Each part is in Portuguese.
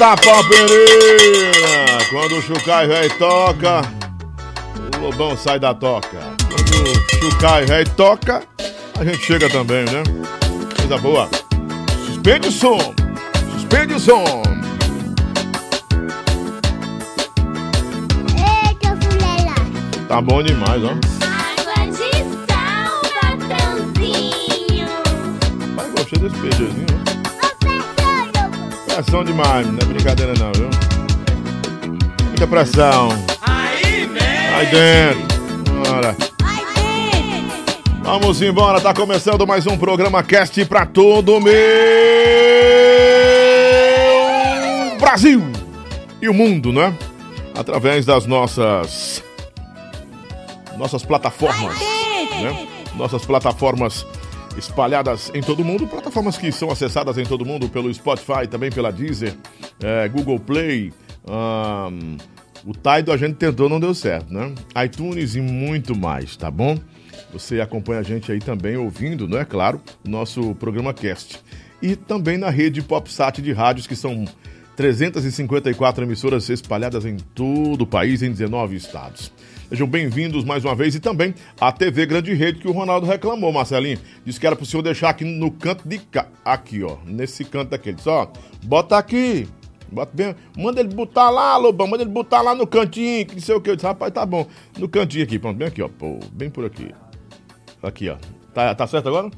Eita, Pereira! Quando o Chucai velho toca, o Lobão sai da toca. Quando o Chucai velho toca, a gente chega também, né? Coisa boa. Suspende o som. Suspende o som. Eita, fulela. Tá bom demais, ó. Água de sal, patrãozinho. Mas gostei desse beijozinho, ó. Pressão demais, não é brincadeira não, viu? Muita pressão. Aí. Bora. Ai, dentro. Vamos embora, tá começando mais um programa Cast pra todo meu Brasil e o mundo, né? Através das nossas nossas plataformas, né? Nossas plataformas espalhadas em todo mundo, plataformas que são acessadas em todo mundo pelo Spotify, também pela Deezer, eh, Google Play, ahn, o Tidal a gente tentou, não deu certo, né? iTunes e muito mais, tá bom? Você acompanha a gente aí também ouvindo, não é claro, nosso programa Cast. E também na rede PopSat de rádios, que são 354 emissoras espalhadas em todo o país, em 19 estados. Sejam bem-vindos mais uma vez e também a TV Grande Rede que o Ronaldo reclamou, Marcelinho. Disse que era pro senhor deixar aqui no canto de cá. Aqui, ó. Nesse canto daquele. Só, bota aqui. Bota bem. Manda ele botar lá, Lobão. Manda ele botar lá no cantinho, que não sei o que. Eu disse, rapaz, tá bom. No cantinho aqui, pronto. Bem aqui, ó. Pô, bem por aqui. Aqui, ó. Tá, tá certo agora?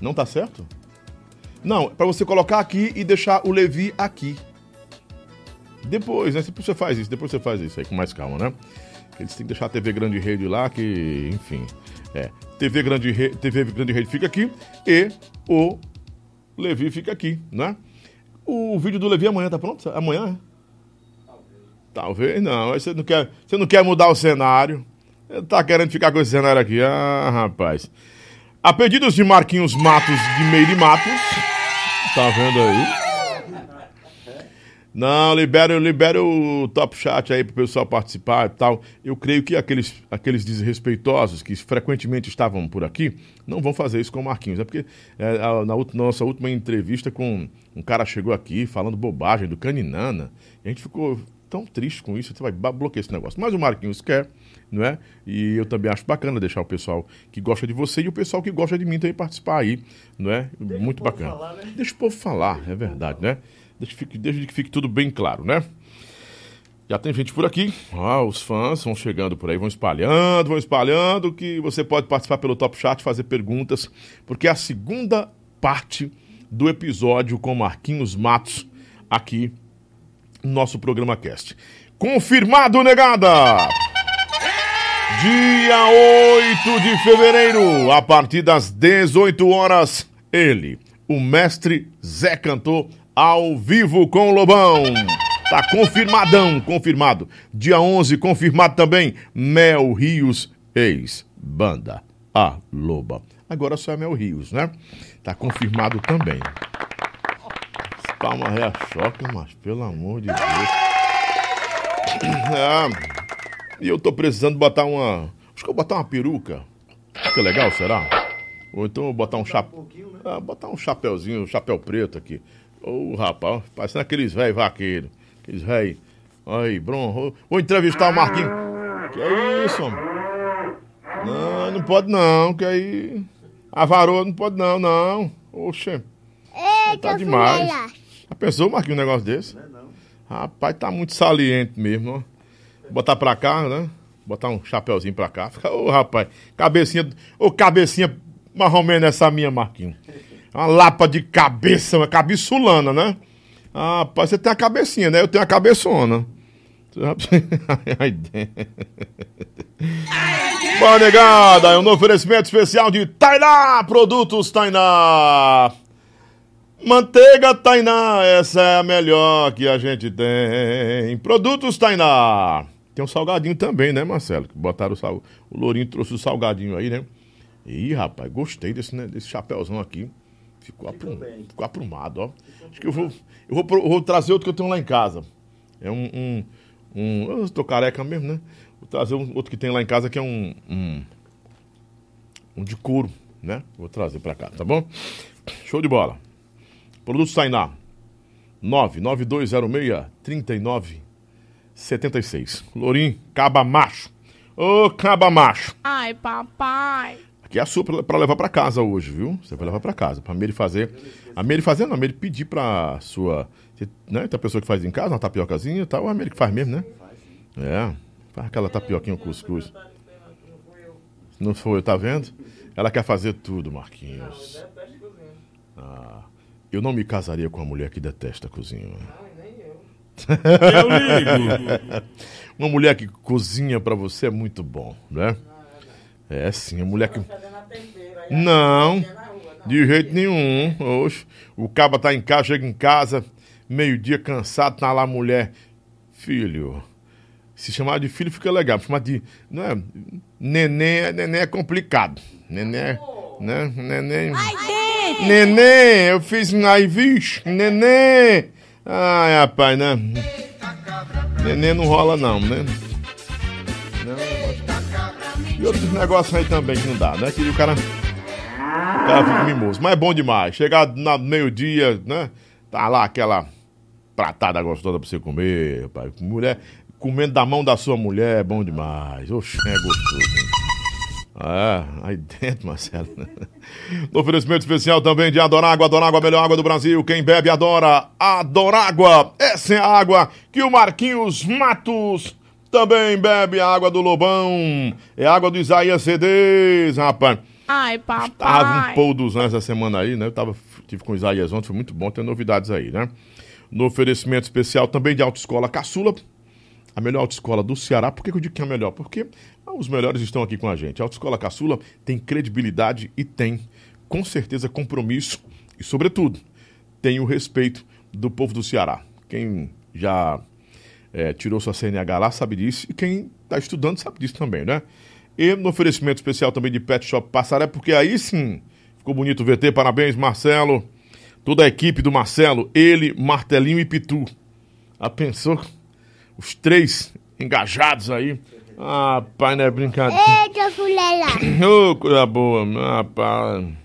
Não tá certo? Não, é pra você colocar aqui e deixar o Levi aqui. Depois, né? Depois você faz isso, depois você faz isso aí com mais calma, né? Eles têm que deixar a TV Grande Rede lá, que, enfim. É. TV Grande, Rede, TV Grande Rede fica aqui e o Levi fica aqui, né? O vídeo do Levi amanhã tá pronto? Amanhã? é? Talvez não. Você não quer, você não quer mudar o cenário. Tá querendo ficar com esse cenário aqui. Ah, rapaz. A pedidos de Marquinhos Matos de Meire Matos. Tá vendo aí? Não, libera, libera o top chat aí pro pessoal participar e tal. Eu creio que aqueles, aqueles desrespeitosos que frequentemente estavam por aqui não vão fazer isso com o Marquinhos. É porque é, a- na ult- nossa última entrevista com um cara chegou aqui falando bobagem do Caninana. A gente ficou tão triste com isso. Você vai bloquear esse negócio. Mas o Marquinhos quer, não é? E eu também acho bacana deixar o pessoal que gosta de você e o pessoal que gosta de mim também participar aí, não é? Muito bacana. Deixa o povo falar, é verdade, né? Deixa que, fique, deixa que fique tudo bem claro, né? Já tem gente por aqui. Ah, os fãs vão chegando por aí, vão espalhando, vão espalhando, que você pode participar pelo Top Chat, fazer perguntas, porque é a segunda parte do episódio com Marquinhos Matos aqui no nosso programa Cast. Confirmado, negada! Dia 8 de fevereiro, a partir das 18 horas, ele, o mestre Zé Cantor, ao vivo com o Lobão. Tá confirmadão, confirmado. Dia 11, confirmado também, Mel Rios, ex-banda A Loba. Agora só é Mel Rios, né? Tá confirmado também. Palma é choque, mas pelo amor de Deus. Ah, e eu tô precisando botar uma. Acho que eu vou botar uma peruca. Fica legal, será? Ou então eu vou botar um chapéu. Ah, botar um chapéuzinho, um chapéu preto aqui. Ô, rapaz, parecendo aqueles velhos vaqueiros. Aqueles velhos. Aí, Bron, vou, vou entrevistar o Marquinhos. Que é isso, homem? Não, não pode não, que aí. A varoa não pode não, não. Oxe, Eita, tá demais. Já pensou, Marquinhos, um negócio desse? Rapaz, tá muito saliente mesmo, ó. Botar pra cá, né? Botar um chapéuzinho pra cá. Fica, ô, rapaz, cabecinha. Ô, cabecinha marromena essa minha, Marquinhos. Uma lapa de cabeça, uma cabeçulana, né? Ah, você tem a cabecinha, né? Eu tenho a cabeçona. Ai. Bom, negada, é um oferecimento especial de Tainá Produtos Tainá. Manteiga Tainá, essa é a melhor que a gente tem. Produtos Tainá. Tem um salgadinho também, né, Marcelo? Botaram o sal... O Lourinho trouxe o salgadinho aí, né? Ih, rapaz, gostei desse, né, desse chapéuzão aqui. Ficou, aprum... Ficou aprumado, ó. Acho que eu vou, eu vou, pro- vou trazer outro que eu tenho lá em casa. É um. um, um... Eu tô careca mesmo, né? Vou trazer um, outro que tem lá em casa que é um. um, um de couro, né? Vou trazer pra cá, tá bom? Show de bola. Produtos Tainá. 99206-3976. Lorim, caba macho. Ô, caba macho. Ai, papai. Aqui é a sua pra, pra levar pra casa hoje, viu? Você vai levar pra casa. Pra Meire fazer. A Meire fazer, não, a Meire pedir pra sua. Né? Tem a pessoa que faz em casa, uma tapiocazinha e tal. A Meire que faz mesmo, né? É. Faz aquela tapioquinha com cuscuz. Não foi, tá vendo? Ela quer fazer tudo, Marquinhos. Ah, eu não me casaria com uma mulher que detesta a cozinha. Eu ligo. Uma mulher que cozinha pra você é muito bom, né? É sim, a mulher que. Não, de jeito nenhum. Oxe, o caba tá em casa, chega em casa, meio-dia cansado, tá lá a mulher. Filho, se chamar de filho fica legal, chamar de. Não é, neném, neném é complicado. Neném, é- né? Neném. Neném, eu fiz um aí, vixe, neném. Ai, rapaz, né? Neném não rola não, né? E outros negócios aí também que não dá, né? Que o cara, o cara fica mimoso. Mas é bom demais. Chegar no meio-dia, né? Tá lá aquela pratada gostosa pra você comer, rapaz. Mulher, comendo da mão da sua mulher é bom demais. Oxe, é gostoso. hein? Ah, aí dentro, Marcelo. No oferecimento especial também de Adorágua. Adorágua, a melhor água do Brasil. Quem bebe, adora. Adorágua. Essa é a água que o Marquinhos Matos também bebe. A água do Lobão. É água do Isaías CDs, rapaz. Ai, Tava um papai. pôr dos anos essa semana aí, né? Eu tava, tive com o Isaías ontem, foi muito bom ter novidades aí, né? No oferecimento especial também de Autoescola Caçula, a melhor autoescola do Ceará. Por que eu digo que é a melhor? Porque os melhores estão aqui com a gente. A Autoescola Caçula tem credibilidade e tem, com certeza, compromisso e, sobretudo, tem o respeito do povo do Ceará. Quem já é, tirou sua CNH lá sabe disso e quem está estudando sabe disso também, né? E no oferecimento especial também de Pet Shop Passaré, porque aí sim ficou bonito o VT. Parabéns, Marcelo. Toda a equipe do Marcelo, ele, Martelinho e Pitu. Ah, pensou? Os três engajados aí. Ah, pai, não é brincadeira. Eita, fulela. Ô, coisa boa, rapaz.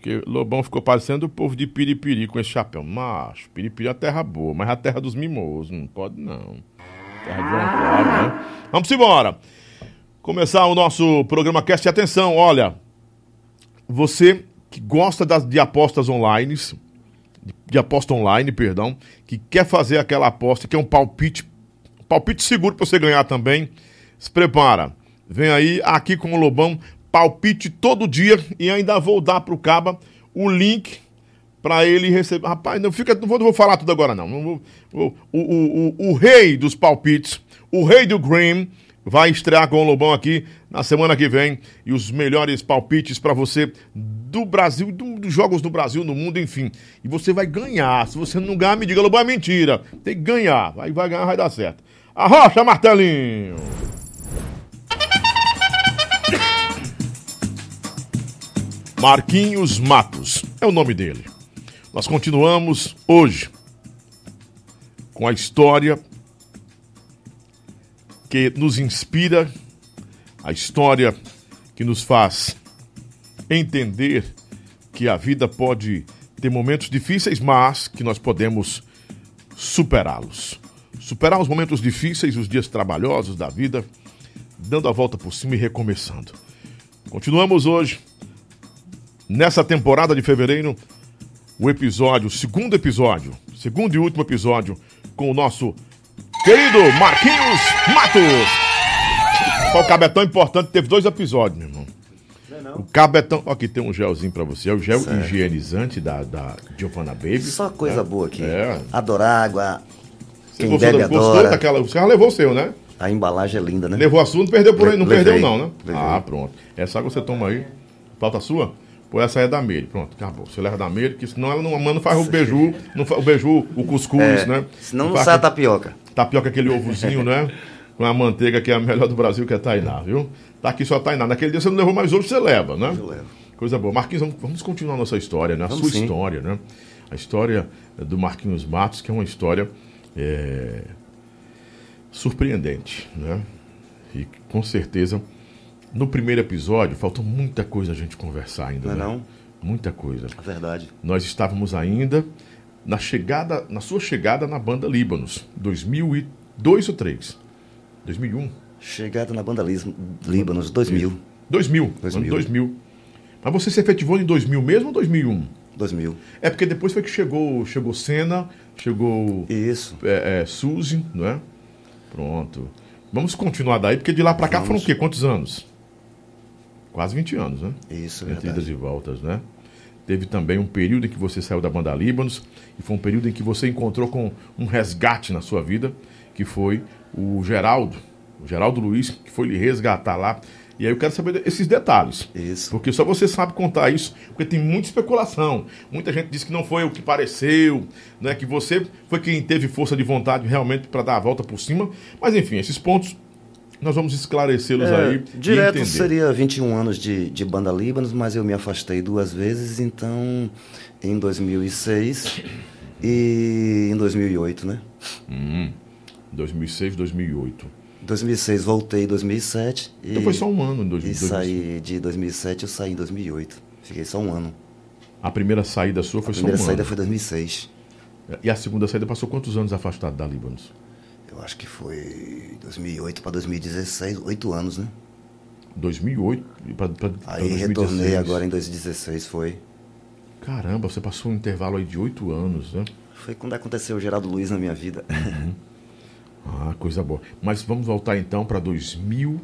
Que Lobão ficou parecendo o povo de Piripiri com esse chapéu. Macho, Piripiri é a terra boa, mas é a terra dos mimosos. Não pode, não. Terra de João Cláudio, né? Vamos embora. Começar o nosso programa Cast. Atenção, olha. Você que gosta das, de apostas online, de, de aposta online, perdão, que quer fazer aquela aposta, que é um palpite, palpite seguro para você ganhar também, se prepara. Vem aí, aqui com o Lobão, palpite todo dia e ainda vou dar pro Caba o link para ele receber. Rapaz, não fica, não vou, não vou falar tudo agora não. o, o, o, o rei dos palpites, o rei do Green, vai estrear com o Lobão aqui na semana que vem e os melhores palpites para você do Brasil, do- dos jogos do Brasil, no mundo, enfim. E você vai ganhar. Se você não ganhar, me diga, Lobão, é mentira. Tem que ganhar. Vai, vai ganhar, vai dar certo. Arrocha, martelinho! Marquinhos Matos é o nome dele. Nós continuamos hoje com a história que nos inspira, a história que nos faz entender que a vida pode ter momentos difíceis, mas que nós podemos superá-los. Superar os momentos difíceis, os dias trabalhosos da vida, dando a volta por cima e recomeçando. Continuamos hoje nessa temporada de fevereiro, o episódio, o segundo episódio, segundo e último episódio, com o nosso querido Marquinhos Matos. O cabo é tão importante, teve dois episódios, meu irmão. O cabo é tão. Aqui tem um gelzinho pra você, é o gel higienizante da, da Giovanna Baby. Só coisa É. boa aqui. É. Adora água. Você Quem gostou, bebe gostou adora. daquela. Você já levou o seu, né? A embalagem é linda, né? Levou a sua, não perdeu por aí, não Le- perdeu levei, não, né? levei. Ah, pronto. Essa água você toma aí. Falta a sua? Pô, essa é da Meire. Pronto, acabou. Você leva da Meire, que senão ela não, a não faz o beiju, não faz o beiju, o cuscuz, É, né? Senão não faz sai a tapioca. Tapioca, aquele ovozinho, né? Com a manteiga que é a melhor do Brasil, que é Tainá, viu? Tá aqui só Tainá. Naquele dia você não levou mais ovo, você leva, né? Eu levo. Coisa boa. Marquinhos, vamos, vamos continuar a nossa história, né? A Vamos sua sim. história, né? A história do Marquinhos Matos, que é uma história é, surpreendente, né? E com certeza, no primeiro episódio, faltou muita coisa a gente conversar ainda, Não é né? não? Muita coisa. É verdade. Nós estávamos ainda na chegada, na sua chegada na banda Líbanos, 2002 ou 3? 2001? Chegada na banda Líbanos, 2000. 2000, 2000. ano 2000. Mas você se efetivou em 2000 mesmo ou 2001? 2000. É porque depois foi que chegou, chegou Senna, chegou Isso. é, é, Suzy, não é? Pronto. Vamos continuar daí, porque de lá pra cá foram o quê? Quantos anos? Quase 20 anos, né? Isso, é Entre idas verdade. e voltas, né? Teve também um período em que você saiu da banda Líbanos e foi um período em que você encontrou com um resgate na sua vida, que foi o Geraldo, o Geraldo Luiz, que foi lhe resgatar lá. E aí eu quero saber esses detalhes. Isso. Porque só você sabe contar isso, porque tem muita especulação. Muita gente diz que não foi o que pareceu, né? que você foi quem teve força de vontade realmente para dar a volta por cima. Mas enfim, esses pontos nós vamos esclarecê-los É, aí. e direto seria 21 anos de, de banda Líbanos, mas eu me afastei duas vezes, então em 2006 e em 2008, né? 2006, 2008. 2006 voltei em 2007 e, Então foi só um ano em e 2006. saí de 2007 eu saí em 2008. Fiquei só um ano. A primeira saída sua foi A só um primeira ano. saída foi em 2006. E a segunda saída passou quantos anos afastado da Líbanos? Eu acho que foi 2008 para 2016, oito anos, né? 2008 para Aí retornei agora em 2016, foi. Caramba, você passou um intervalo aí de oito anos, né? Foi quando aconteceu o Geraldo Luiz na minha vida. Ah, coisa boa. Mas vamos voltar então para 2000,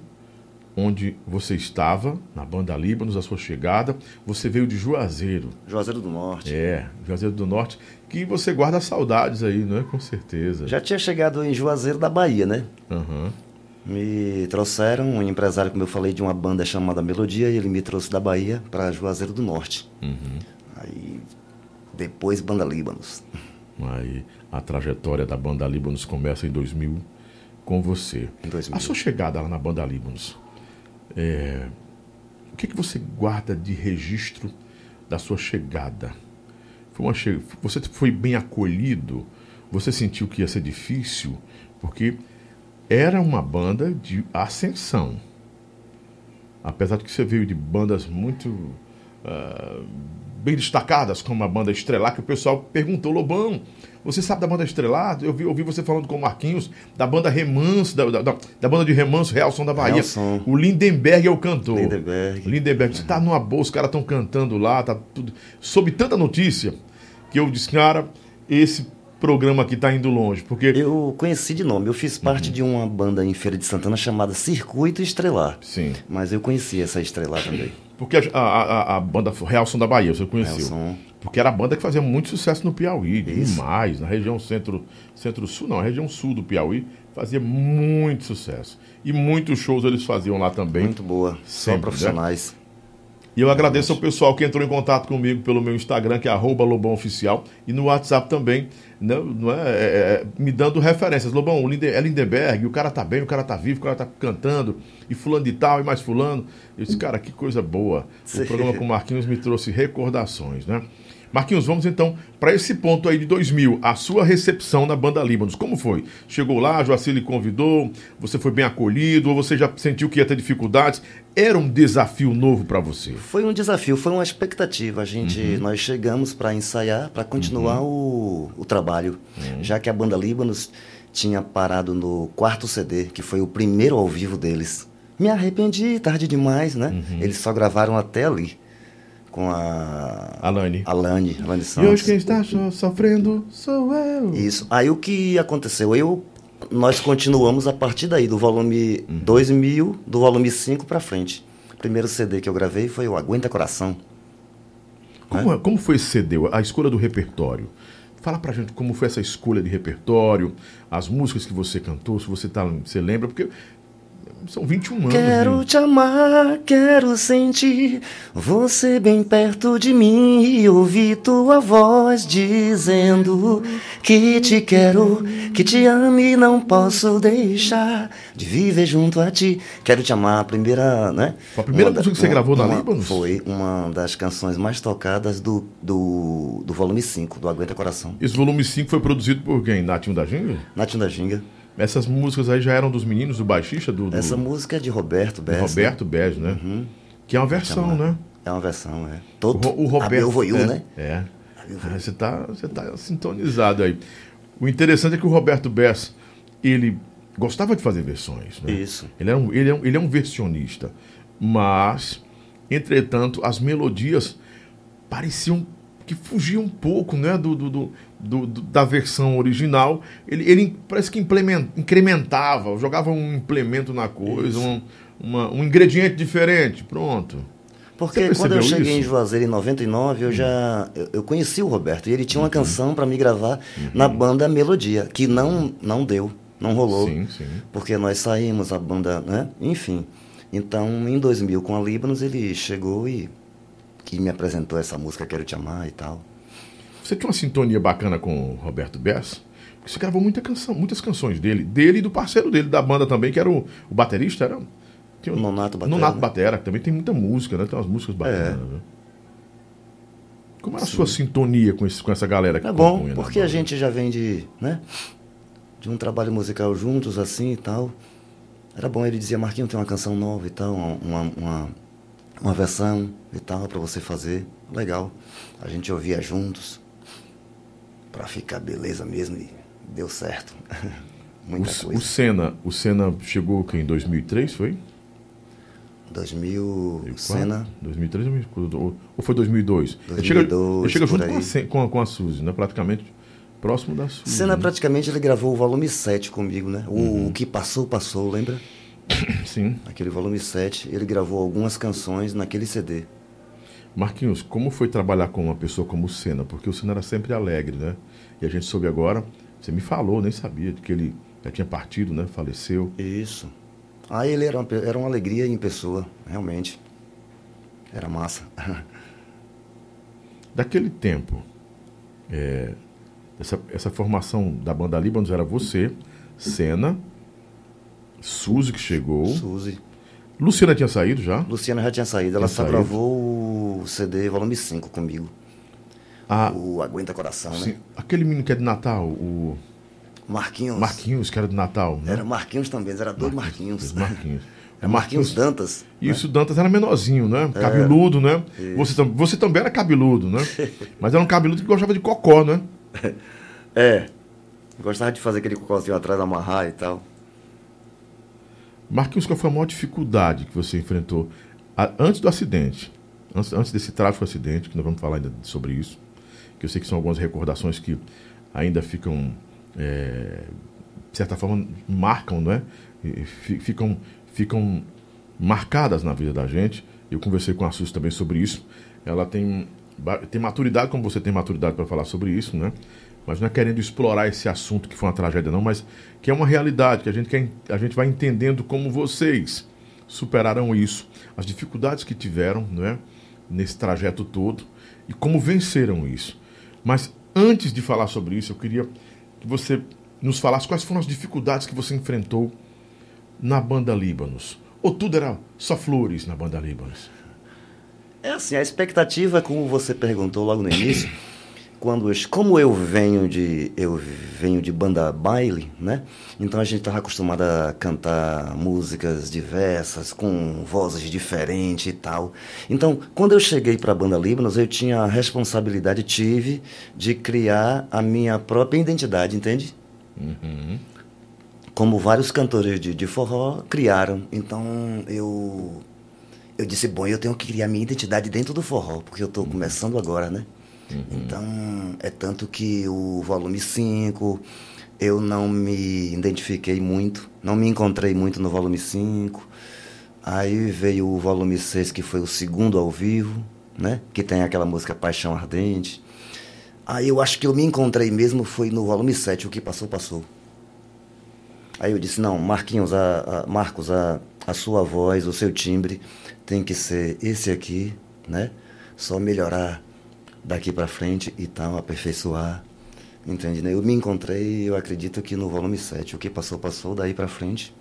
onde você estava na banda Líbanos, a sua chegada. Você veio de Juazeiro. Juazeiro do Norte. É, Juazeiro do Norte, que você guarda saudades aí, não é? Com certeza. Já tinha chegado em Juazeiro da Bahia, né? Aham. Me trouxeram um empresário, como eu falei, de uma banda chamada Melodia, e ele me trouxe da Bahia para Juazeiro do Norte. Uhum. Aí, depois Banda Líbanos. Aí a trajetória da banda Líbanos começa em 2000 com você. Em 2000. A sua chegada lá na banda Líbanos, é, o que, que você guarda de registro da sua chegada? Foi uma che... Você foi bem acolhido? Você sentiu que ia ser difícil? Porque era uma banda de ascensão. Apesar de que você veio de bandas muito ah, bem destacadas, como a banda Estrelar, que o pessoal perguntou, Lobão, você sabe da banda Estrelar? Eu vi, ouvi você falando com o Marquinhos, da banda Remanso, da, da, da- da banda de Remanso, Real Som da Bahia. O Lindenberg é o cantor. Lindenberg. Lindenberg, você tá numa boa, os caras estão cantando lá, tá tudo. Soube tanta notícia que eu disse, cara, esse programa aqui tá indo longe, porque Eu conheci de nome, eu fiz Uhum. parte de uma banda em Feira de Santana chamada Circuito Estrelar. sim, Mas eu conheci essa Estrelar também. porque a, a, a- a banda Real Som da Bahia, você conheceu. Real Som. Porque era a banda que fazia muito sucesso no Piauí, Isso. demais, na região centro, centro-sul, não, a região sul do Piauí fazia muito sucesso. E muitos shows eles faziam lá também. Muito boa, Sempre, né? profissionais. E eu agradeço ao pessoal que entrou em contato comigo pelo meu Instagram, que é arroba Lobão Oficial, e no WhatsApp também, né, não é, é, é, me dando referências. Lobão, o Linde- é Lindenberg, o cara tá bem, o cara tá vivo, o cara tá cantando, e fulano de tal, e mais fulano. Eu disse, cara, que coisa boa. O programa com o Marquinhos me trouxe recordações, né? Marquinhos, vamos então para esse ponto aí de 2000, a sua recepção na banda Líbanos. Como foi? Chegou lá, Joacir lhe convidou, você foi bem acolhido, ou você já sentiu que ia ter dificuldades? Era um desafio novo para você? Foi um desafio, foi uma expectativa. A gente, Uhum. nós chegamos para ensaiar, para continuar o, o trabalho, Uhum. já que a banda Líbanos tinha parado no quarto CD, que foi o primeiro ao vivo deles. Me arrependi, tarde demais, né? Uhum. Eles só gravaram até ali com a Alane. Alane, Alane E Santos. hoje quem está so- sofrendo sou eu. Isso. Aí o que aconteceu? Eu nós continuamos a partir daí do volume 2000, do volume 5 para frente. O primeiro CD que eu gravei foi o Aguenta Coração. Como, é- como foi esse CD, a escolha do repertório? Fala pra gente como foi essa escolha de repertório, as músicas que você cantou, se você, tá, você lembra, porque são 21 anos. Quero de- te amar, quero sentir você bem perto de mim e ouvir tua voz dizendo que te quero, que te amo e não posso deixar de viver junto a ti. Quero te amar, a primeira, né? Foi a primeira Uma da- música que você uma- gravou na Líbanos? Foi uma das canções mais tocadas do, do, do volume 5, do Aguenta Coração. Esse volume 5 foi produzido por quem? Natinho da Ginga? Natinho da Ginga. Essas músicas aí já eram dos meninos do baixista, do, do- Essa música é de Roberto do Bessa. Roberto Bez, né? Que é uma versão, Chamar. né? É uma versão, é. O, Todo, Ro- o Roberto. Voiu, é, né? É. Ah? Você tá, você tá sintonizado aí. O interessante é que o Roberto Bess, ele gostava de fazer versões, né? Isso. Ele é um, ele é um, ele é um versionista. Mas, entretanto, as melodias pareciam que fugiam um pouco né, do, do- do- do- da versão original. Ele, ele parece que incrementava, jogava um implemento na coisa, um, uma- um ingrediente diferente. Pronto. Porque quando eu cheguei em isso? Juazeiro em 99, eu já eu, eu conheci o Roberto e ele Uhum. tinha uma canção para me gravar na banda Melodia, que não não deu, não rolou. Sim, sim. Porque nós saímos, a banda, né? Enfim. Então, em 2000, com a Líbanos, ele chegou e que me apresentou essa música Quero Te Amar e tal. Você tinha uma sintonia bacana com o Roberto Bess? Porque você gravou muita canção, muitas canções dele, dele e do parceiro dele da banda também, que era o, o baterista, era tinha O Nonato Batera, Nonato né? Batera, que também tem muita música, né? Tem umas músicas bacanas, É. viu? Como era a sua sintonia com, esse, com essa galera que É bom, na porque a gente já vem de, né? De um trabalho musical juntos, assim e tal. Era bom, ele dizia, Marquinhos, tem uma canção nova e tal, uma, uma, uma versão e tal para você fazer. Legal. A gente ouvia juntos. Pra ficar beleza mesmo e deu certo. Muita O, o coisa. Senna, o Senna chegou que em 2003, foi? 2000, 2004? cena. 2003 ou ou foi 2002? ele 2002, chega, ele chega junto com a, com, a, com a Suzy, né? Praticamente próximo da Suzy. Cena né? praticamente ele gravou o volume 7 comigo, né? O, Uhum. o que passou, passou, lembra? Sim. Aquele volume 7, ele gravou algumas canções naquele CD. Marquinhos, como foi trabalhar com uma pessoa como o Senna? Porque o Senna era sempre alegre, né? E a gente soube agora, você me falou, nem sabia, de que ele já tinha partido, né? Faleceu. Isso. Ah, ele era uma, era uma alegria em pessoa, realmente. Era massa. Daquele tempo, é, essa, essa formação da banda Líbanos era você, Senna, Suzy que chegou, Suzy. Luciana tinha saído já? Luciana já tinha saído, ela Tinha só gravou o CD volume 5 comigo. Ah, O Aguenta Coração, sim, né? aquele menino que é de Natal, o Marquinhos. Marquinhos, que era de Natal, né? Era Marquinhos também, era dois Marquinhos. Marquinhos. É Marquinhos Dantas. E isso, o Dantas era menorzinho, né? Cabeludo, né? Você, você também era cabeludo, né? Mas era um cabeludo que gostava de cocó, né? É. Gostava de fazer aquele cocôzinho atrás, amarrar e tal. Marquinhos, qual foi a maior dificuldade que você enfrentou antes do acidente? Antes, antes desse trágico acidente, que nós vamos falar ainda sobre isso, que eu sei que são algumas recordações que ainda ficam, é, de certa forma, marcam, não é? Fi- ficam, ficam marcadas na vida da gente. Eu conversei com a Sus também sobre isso. Ela tem, tem maturidade, como você tem maturidade para falar sobre isso, né? Mas não é querendo explorar esse assunto que foi uma tragédia, não, mas que é uma realidade, que a gente, quer, a gente vai entendendo como vocês superaram isso, as dificuldades que tiveram, não é? Nesse trajeto todo e como venceram isso. Mas antes de falar sobre isso, eu queria que você nos falasse quais foram as dificuldades que você enfrentou na banda Líbanos. Ou tudo era só flores na banda Líbanos? É assim, a expectativa, como você perguntou logo no início, quando eu- como eu venho de eu venho de banda baile, né? Então a gente estava acostumado a cantar músicas diversas com vozes diferentes e tal. Então, quando eu cheguei para a banda Líbanos, eu tinha a responsabilidade tive de criar a minha própria identidade, entende? Como vários cantores de, de forró criaram. Então, eu eu disse, bom, eu tenho que criar minha identidade dentro do forró, porque eu estou começando agora, né? Então, é tanto que o volume 5, eu não me identifiquei muito, não me encontrei muito no volume 5. Aí veio o volume 6, que foi o segundo ao vivo, né? Que tem aquela música Paixão Ardente. Aí eu acho que eu me encontrei mesmo foi no volume 7, o que passou, passou. Aí eu disse, não, Marquinhos, a, a- Marcos, a, a sua voz, o seu timbre tem que ser esse aqui, né? Só melhorar daqui pra frente e tal, aperfeiçoar. Entende, né? Eu me encontrei, eu acredito que no volume 7, o que passou, passou, daí pra frente.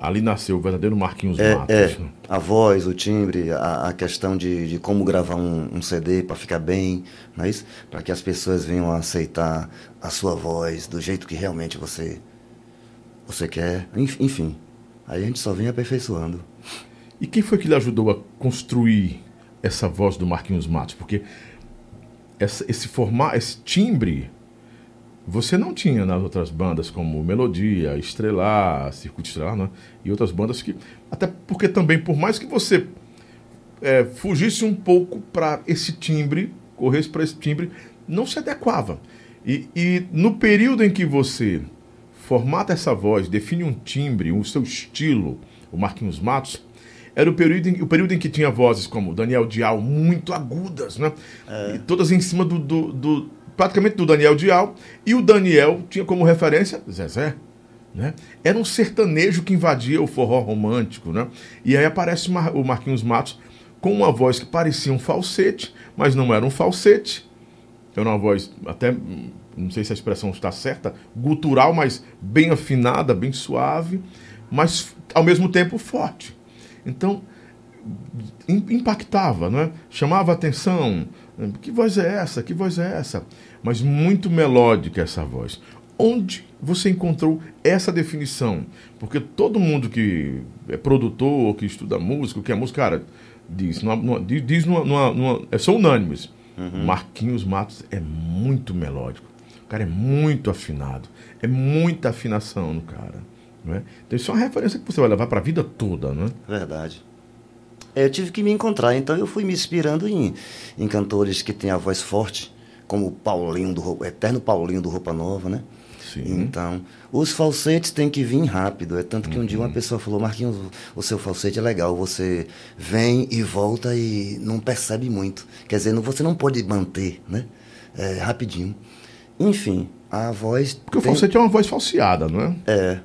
Ali nasceu o verdadeiro Marquinhos É, Matos. é, né? a voz, o timbre, a, a questão de, de como gravar um, um CD para ficar bem, não é isso? Para que as pessoas venham a aceitar a sua voz do jeito que realmente você, você quer. Enf- Enfim, aí a gente só vem aperfeiçoando. E quem foi que lhe ajudou a construir essa voz do Marquinhos Matos? Porque essa- esse formar, esse timbre, você não tinha nas outras bandas como Melodia, Estrelar, Circuito Estrelar, né? E outras bandas que. Até porque também, por mais que você é, fugisse um pouco para esse timbre, corresse para esse timbre, não se adequava. E, e no período em que você formata essa voz, define um timbre, o seu estilo, o Marquinhos Matos, era o período, em, o período em que tinha vozes como Daniel Dial, muito agudas, né? E todas em cima do, do- do- praticamente do Daniel Dial. E o Daniel tinha como referência Zezé. Né? Era um sertanejo que invadia o forró romântico. Né? E aí aparece o Mar- o Marquinhos Matos com uma voz que parecia um falsete, mas não era um falsete. Era uma voz até, não sei se a expressão está certa, gutural, mas bem afinada, bem suave, mas ao mesmo tempo forte. Então, im- impactava, não é? chamava atenção. Que voz é essa? Que voz é essa? Mas muito melódica essa voz. Onde você encontrou essa definição? Porque todo mundo que é produtor, que estuda música, que é música, cara, diz, numa, numa- diz numa, numa, numa- é, são unânimes. Marquinhos Matos é muito melódico. O cara é muito afinado. É muita afinação no cara. Não é? Então isso é uma referência que você vai levar para a vida toda, não é? Verdade. É, eu tive que me encontrar, então eu fui me inspirando em, em cantores que têm a voz forte, como o Paulinho do Roupa- eterno Paulinho do Roupa Nova, né? Sim. Então, os falsetes têm que vir rápido. É tanto que um dia uma pessoa falou, Marquinhos, o seu falsete é legal, você vem e volta e não percebe muito. Quer dizer, não- você não pode manter, né? É, rapidinho. Enfim, a voz. Porque o tem- falsete é uma voz falseada, não é? é.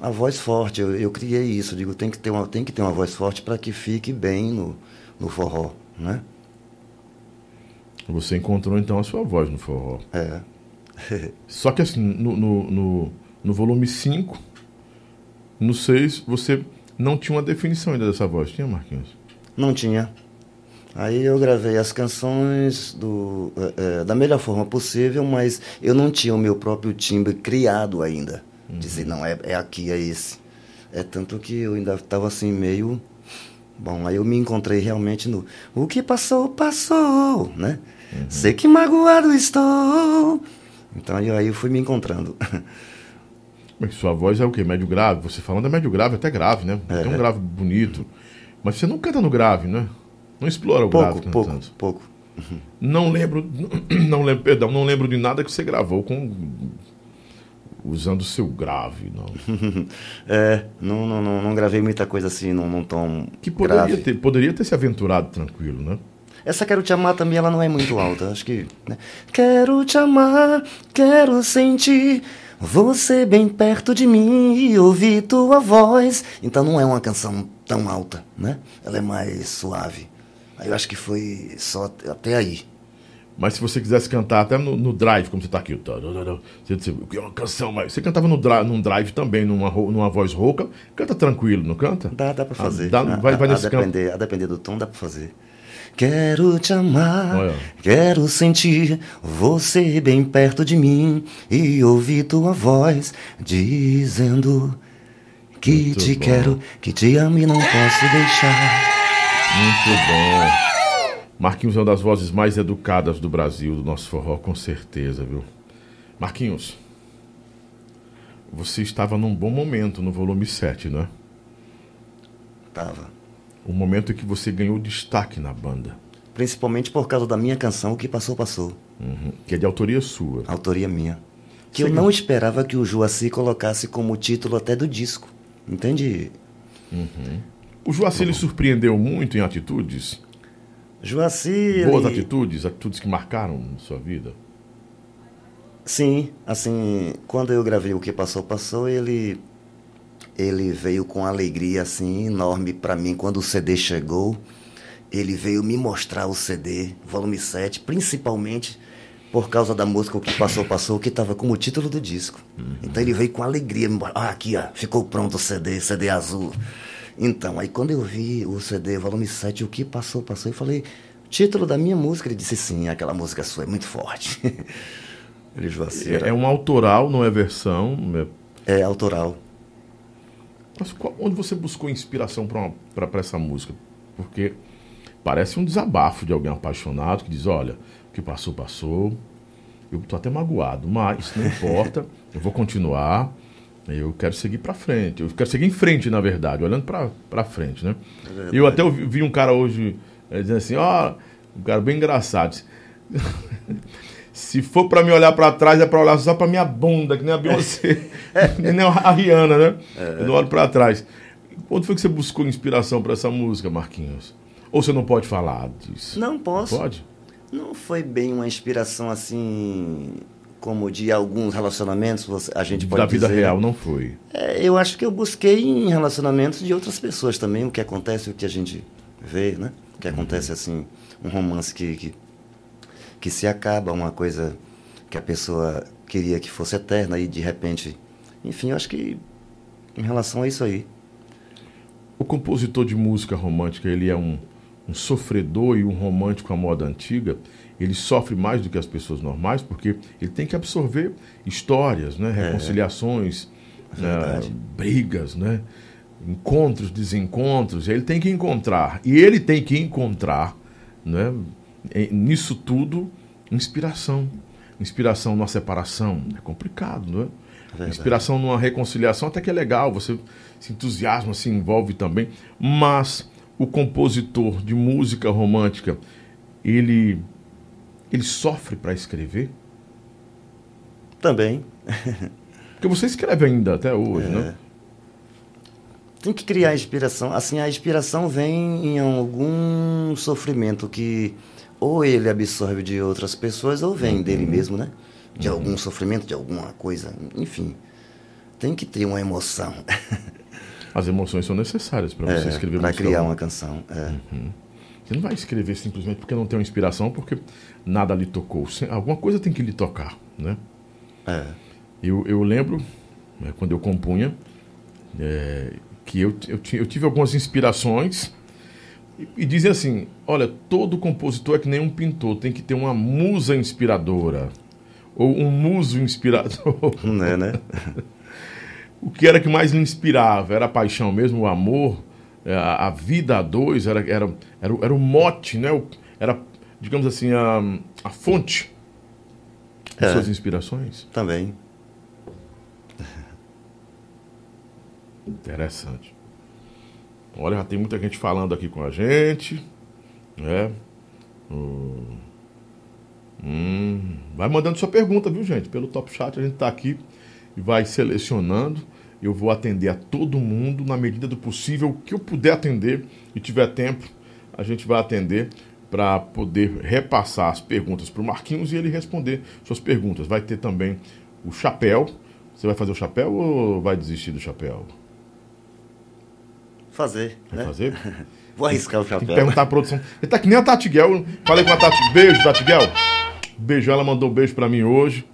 A voz forte, eu, eu criei isso. Digo, tem que ter uma, tem que ter uma voz forte para que fique bem no, no forró, né? Você encontrou então a sua voz no forró. É. Só que assim, no, no, no, no volume 5, no 6, você não tinha uma definição ainda dessa voz, tinha, Marquinhos? Não tinha. Aí eu gravei as canções do, é, é, da melhor forma possível, mas eu não tinha o meu próprio timbre criado ainda. Dizer, não, é, é aqui, é esse. É tanto que eu ainda estava assim meio. Bom, aí eu me encontrei realmente no. O que passou, passou, né? Sei que magoado estou. Então aí, aí eu fui me encontrando. Mas sua voz é o quê? Médio grave? Você falando é médio grave, até grave, né? É. Tem um grave bonito. Mas você não canta no grave, né? Não explora o grave pouco, pouco, cantando. pouco. Não lembro, não lembro, perdão, não lembro de nada que você gravou com usando o seu grave, não. É, não, não, não, não gravei muita coisa assim num, num tom Que poderia grave. ter, poderia ter se aventurado tranquilo, né? Essa Quero Te Amar também, ela não é muito alta, acho que... né? Quero te amar, quero sentir você bem perto de mim e ouvir tua voz. Então não é uma canção tão alta, né? Ela é mais suave. Aí eu acho que foi só at- até aí. Mas se você quisesse cantar até no, no drive, como você está aqui, tá, tá, tá, você, você, que é uma canção, mas você cantava no, dra, num drive também, numa, numa voz rouca, canta tranquilo, não canta? Dá, dá pra Ah, fazer. dá- a, vai, vai a- a nesse campo. depender, a depender do tom, dá pra fazer. Quero te amar, Olha. quero sentir você bem perto de mim e ouvir tua voz dizendo que Muito te bom. quero, que te amo e não posso deixar. Muito bom. Marquinhos é uma das vozes mais educadas do Brasil, do nosso forró, com certeza, viu? Marquinhos, você estava num bom momento no volume 7, não é? Tava. O momento em que você ganhou destaque na banda, Principalmente por causa da minha canção, O que passou, passou. Uhum. que é de autoria sua. Autoria minha. Que eu Sim. não esperava que o Joaci colocasse como título até do disco. Entende? O Joacir lhe surpreendeu muito em atitudes, Joaci. boas atitudes, atitudes que marcaram sua vida. Sim, assim, quando eu gravei o que passou passou, ele ele veio com alegria assim enorme para mim quando o CD chegou. Ele veio me mostrar o CD, volume 7, principalmente por causa da música O que passou passou, que estava como título do disco. Então ele veio com alegria, ah, aqui, ó, ficou pronto o CD, CD azul. Então, aí quando eu vi o CD, volume 7, o que passou passou, eu falei, título da minha música, ele disse sim, aquela música sua é muito forte. Ele Joacir, É, é um autoral, não é versão. é- é autoral. Mas qual- onde você buscou inspiração para essa música? Porque parece um desabafo de alguém apaixonado que diz: olha, O que passou, passou. Eu tô até magoado, mas não importa. eu vou continuar. Eu quero seguir para frente. Eu quero seguir em frente, na verdade, olhando para frente, né? eu até ouvi, vi um cara hoje eh, dizendo assim, ó, um cara bem engraçado. Se for para me olhar para trás, é para olhar só para minha bunda, que nem a Beyoncé, que nem a Rihanna, né? Eu não olho para trás. Quando foi que você buscou inspiração para essa música, Marquinhos? Ou você não pode falar disso? Não posso. Pode? Não foi bem uma inspiração assim como de alguns relacionamentos, a gente pode da vida dizer. real não foi. É, eu acho que eu busquei em relacionamentos de outras pessoas também, o que acontece, o que a gente vê, né? O que acontece assim, um romance que, que, que se acaba, uma coisa que a pessoa queria que fosse eterna e de repente. Enfim, eu acho que em relação a isso aí. O compositor de música romântica, ele é um, um sofredor e um romântico à moda antiga. Ele sofre mais do que as pessoas normais, porque ele tem que absorver histórias, né? reconciliações, verdade. né? brigas, né? encontros, desencontros. Ele tem que encontrar. E ele tem que encontrar, né? nisso tudo, inspiração. Inspiração numa separação. É complicado, não é? Verdade. Inspiração numa reconciliação até que é legal, você se entusiasma, se envolve também. Mas o compositor de música romântica, ele, ele sofre para escrever? Também. Porque você escreve ainda até hoje, É. né? Tem que criar inspiração. Assim, a inspiração vem em algum sofrimento que ou ele absorve de outras pessoas ou vem dele mesmo, né? De algum sofrimento, de alguma coisa, enfim. Tem que ter uma emoção As emoções são necessárias para você escrever para música É, criar uma canção. É. Você não vai escrever simplesmente porque não tem uma inspiração, porque nada lhe tocou. Alguma coisa tem que lhe tocar, né? É. Eu, eu lembro, né, quando eu compunha, é, que eu, eu, eu tive algumas inspirações e, e dizem assim: olha, todo compositor é que nem um pintor, tem que ter uma musa inspiradora. Ou um muso inspirador. Né, né? o que era que mais lhe inspirava? Era a paixão mesmo, o amor, é, a, a vida a dois, era, era, era, o- era o mote, né? O- era, digamos assim, a, a fonte de É. suas inspirações. Também. Interessante. Olha, já tem muita gente falando aqui com a gente. Né? O- Hum, vai mandando sua pergunta, viu, gente? Pelo Top Chat a gente tá aqui e vai selecionando. Eu vou atender a todo mundo na medida do possível. O que eu puder atender e tiver tempo, a gente vai atender para poder repassar as perguntas para o Marquinhos e ele responder suas perguntas. Vai ter também o chapéu. Você vai fazer o chapéu ou vai desistir do chapéu? Fazer. Vai né? fazer? Vou arriscar o Tem que chapéu. perguntar à produção. Ele tá que nem a Tati Guel. Falei com a Tati. Beijo, Tati Guel. Beijo, ela mandou um beijo pra mim hoje.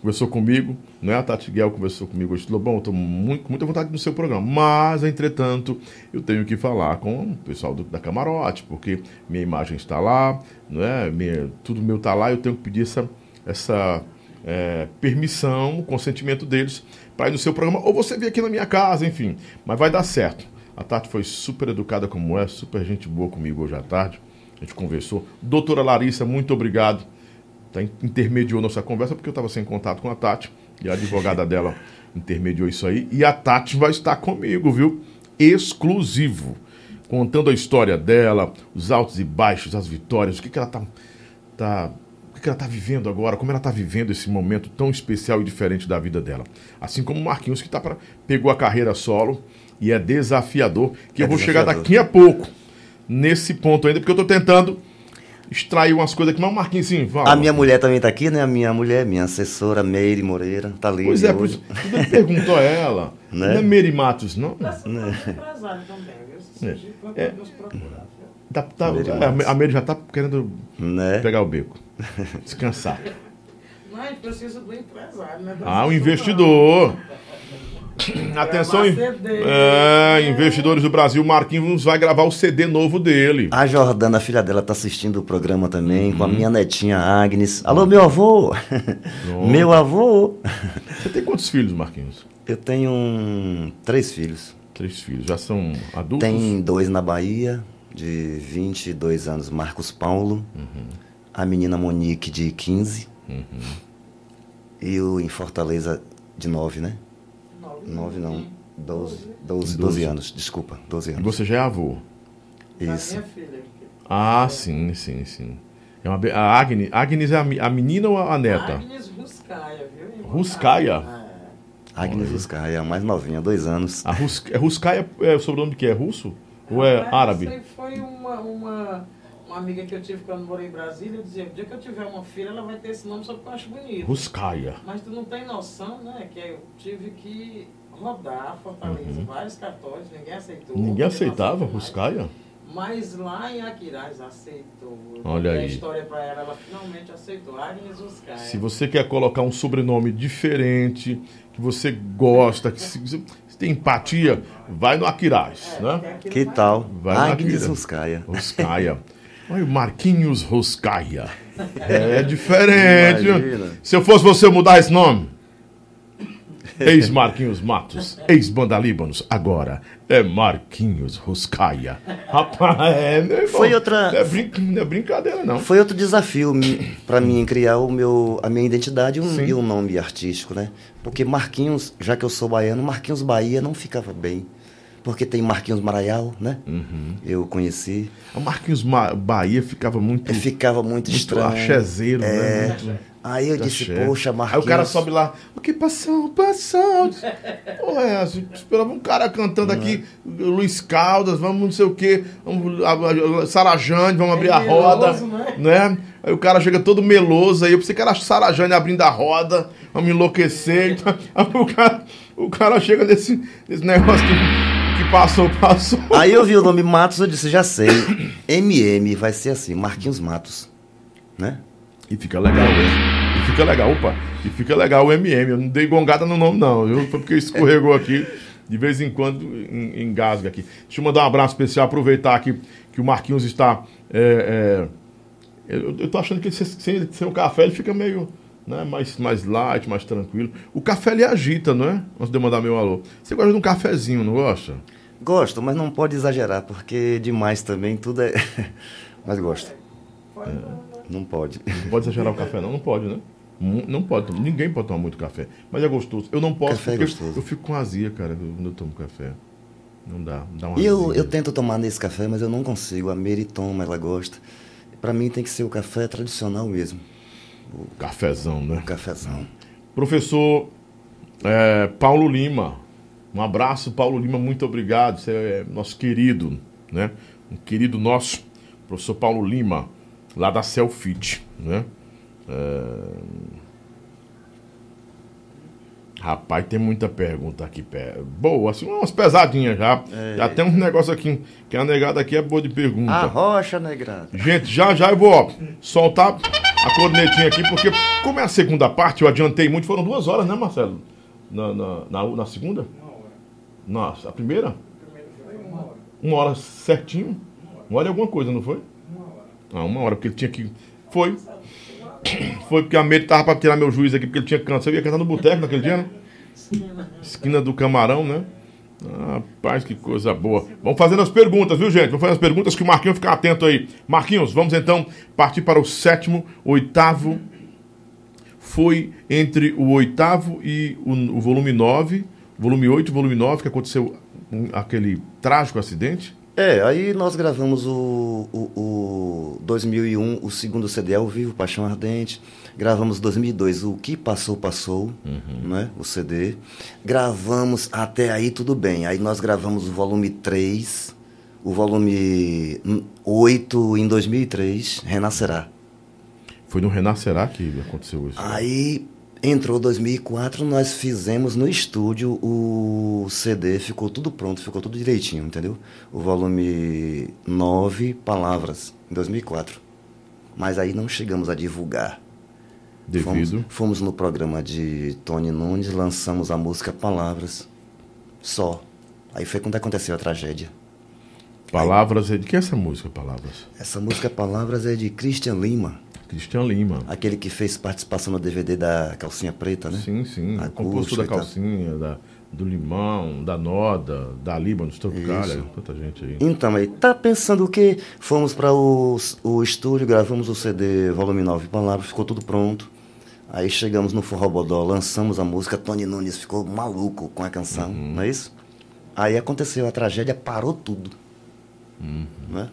Conversou comigo. Não é a Tati Guel conversou comigo hoje. Eu tô muito, com muita vontade no seu programa. Mas, entretanto, eu tenho que falar com o pessoal do- da camarote, porque minha imagem está lá, não é? Minha- tudo meu está lá, eu tenho que pedir essa, essa é, permissão, consentimento deles para ir no seu programa. Ou você vir aqui na minha casa, enfim. Mas vai dar certo. A Tati foi super educada como é, super gente boa comigo hoje à tarde. A gente conversou. Doutora Larissa, muito obrigado. Tá, intermediou nossa conversa porque eu estava sem contato com a Tati. E a advogada dela intermediou isso aí. E a Tati vai estar comigo, viu? Exclusivo. Contando a história dela, os altos e baixos, as vitórias, o que, que ela tá, tá o que, que ela tá vivendo agora, como ela tá vivendo esse momento tão especial e diferente da vida dela. Assim como o Marquinhos, que tá pra, pegou a carreira solo e é desafiador, que É eu vou chegar desafiador. daqui a pouco nesse ponto ainda, porque eu tô tentando extrair umas coisas aqui, mas o Marquinhos, sim, fala. A minha mulher também tá aqui, né? A minha mulher, minha assessora, Meire Moreira, tá ali. Pois é, por isso, tudo ele perguntou a ela. Né? Não é Mary Matos, não? Tá empresário também, É. É. Tá, tá, Mary a, Matos. a Mary já tá querendo Né? pegar o beco. Descansar. Não, a gente precisa do empresário, né? Ah, o investidor. Atenção, é, investidores do Brasil, Marquinhos vai gravar o CD novo dele. A Jordana, a filha dela, tá assistindo o programa também, Uhum. com a minha netinha Agnes. Alô, meu avô! meu avô! Você tem quantos filhos, Marquinhos? Eu tenho um- três filhos. Três filhos. Já são adultos? Tem dois na Bahia, de 22 anos, Marcos Paulo. Uhum. a menina Monique de 15 Uhum. e o em Fortaleza de 9, né? Nove, 9 não, 12, 12, Doze. 12 anos, desculpa, 12 E anos. você já é avô? Isso. minha filha. Ah, sim, sim, sim. É uma, a Agnes, Agnes é a, a menina ou a neta? Agnes Ruscaia, viu? irmão? Ruscaia? É. Agnes Ruscaia, a mais novinha, dois anos. A Rus, é Ruskaya é o sobrenome que é russo? Ou é Rapaz, árabe? Isso aí foi uma, uma, uma amiga que eu tive quando morei em Brasília. Eu dizia: o dia que eu tiver uma filha, ela vai ter esse nome só porque eu acho bonito. Ruskaya. Mas tu não tem noção, né? Que eu tive que rodar Fortaleza, vários cartórios, ninguém aceitou. Uhum. Ninguém aceitava. Ruskaya? Mas lá em Aquiraz aceitou. Olha aí. a história pra ela, ela finalmente aceitou. Agnes Ruscaia. Se você quer colocar um sobrenome diferente, que você gosta, que se, tem empatia, vai no Aquiraz, É, né? Que tal? Vai na Agnes Akira. Ruscaia. Olha o Marquinhos Ruskaya. É diferente. Imagina. Se eu fosse você mudar esse nome. Ex-Marquinhos Matos, ex-Banda Líbanos, agora é Marquinhos Ruskaya. Rapaz, é, meu irmão, Foi outra- Não é, brin- não é brincadeira, não. Foi outro desafio pra mim criar o meu, a minha identidade e um, Sim. e um nome artístico, né? Porque Marquinhos, já que eu sou baiano, Marquinhos Bahia não ficava bem. Porque tem Marquinhos Maraial, né? Uhum. Eu conheci. A Marquinhos Ma- Bahia ficava muito, E ficava muito, muito estranho. axézeiro, né? É. Muito- Aí eu disse, axé. poxa, Aí Marquinhos. o cara sobe lá, o que passou, passou. Porra, é essa? esperava um cara cantando aqui, Luiz Caldas, vamos não sei o quê, vamos, a- a- Sarajane, vamos abrir a roda, meloso, né? né? Aí o cara chega todo meloso, aí eu pensei que era Sarajane abrindo a roda, vamos enlouquecer. Então, aí o, cara, o cara chega nesse, nesse negócio que, que passou, passou. Aí eu vi o nome Matos, eu disse, já sei. MM vai ser assim, Marquinhos Matos. Né? E fica legal, hein? E fica legal, opa. E fica legal o MM. Eu não dei gongada no nome, não. Eu, foi porque escorregou aqui. De vez em quando en- engasga aqui. Deixa eu mandar um abraço especial, aproveitar aqui que o Marquinhos está. é, é, eu, eu tô achando que sem, sem o café ele fica meio né, mais, mais light, mais tranquilo. O café ele agita, não é? Antes de eu mandar meu alô. Você gosta de um cafezinho, não gosta? Gosto, mas não pode exagerar, porque demais também tudo é. mas gosto. Não pode. Não pode exagerar o café, não? Não pode, né? Não pode, ninguém pode tomar muito café. Mas é gostoso. Eu não posso Café é gostoso. eu fico com azia, cara, quando eu tomo café. Não dá, dá uma E eu, eu tento tomar nesse café, mas eu não consigo. A Mary toma, ela gosta. Pra mim tem que ser o café tradicional mesmo. Cafezão, né? O cafezão. Professor é, Paulo Lima. Um abraço, Paulo Lima, muito obrigado. Você é nosso querido, né? Um querido nosso, professor Paulo Lima, lá da Selfit, né? É... Rapaz, tem muita pergunta aqui. Boa, assim, umas pesadinhas já. Já tem um negócio aqui, que a negada aqui é boa de pergunta. A rocha negrada. Gente, já já eu vou ó, soltar a cornetinha aqui, porque como é a segunda parte, eu adiantei muito, foram duas horas, né, Marcelo? Na, na, na, na segunda? Nossa, a primeira? Uma hora certinho? Uma hora e alguma coisa, não foi? Ah, uma hora, porque ele tinha que. Foi. Foi porque a Meire tava pra tirar meu juiz aqui, porque ele tinha câncer. Eu ia cantar no boteco naquele dia, né? Esquina do Camarão, né? Rapaz, que coisa boa. Vamos fazendo as perguntas, viu, gente? Vamos fazer as perguntas que o Marquinhos fica atento aí. Marquinhos, vamos então partir para o sétimo, oitavo. Foi entre o oitavo e o, o volume 9, volume 8 e volume 9, que aconteceu um- aquele trágico acidente. É, aí nós gravamos o, o, o 2001, o segundo CD ao vivo, Paixão Ardente. Gravamos 2002, o Que Passou, Passou, né, o CD. Gravamos até aí tudo bem. Aí nós gravamos o volume 3, o volume hum, 8 em 2003, Renascerá. Foi no Renascerá que aconteceu isso. Aí entrou 2004, nós fizemos no estúdio o CD, ficou tudo pronto, ficou tudo direitinho, entendeu? O volume 9 Palavras, em 2004. Mas aí não chegamos a divulgar. Fomos, Devido. fomos no programa de Tony Nunes, lançamos a música Palavras, só. Aí foi quando aconteceu a tragédia. Palavras. De que é essa música, Palavras? Essa música Palavras é de Christian Lima, Cristian Lima. aquele que fez participação no DVD da Calcinha Preta, né? Sim, sim. Acústica Composto da calcinha, da, do Limão, da Noda, da Líbano, Tropicália, Isso. tanta gente aí. Então, aí, tá pensando o quê? Fomos para o, o estúdio, gravamos o CD volume 9 palavras, ficou tudo pronto. Aí chegamos no Forrobodó, lançamos a música, Tony Nunes ficou maluco com a canção, não é isso? Aí aconteceu a tragédia, parou tudo. Né?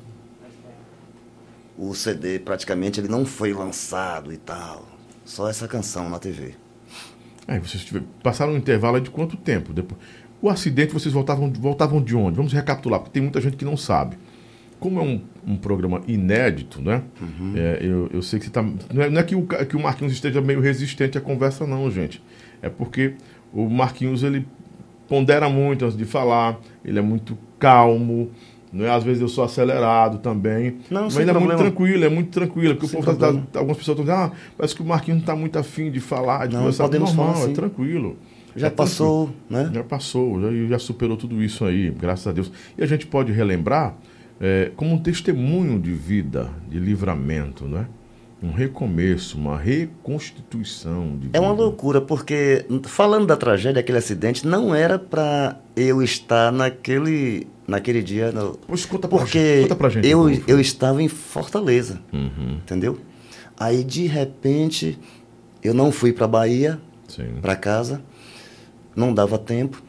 O CD praticamente ele não foi lançado e tal. Só essa canção na TV. Aí vocês tiver- passaram um intervalo de quanto tempo? Depois, o acidente vocês voltavam, voltavam de onde? Vamos recapitular, porque tem muita gente que não sabe. Como é um, um programa inédito, né? É, eu, eu sei que você tá. Não é, não é que, o, que o Marquinhos esteja meio resistente à conversa, não, gente. É porque o Marquinhos ele pondera muito antes de falar, ele é muito calmo. Não é? Às vezes eu sou acelerado também. Não, mas ele é muito tranquilo, é muito tranquilo. Porque Sem o povo tá- tá- algumas pessoas estão dizendo, ah, parece que o Marquinhos não está muito afim de falar, de Não, conversar. podemos Normal, falar é sim. tranquilo. Já É passou, né? tranquilo. Já passou, já, já superou tudo isso aí, graças a Deus. E a gente pode relembrar é, como um testemunho de vida, de livramento, né? Um recomeço, uma reconstituição de É uma loucura, porque falando da tragédia, aquele acidente, não era para eu estar naquele, naquele dia. No, Pois conta pra porque gente, conta pra gente. eu, eu estava em Fortaleza, Uhum, entendeu? Aí, de repente, eu não fui para Bahia, para casa, não dava tempo,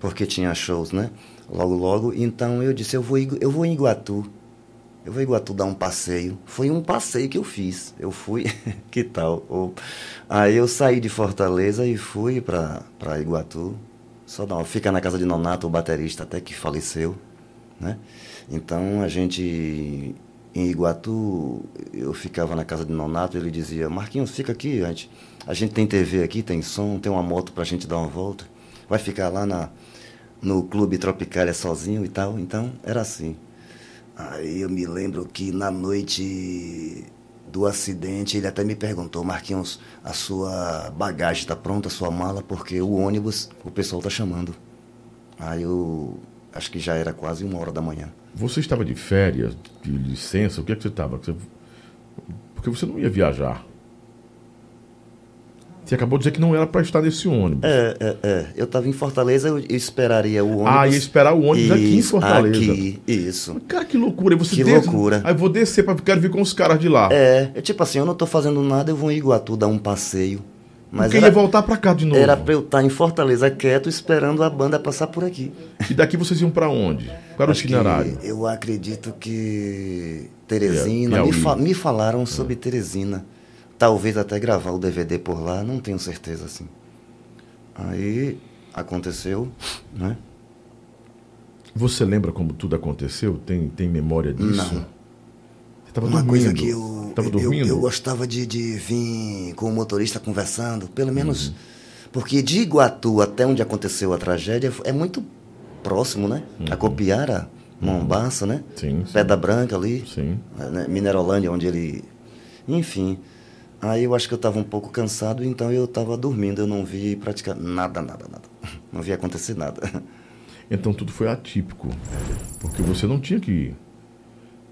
porque tinha shows, né? Logo, logo. Então eu disse: eu vou, eu vou em Iguatu. Eu vou em Iguatu dar um passeio. Foi um passeio que eu fiz. Eu fui, que tal? Ou- Aí eu saí de Fortaleza e fui para Iguatu. Só não, fica na casa de Nonato, o baterista até que faleceu, né? Então a gente em Iguatu, eu ficava na casa de Nonato, ele dizia: "Marquinhos, fica aqui, a gente, a gente tem TV aqui, tem som, tem uma moto pra gente dar uma volta. Vai ficar lá na no Clube Tropicália sozinho e tal". Então era assim. Aí eu me lembro que na noite do acidente, ele até me perguntou, Marquinhos, a sua bagagem está pronta, a sua mala, porque o ônibus, o pessoal tá chamando. Aí eu acho que já era quase uma hora da manhã. Você estava de férias, de licença? O que é que você estava? Porque você não ia viajar. Você acabou de dizer que não era para estar nesse ônibus. É, é, é. Eu estava em Fortaleza, eu esperaria o ônibus. Ah, ia esperar o ônibus aqui em Isso, Fortaleza. Aqui, isso. Cara, que loucura. Você Que desce- loucura. Aí eu vou descer para quero vir com os caras de lá. É, é tipo assim, eu não tô fazendo nada, eu vou em Iguatu dar um passeio. Mas Porque era, ia voltar para cá de novo. era pra eu estar em Fortaleza quieto, esperando a banda passar por aqui. E daqui vocês iam para onde? Qual era o itinerário? eu acredito que Teresina, Piauí. me, fa- me falaram sobre Teresina. Talvez até gravar o DVD por lá, não tenho certeza assim. Aí aconteceu, né? Você lembra como tudo aconteceu? Tem, tem memória disso? Não. Você estava Uma dormindo? coisa que eu, Tava eu, dormindo? eu gostava de, de vir com o motorista conversando, pelo menos. Uhum. Porque de Iguatu até onde aconteceu a tragédia é muito próximo, né? A Copiara, Mombaça, né? Uhum. Sim, sim. Pedra Branca ali. Sim. né? Minerolândia, onde ele. Enfim. Aí eu acho que eu estava um pouco cansado, então eu estava dormindo. Eu não vi praticar nada, nada, nada. Não vi acontecer nada. Então tudo foi atípico. Porque você não tinha que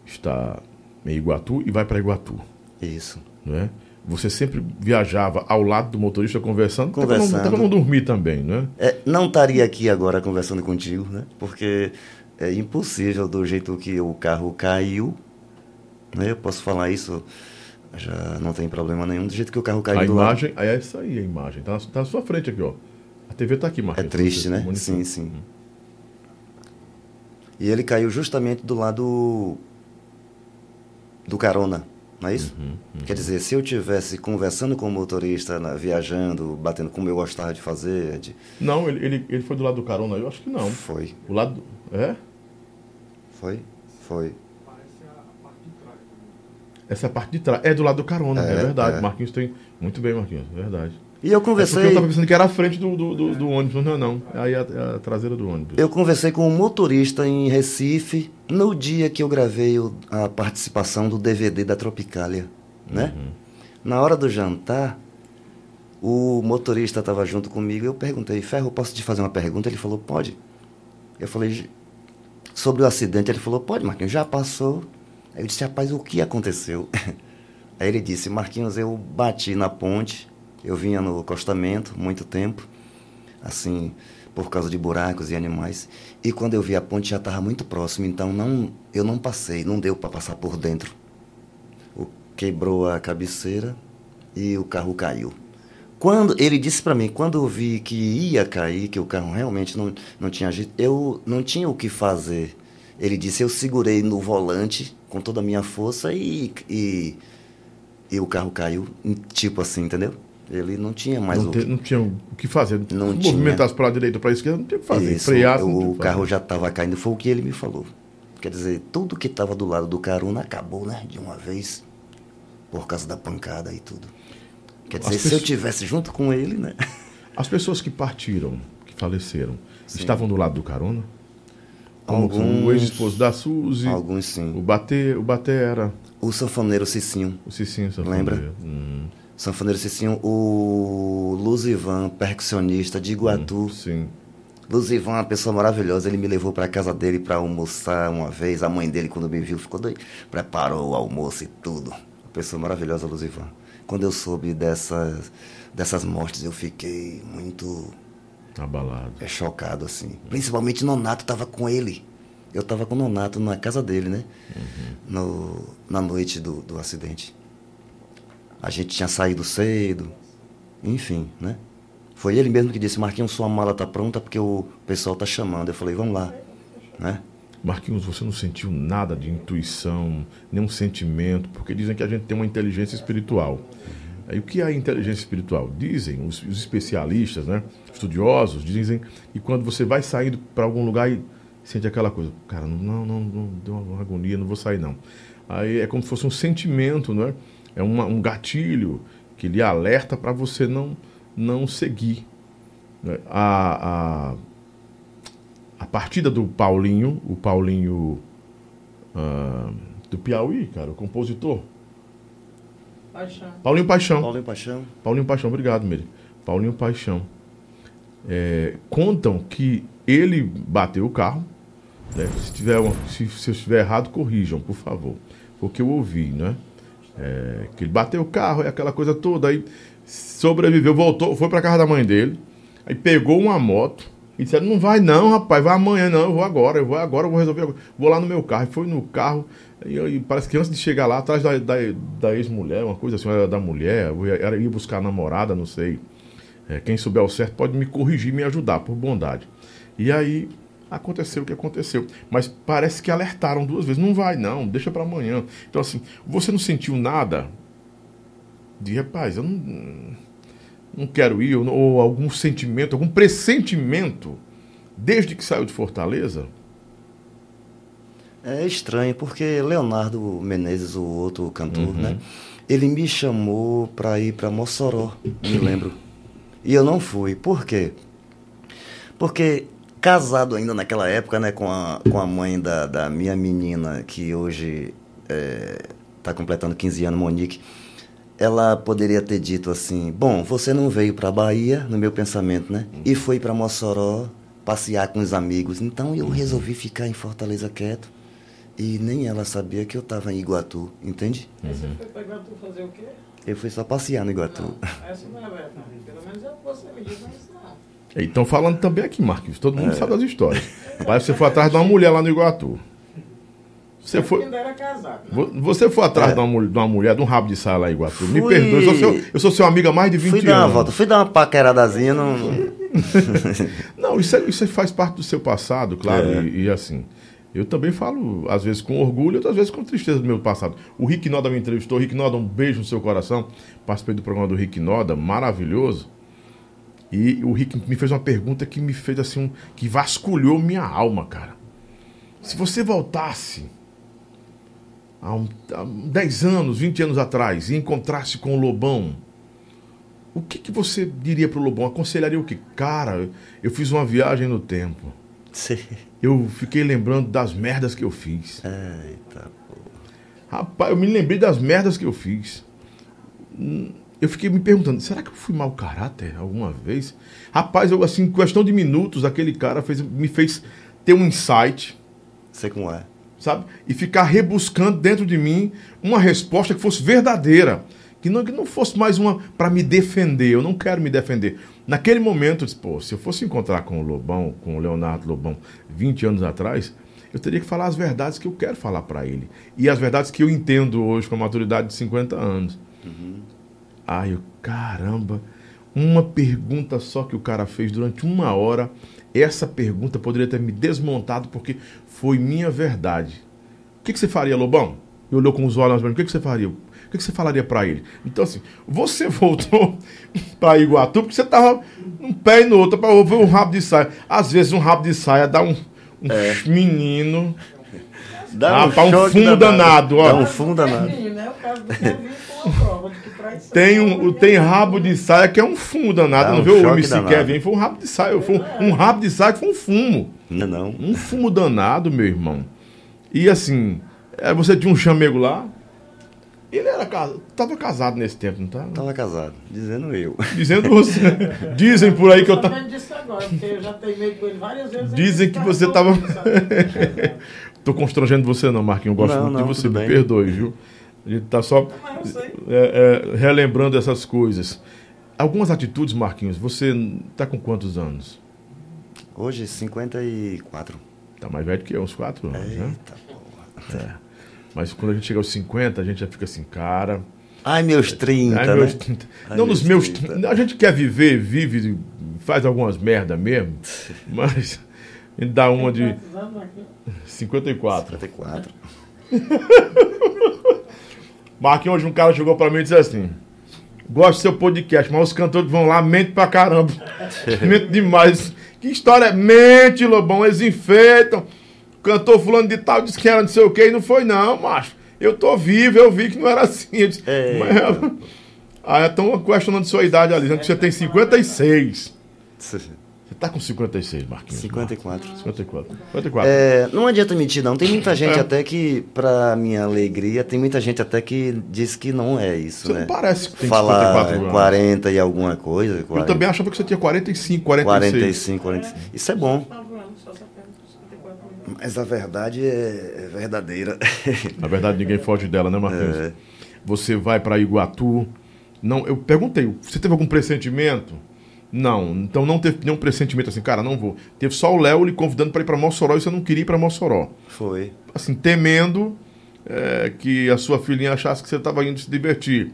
estar em Iguatu e vai para Iguatu. Isso. Não é? Você sempre viajava ao lado do motorista conversando. Conversando. Para não dormir também, não é? É, não estaria aqui agora conversando contigo, né? Porque é impossível do jeito que o carro caiu. Né? Eu posso falar isso, já não tem problema nenhum. Do jeito que o carro caiu A do lado. imagem, é essa aí a imagem. Tá na, tá na sua frente aqui, ó. A TV tá aqui, É Marquinhos. triste, né? Sim, sim. E ele caiu justamente do lado do carona, não é isso? Uhum, Quer dizer, se eu tivesse conversando com o motorista, na- viajando, batendo como eu gostava de fazer, de... Não, ele, ele, ele foi do lado do carona, eu acho que não. foi, O lado. do- É? foi, foi. Essa é parte de trás. É do lado do carona, é, É, verdade. é. Marquinhos tem. Muito bem, Marquinhos, é verdade. E eu É porque conversei, eu tava pensando que era a frente do, do, do- do ônibus, não é não. Aí a, é a traseira do ônibus. eu conversei com um motorista em Recife no dia que eu gravei o- a participação do DVD da Tropicália, né? Na hora do jantar, o motorista estava junto comigo. Eu perguntei, Ferro, posso te fazer uma pergunta? Ele falou, pode. Eu falei, "J- sobre o acidente. Ele falou, pode, Marquinhos, já passou. Aí eu disse, rapaz, o que aconteceu? Aí ele disse, Marquinhos, eu bati na ponte, eu vinha no acostamento muito tempo. assim, por causa de buracos e animais. E quando eu vi a ponte já estava muito próximo, então não, eu não passei, não deu para passar por dentro. O, quebrou a cabeceira e o carro caiu. Quando ele disse para mim, quando eu vi que ia cair, que o carro realmente não, não tinha jeito, eu não tinha o que fazer. Ele disse, eu segurei no volante com toda a minha força e, e, e o carro caiu, tipo assim, entendeu? Ele não tinha mais não, o te- não tinha o que fazer. Não Movimentasse para a direita ou para a esquerda, não tinha o que fazer. Isso, Freasse, tinha o que fazer. carro já estava caindo, foi o que ele me falou. Quer dizer, tudo que estava do lado do Caruna acabou, né? De uma vez, por causa da pancada e tudo. Quer dizer, se eu tivesse junto com ele, né? As pessoas que partiram, que faleceram, estavam do lado do carona? Alguns- o ex-esposo da Suzy, Alguns o sim. Batê, o Batê era O sanfoneiro Cicinho. o Cicinho, seu Lembra? Hum, Sanfoneiro Cicinho, o Luzivan, percussionista de Iguatu. sim. Luzivan é uma pessoa maravilhosa. Ele me levou para casa dele para almoçar uma vez. A mãe dele, quando me viu, ficou doido. Preparou o almoço e tudo. Uma pessoa maravilhosa, Luzivan. Quando eu soube dessas, dessas mortes, eu fiquei muito Abalado. é, chocado, assim. Principalmente Nonato estava com ele. Eu estava com o Nonato na casa dele, né? No, na noite do, do acidente. A gente tinha saído cedo. Enfim, né? Foi ele mesmo que disse, Marquinhos, sua mala tá pronta porque o pessoal tá chamando. Eu falei, vamos lá. Né? Marquinhos, você não sentiu nada de intuição, nenhum sentimento, porque dizem que a gente tem uma inteligência espiritual. Aí o que é a inteligência espiritual? Dizem os, os especialistas, né, estudiosos, dizem que quando você vai saindo para algum lugar e sente aquela coisa, cara, não, não, não, deu uma agonia, não vou sair não. Aí é como se fosse um sentimento, né? É uma- um gatilho que lhe alerta para você não, não seguir. né? A, a, a partida do Paulinho, o Paulinho ah, do Piauí, cara, o compositor. Paixão. Paulinho Paixão. Paulinho Paixão. Paulinho Paixão, obrigado, Miri. Paulinho Paixão. É, contam que ele bateu o carro. né? Se, tiver uma- se, se eu estiver errado, corrijam, por favor. Foi o que eu ouvi, né? É, que ele bateu o carro e aquela coisa toda. Aí sobreviveu, voltou, foi para casa da mãe dele. Aí pegou uma moto e disseram: Não vai não, rapaz, vai amanhã não, eu vou agora, eu vou agora, eu vou resolver agora. Vou lá no meu carro. E foi no carro. E, e parece que antes de chegar lá, atrás da, da, da ex-mulher, uma coisa assim, da mulher, eu ia buscar a namorada, não sei. É, quem souber o certo pode me corrigir, me ajudar, por bondade. E aí aconteceu o que aconteceu. Mas parece que alertaram duas vezes. Não vai, não, deixa para amanhã. Então, assim, você não sentiu nada de rapaz, eu não, não quero ir, ou, ou algum sentimento, algum pressentimento, desde que saiu de Fortaleza? É estranho, porque Leonardo Menezes, o outro cantor, né? Ele me chamou para ir para Mossoró, me lembro. E eu não fui. Por quê? Porque casado ainda naquela época, né, com a, com a mãe da, da minha menina, que hoje está completando 15 anos, Monique, ela poderia ter dito assim: Bom, você não veio para Bahia, no meu pensamento, né? E foi para Mossoró passear com os amigos. Então eu resolvi ficar em Fortaleza quieto. E nem ela sabia que eu estava em Iguatu, entende? Aí você foi pegar tu fazer o quê? Eu fui só passear no Iguatu. Não, essa não é verdade. Pelo menos é você me disse, mas não. E Estão falando também aqui, Marquinhos. Todo É. mundo sabe das histórias. Rapaz, você foi atrás de uma mulher lá no Iguatu. Você foi. ainda era casado. né? Vo- Você foi atrás de, uma, de uma mulher, de um rabo de saia lá em Iguatu. Me Fui. perdoe, eu sou, seu, eu sou seu amigo há mais de 20 Fui dar uma anos. volta, fui dar uma paqueradazinha. Não... Não, isso, é- isso faz parte do seu passado, claro. É. E, e assim, eu também falo, às vezes com orgulho, outras vezes com tristeza do meu passado. O Rick Noda me entrevistou. Rick Noda, um beijo no seu coração. Participei do programa do Rick Noda, maravilhoso. E o Rick me fez uma pergunta que me fez assim, um, que vasculhou minha alma, cara. Se você voltasse há, um, há 10 anos, 20 anos atrás e encontrasse com o Lobão, o que, que você diria pro Lobão? Aconselharia o que? Cara, eu fiz uma viagem no tempo. Eu fiquei lembrando das merdas que eu fiz. Eita, pô. Rapaz, eu me lembrei das merdas que eu fiz. Eu fiquei me perguntando, será que eu fui mau caráter alguma vez? Rapaz, eu assim, em questão de minutos, aquele cara fez, me fez ter um insight, Sei como é. sabe? E ficar rebuscando dentro de mim uma resposta que fosse verdadeira. Que não, que não fosse mais uma para me defender. Eu não quero me defender. Naquele momento, eu disse, pô, se eu fosse encontrar com o Lobão, com o Leonardo Lobão, 20 anos atrás, eu teria que falar as verdades que eu quero falar para ele. E as verdades que eu entendo hoje com a maturidade de 50 anos. Ai, eu, caramba, uma pergunta só que o cara fez durante uma hora, essa pergunta poderia ter me desmontado porque foi minha verdade. O que, que você faria, Lobão? Ele olhou com os olhos para mim, o que, que você faria? O que, que você falaria para ele? Então, assim, você voltou para Iguatu porque você tava um pé e no outro para ouvir um rabo de saia. Às vezes, um rabo de saia dá um, um menino. Dá Ah, pra um choque fundo danado, ó. Dá um fundo danado. Menino, é o caso do Kevin com a prova de que traição. Tem, um, o- tem rabo de saia que é um fumo danado. Dá não um vê o MC. Kevin? Foi um rabo de saia. Foi um, um rabo de saia que foi um fumo. Não, não. Um fumo danado, meu irmão. E assim, é, você tinha um chamego lá. Ele era casado. Tava casado nesse tempo, não tava? Tava casado, dizendo eu. Dizendo você. Dizem por aí que eu tô tava. agora, porque eu já teimei com ele várias vezes. Dizem ele que tá você tava- sabe. Tô constrangendo você, não, Marquinhos. Eu gosto Não, muito de não, você. tudo Me bem. perdoe, viu? A gente tá só Mas eu sei. é, é, relembrando essas coisas. Algumas atitudes, Marquinhos, você tá com quantos anos? Hoje, 54. Tá mais velho que eu, uns 4 anos, né? Eita porra. É. Mas quando a gente chega aos 50, a gente já fica assim, cara. Ai, meus 30, ai, né? meus 30. Ai, não, nos meus meus. 30. A gente quer viver, vive, faz algumas merda mesmo, mas a gente dá uma de Quantos anos aqui? 54. 54. Marquinhos, hoje um cara chegou pra mim e disse assim: Gosto do seu podcast, mas os cantores que vão lá mentem pra caramba. Mente demais. Que história é? Mente, Lobão, eles enfeitam. Cantor fulano de tal disse que era não sei o que e não foi, não, macho. Eu tô vivo, eu vi que não era assim. Eu disse, É. mas, ah, estão questionando sua idade ali, dizendo que você tem 56. Você tá com 56, Marquinhos. 54. 54. 54. É, não adianta mentir, não. Tem muita gente É. até que, pra minha alegria, tem muita gente até que diz que não é isso, Você né? não parece que tem Falar 54 anos. 40 e alguma coisa. Eu 40, também achava que você tinha 45, 46. 45, 45. Isso é bom. Nove anos, só setembro, 54 anos. Mas a verdade é, é verdadeira. Na verdade, ninguém foge dela, né, Marquinhos? É. Você vai para Iguatu. Não, eu perguntei, você teve algum pressentimento? Não, então não teve nenhum pressentimento assim, cara, não vou. Teve só o Léo lhe convidando para ir para Mossoró e você não queria ir para Mossoró. Foi. Assim, temendo é, que a sua filhinha achasse que você estava indo se divertir.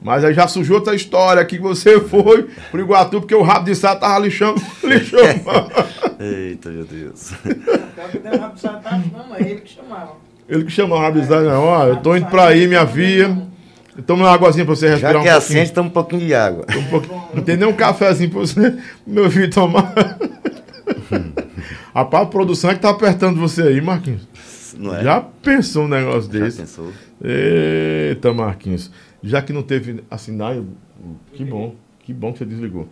Mas aí já surgiu outra história que você foi pro Iguatu porque o rabo de saia tava lixando, lixando. Eita, meu Deus. É ele que chamava. Ele que de saia, não, ó, eu tô indo para aí, minha filha. Toma uma águazinha para você respirar Já que é assim, a gente toma um pouquinho de água. Um pouquinho. Não tem nem um cafezinho pra você, meu filho, tomar. A produção é que tá apertando você aí, Marquinhos. Não é? Já pensou um negócio Já desse? pensou? Eita, Marquinhos. Já que não teve eu- que bom, que bom que você desligou.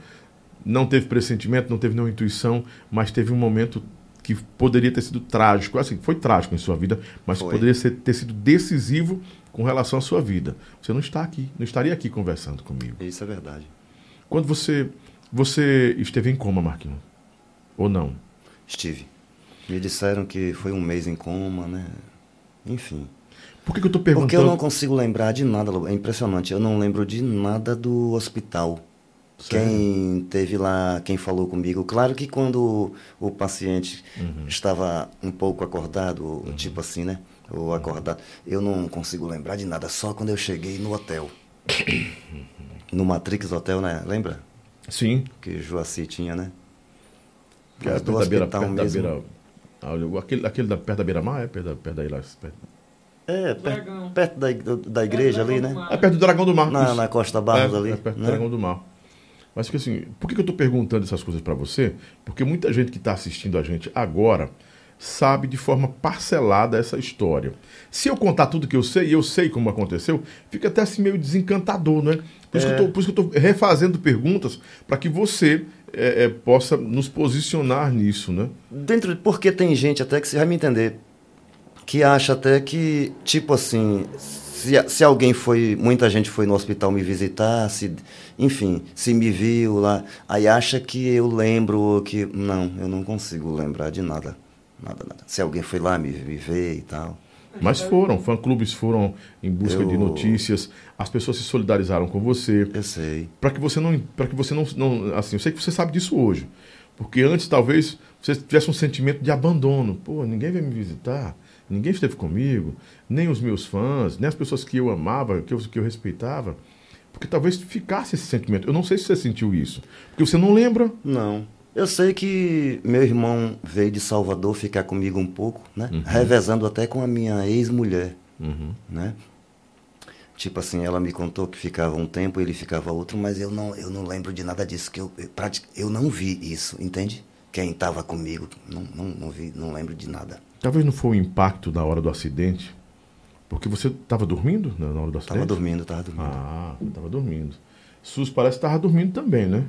Não teve pressentimento, não teve nenhuma intuição, mas teve um momento que poderia ter sido trágico. Assim, foi trágico em sua vida, mas Foi. poderia ser- ter sido decisivo com relação à sua vida. Você não está aqui, não estaria aqui conversando comigo. Isso é verdade. Quando você você esteve em coma, Marquinhos? Ou não? Estive. Me disseram que foi um mês em coma, né? Enfim. Por que, que eu tô Porque eu perguntando? não consigo lembrar de nada, é impressionante. Eu não lembro de nada do hospital. Sério? Quem teve lá, quem falou comigo, claro que quando o paciente Uhum. estava um pouco acordado, tipo assim, né? Ou acordado, eu não consigo lembrar de nada, só quando eu cheguei no hotel. No Matrix Hotel, né? Lembra? Sim. Que Joaci tinha, né? Que é perto do da beira, perto da mesmo. beira. Aquele, aquele da, perto da beira-mar? É perto da, perto da, ilha- perto- É, Dragão. perto, perto da, da igreja ali, né? é perto do Dragão do Mar. Na, na Costa Barros é, ali. É perto do né? Dragão do Mar. Mas que assim, por que, eu tô perguntando essas coisas para você? Porque muita gente que está assistindo a gente agora sabe de forma parcelada essa história. Se eu contar tudo que eu sei, e eu sei como aconteceu, fica até assim meio desencantador, né? Por isso, que, eu tô, por isso que eu tô refazendo perguntas para que você é, é, possa nos posicionar nisso, né? Dentro de, porque tem gente até que você vai me entender que acha até que tipo assim se, se alguém foi muita gente foi no hospital me visitar se enfim se me viu lá aí acha que eu lembro que não eu não consigo lembrar de nada nada nada. Se alguém foi lá me, me ver e tal. Mas foram, fã-clubes foram em busca de Eu- notícias, as pessoas se solidarizaram com você, Eu sei. para que você não, para que você não, não, assim, eu sei que você sabe disso hoje, porque antes talvez você tivesse um sentimento de abandono, pô, ninguém veio me visitar, ninguém esteve comigo, nem os meus fãs, nem as pessoas que eu amava, que eu, que eu respeitava, porque talvez ficasse esse sentimento. Eu não sei se você sentiu isso, porque você não lembra. Não. Eu sei que meu irmão veio de Salvador ficar comigo um pouco, né? Revezando até com a minha ex-mulher, Uhum. né? Tipo assim, ela me contou que ficava um tempo, ele ficava outro, mas eu não, eu não lembro de nada disso, que eu, eu, eu não vi isso, entende? Quem estava comigo, não, não, não vi, não lembro de nada. Talvez não foi o impacto da hora do acidente, porque você estava dormindo né, na hora do acidente? Tava dormindo, tava dormindo. Ah, estava dormindo. Sus parece que estava dormindo também, né?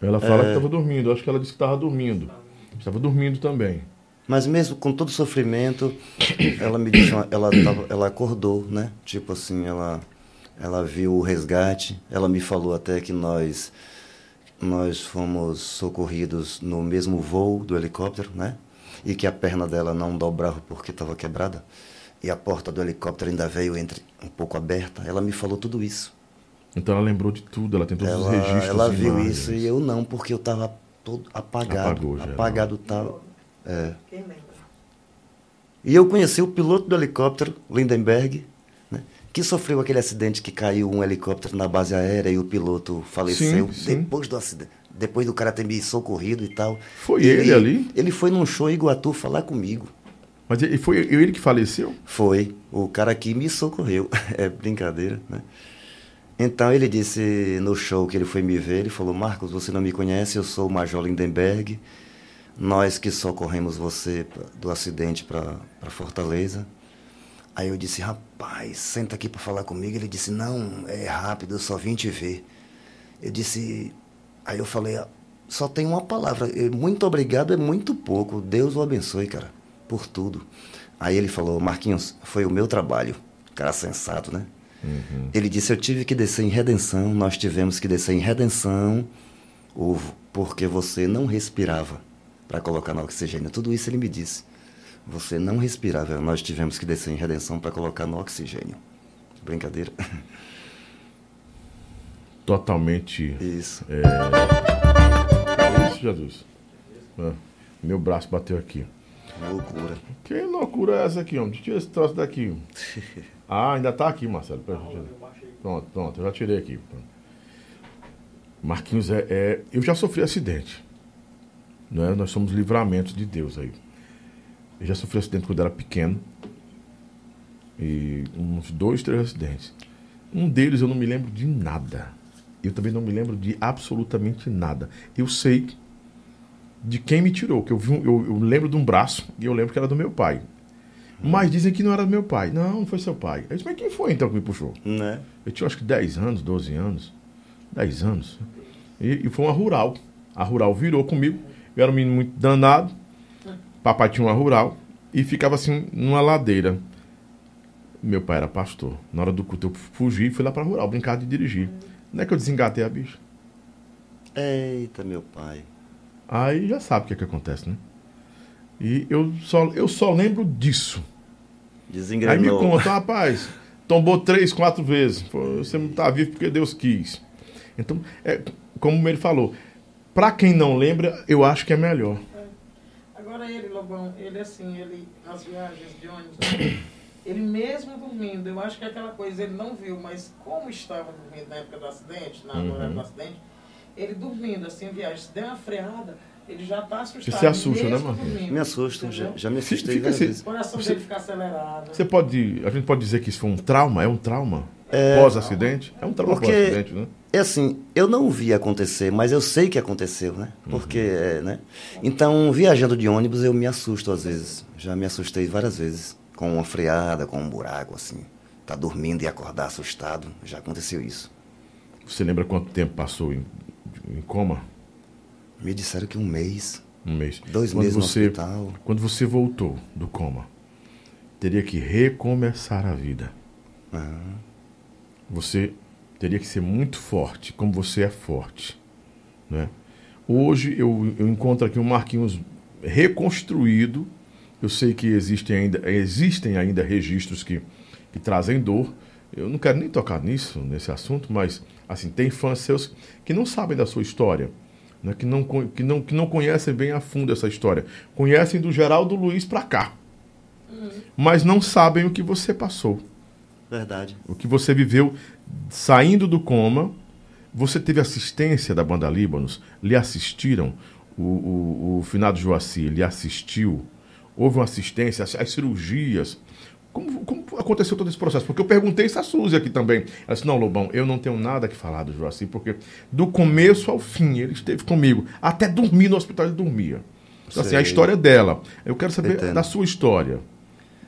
Ela fala que estava dormindo. Eu acho que ela disse que estava dormindo. Estava dormindo também. Mas mesmo com todo o sofrimento, ela me disse, ela, tava, ela acordou, né? Tipo assim, ela, ela viu o resgate, ela me falou até que nós, nós fomos socorridos no mesmo voo do helicóptero, né? E que a perna dela não dobrava porque estava quebrada. E a porta do helicóptero ainda veio entre um pouco aberta. Ela me falou tudo isso. Então ela lembrou de tudo, ela tem todos os Ela, registros. ela viu imagens. isso e eu não, porque eu estava todo apagado. Apagou já, apagado tal. É. Quem lembra? E eu conheci o piloto do helicóptero, Lindenberg, né, que sofreu aquele acidente que caiu um helicóptero na base aérea e o piloto faleceu Sim, sim. depois do acidente. Depois do cara ter me socorrido e tal. Foi ele ali? Ele foi num show em Iguatu falar comigo. Mas ele- foi ele que faleceu? Foi o cara que me socorreu. É brincadeira, né? Então ele disse no show que ele foi me ver, ele falou, Marcos, você não me conhece, eu sou o Major Lindenberg, nós que socorremos você do acidente para Fortaleza. Aí eu disse, rapaz, senta aqui para falar comigo. Ele disse, não, é rápido, eu só vim te ver. Eu disse, aí eu falei, "Ah, só tem uma palavra, muito obrigado é muito pouco, Deus o abençoe, cara, por tudo. Aí ele falou, Marquinhos, foi o meu trabalho, cara sensato, né? Ele disse, eu tive que descer em redenção, nós tivemos que descer em redenção, o- porque você não respirava para colocar no oxigênio. Tudo isso ele me disse. Você não respirava, nós tivemos que descer em redenção para colocar no oxigênio. Brincadeira. Totalmente. Isso. É isso, Jesus. Ah, meu braço bateu aqui. Loucura. Que loucura é essa aqui, homem? Tira esse troço daqui. Ah, ainda tá aqui, Marcelo. Pera. Pronto, pronto, eu já tirei aqui. Marquinhos, é, é- eu já sofri acidente. Não é? Nós somos livramentos de Deus aí. Eu já sofri acidente quando era pequeno. E uns dois, três acidentes. Um deles eu não me lembro de nada. Eu também não me lembro de absolutamente nada. Eu sei de quem me tirou, que eu, vi um- eu, eu lembro de um braço e eu lembro que era do meu pai. Mas dizem que não era do meu pai. Não, não foi seu pai. Eu disse, mas quem foi então que me puxou? Né? Eu tinha acho que 10 anos, 12 anos. 10 anos. E, e foi uma rural. A rural virou comigo. Eu era um menino muito danado. Papai tinha uma rural. E ficava assim, numa ladeira. Meu pai era pastor. Na hora do culto eu fugi e fui lá pra rural, brincar de dirigir. Não é que eu desengatei a bicha. Eita, meu pai. Aí já sabe o que, é que acontece, né? E eu só, eu só lembro disso. Aí me Desengrenou. conta, rapaz, tombou três, quatro vezes. Você não tá vivo porque Deus quis. Então, é, como ele falou, pra quem não lembra, eu acho que é melhor. Agora ele, Lobão, ele assim, ele, nas viagens de ônibus, ele mesmo dormindo, eu acho que é aquela coisa, ele não viu, mas como estava dormindo na época do acidente, na Uhum. hora do acidente, ele dormindo assim, em viagem, se der uma freada, ele já está assustado. Você se assusta, né, dormindo, Me assusto, já, já me assustei Fica várias assim. vezes. O coração Você- dele fica acelerado. Você pode, a gente pode dizer que isso foi um trauma? É um trauma? É. Pós-acidente? É um trauma pós-acidente, né? É assim, eu não vi acontecer, mas eu sei que aconteceu, né? Porque, é, né? Então, viajando de ônibus, eu me assusto às vezes. Já me assustei várias vezes. Com uma freada, com um buraco, assim. Tá dormindo e acordar assustado. Já aconteceu isso. Você lembra quanto tempo passou em, em coma? Me disseram que um mês, Um mês. dois Quando meses no você, hospital. Quando você voltou do coma, teria que recomeçar a vida. Ah, Você teria que ser muito forte, como você é forte. Né? Hoje eu, eu encontro aqui um Marquinhos reconstruído Eu sei que existem ainda, existem ainda registros que, que trazem dor. Eu não quero nem tocar nisso, nesse assunto, mas assim, tem fãs seus que não sabem da sua história, né? que, não, que, não, que não conhecem bem a fundo essa história. Conhecem do Geraldo Luiz pra cá, mas não sabem o que você passou, Verdade. o que você viveu saindo do coma. Você teve assistência da banda Líbanos, lhe assistiram, o, o, o finado Joaci lhe assistiu, houve uma assistência, as, as cirurgias. Como, como aconteceu todo esse processo? Porque eu perguntei isso a Suzy aqui também. Ela disse, não, Lobão, eu não tenho nada que falar do Joaci, porque do começo ao fim ele esteve comigo. Até dormir no hospital ele dormia. Então, assim, a Sei. história dela. Eu quero saber Entendo. da sua história.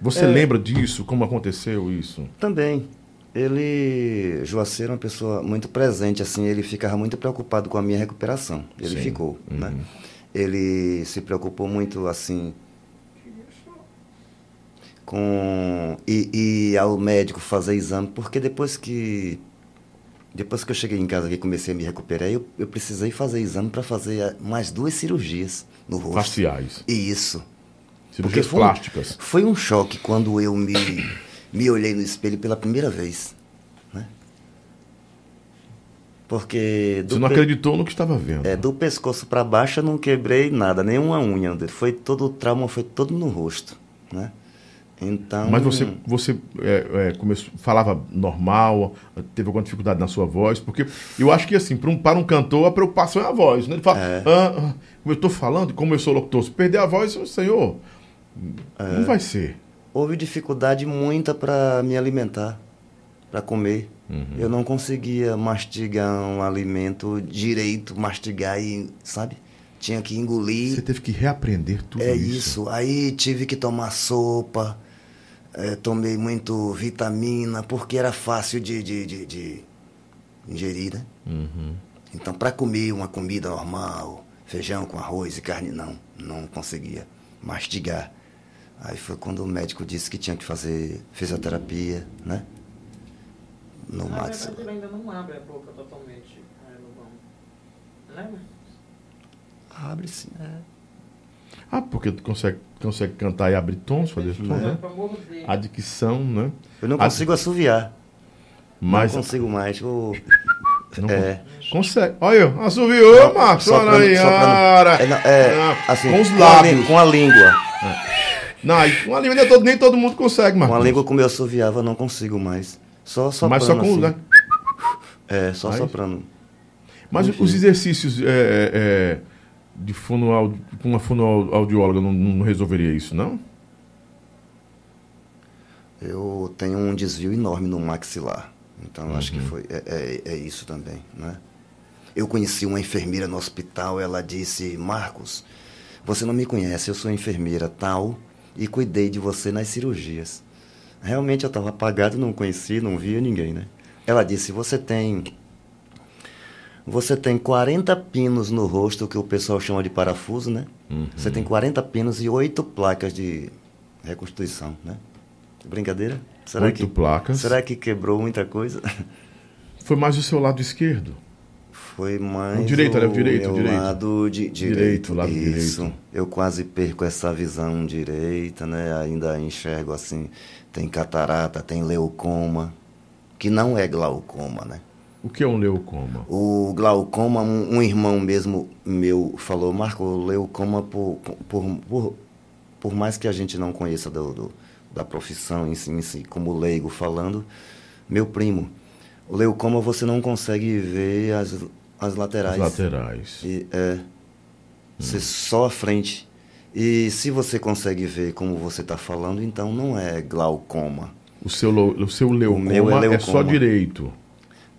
Você É. lembra disso? Como aconteceu isso? Também. Ele, Joacir era uma pessoa muito presente, assim, ele ficava muito preocupado com a minha recuperação. Ele Sim. ficou, né? Uhum. Ele se preocupou muito, assim, com ir, ir ao médico fazer exame, porque depois que depois que eu cheguei em casa e comecei a me recuperar, eu, eu precisei fazer exame para fazer mais duas cirurgias no rosto. Faciais. Isso. Cirurgias foi plásticas. Foi um choque quando eu me, me olhei no espelho pela primeira vez. Né? Porque Você não pe- acreditou no que estava vendo. é, do pescoço para baixo eu não quebrei nada, nenhuma unha. Foi todo o trauma, foi todo no rosto. Né? Então. Mas você, você é, é, começou, falava normal, teve alguma dificuldade na sua voz? Porque eu acho que, assim, para um, para um cantor, a preocupação é a voz. Né? Ele fala, É. ah, ah, como eu estou falando, como eu sou locutor, se perder a voz, senhor, É. não vai ser. Houve dificuldade muita para me alimentar, para comer. Uhum. Eu não conseguia mastigar um alimento direito, mastigar e, sabe? Tinha que engolir. Você teve que reaprender tudo É isso. isso. Aí tive que tomar sopa, eh, tomei muito vitamina, porque era fácil de, de, de, de ingerir, né? Uhum. Então, para comer uma comida normal, feijão com arroz e carne, não, não conseguia mastigar. Aí foi quando o médico disse que tinha que fazer fisioterapia, né? No Na verdade, ele ainda não abre a boca totalmente. Aí, Lobão. Lembra? Abre sim. É. Ah, porque tu consegue, consegue cantar e abrir tons, fazer tons, Mas é né? pra morder. A dicção, né? Eu não A- consigo assoviar. Mas Não consigo mais. O- não é. consegue. Olha, assoviou, Marcos. Olha aí, cara. é, não, é, Ah, assim, com os a lábios. Com a língua. Não, aí, uma língua nem todo, nem todo mundo consegue, Marcos. Com a língua como eu assoviava, eu não consigo mais. Só soprando. Mas só com assim. né? É, só Aí- soprando. Mas Enfim. os exercícios é, é, é, de fonoaudi- com uma fonoaudióloga não, não resolveria isso, não? Eu tenho um desvio enorme no maxilar. Então Uhum. acho que foi. É, é, é isso também, né? Eu conheci uma enfermeira no hospital, ela disse, Marcos, você não me conhece, eu sou enfermeira tal e cuidei de você nas cirurgias. Realmente eu estava apagado, não conhecia, não via ninguém, né? Ela disse, você tem. Você tem 40 pinos no rosto, que o pessoal chama de parafuso, né? Você tem 40 pinos e oito placas de reconstituição, né? Brincadeira? Será Oito que, placas. Será que quebrou muita coisa? Foi mais o seu lado esquerdo. Foi mais O direito, olha, o o direito, o direito. lado de, direito. Direito, lado Isso. direito. Eu quase perco essa visão direita, né? Ainda enxergo assim, tem catarata, tem leucoma, que não é glaucoma, né? O que é um leucoma? O glaucoma, um, um irmão mesmo meu falou, Marco, o leucoma, por, por, por, por mais que a gente não conheça do, do- da profissão em si, em si, como leigo falando, meu primo, o leucoma você não consegue ver as, as laterais. laterais. E, é, você só a frente. E se você consegue ver como você está falando, então não é glaucoma. O seu, o seu leucoma, meu é é, só leucoma. direito.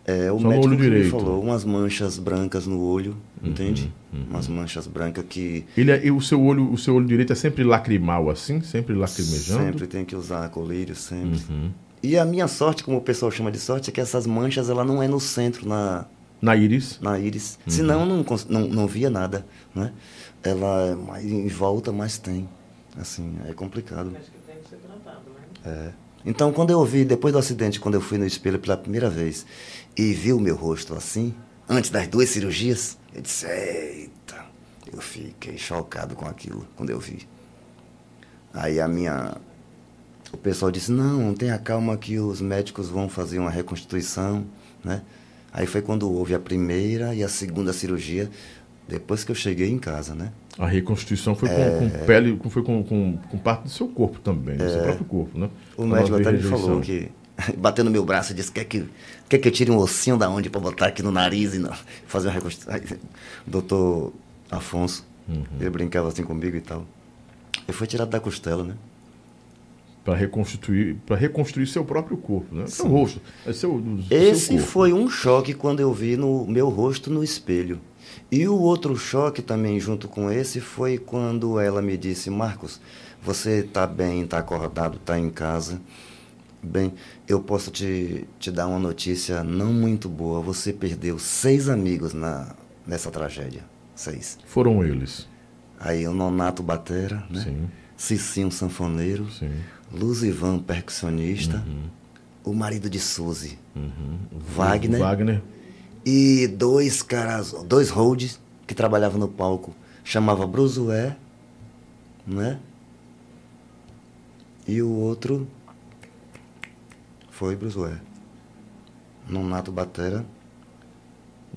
É, o Só médico olho que me direito. falou, umas manchas brancas no olho, Uhum, entende? Umas manchas brancas que Ele é, e o seu olho, o seu olho direito é sempre lacrimal assim, sempre lacrimejando. sempre tem que usar colírio, sempre. Uhum. E a minha sorte, como o pessoal chama de sorte, é que essas manchas ela não é no centro, na, Na íris. na íris. Uhum. Senão eu não, não, não via nada, né? Ela é mais em volta, mas tem. Assim, é complicado. Mas que tem que ser tratado, né? É. Então, quando eu vi, depois do acidente, quando eu fui no espelho pela primeira vez e vi o meu rosto assim, antes das duas cirurgias, eu disse, eita, eu fiquei chocado com aquilo, quando eu vi. Aí a minha. O pessoal disse, não, tenha calma que os médicos vão fazer uma reconstituição, né? Aí foi quando houve a primeira e a segunda cirurgia, depois que eu cheguei em casa, né? A reconstituição foi com, É. com pele, foi com, com, com parte do seu corpo também, do seu próprio corpo, né? É. O médico até me falou que, bateu no meu braço e disse, quer que, quer que eu tire um ossinho da onde para botar aqui no nariz e não, fazer uma reconstrução. Doutor Afonso, Uhum. ele brincava assim comigo e tal. Eu fui tirado da costela, né? Para reconstituir, para reconstruir seu próprio corpo, né? Seu rosto, é seu, seu Esse corpo. foi um choque quando eu vi no meu rosto no espelho. E o outro choque também junto com esse foi quando ela me disse, Marcos, você está bem, está acordado, está em casa. Bem, eu posso te, te dar uma notícia não muito boa. Você perdeu seis amigos na, nessa tragédia. Seis. Foram eles. Aí o Nonato Batera, né? Sim, Cicinho Sanfoneiro, sim. Luzivan Percussionista, o marido de Suzy, Wagner, Wagner. e dois caras, dois holds que trabalhavam no palco. Chamava Brusué, né? E o outro foi Brusué. Nonato Batera.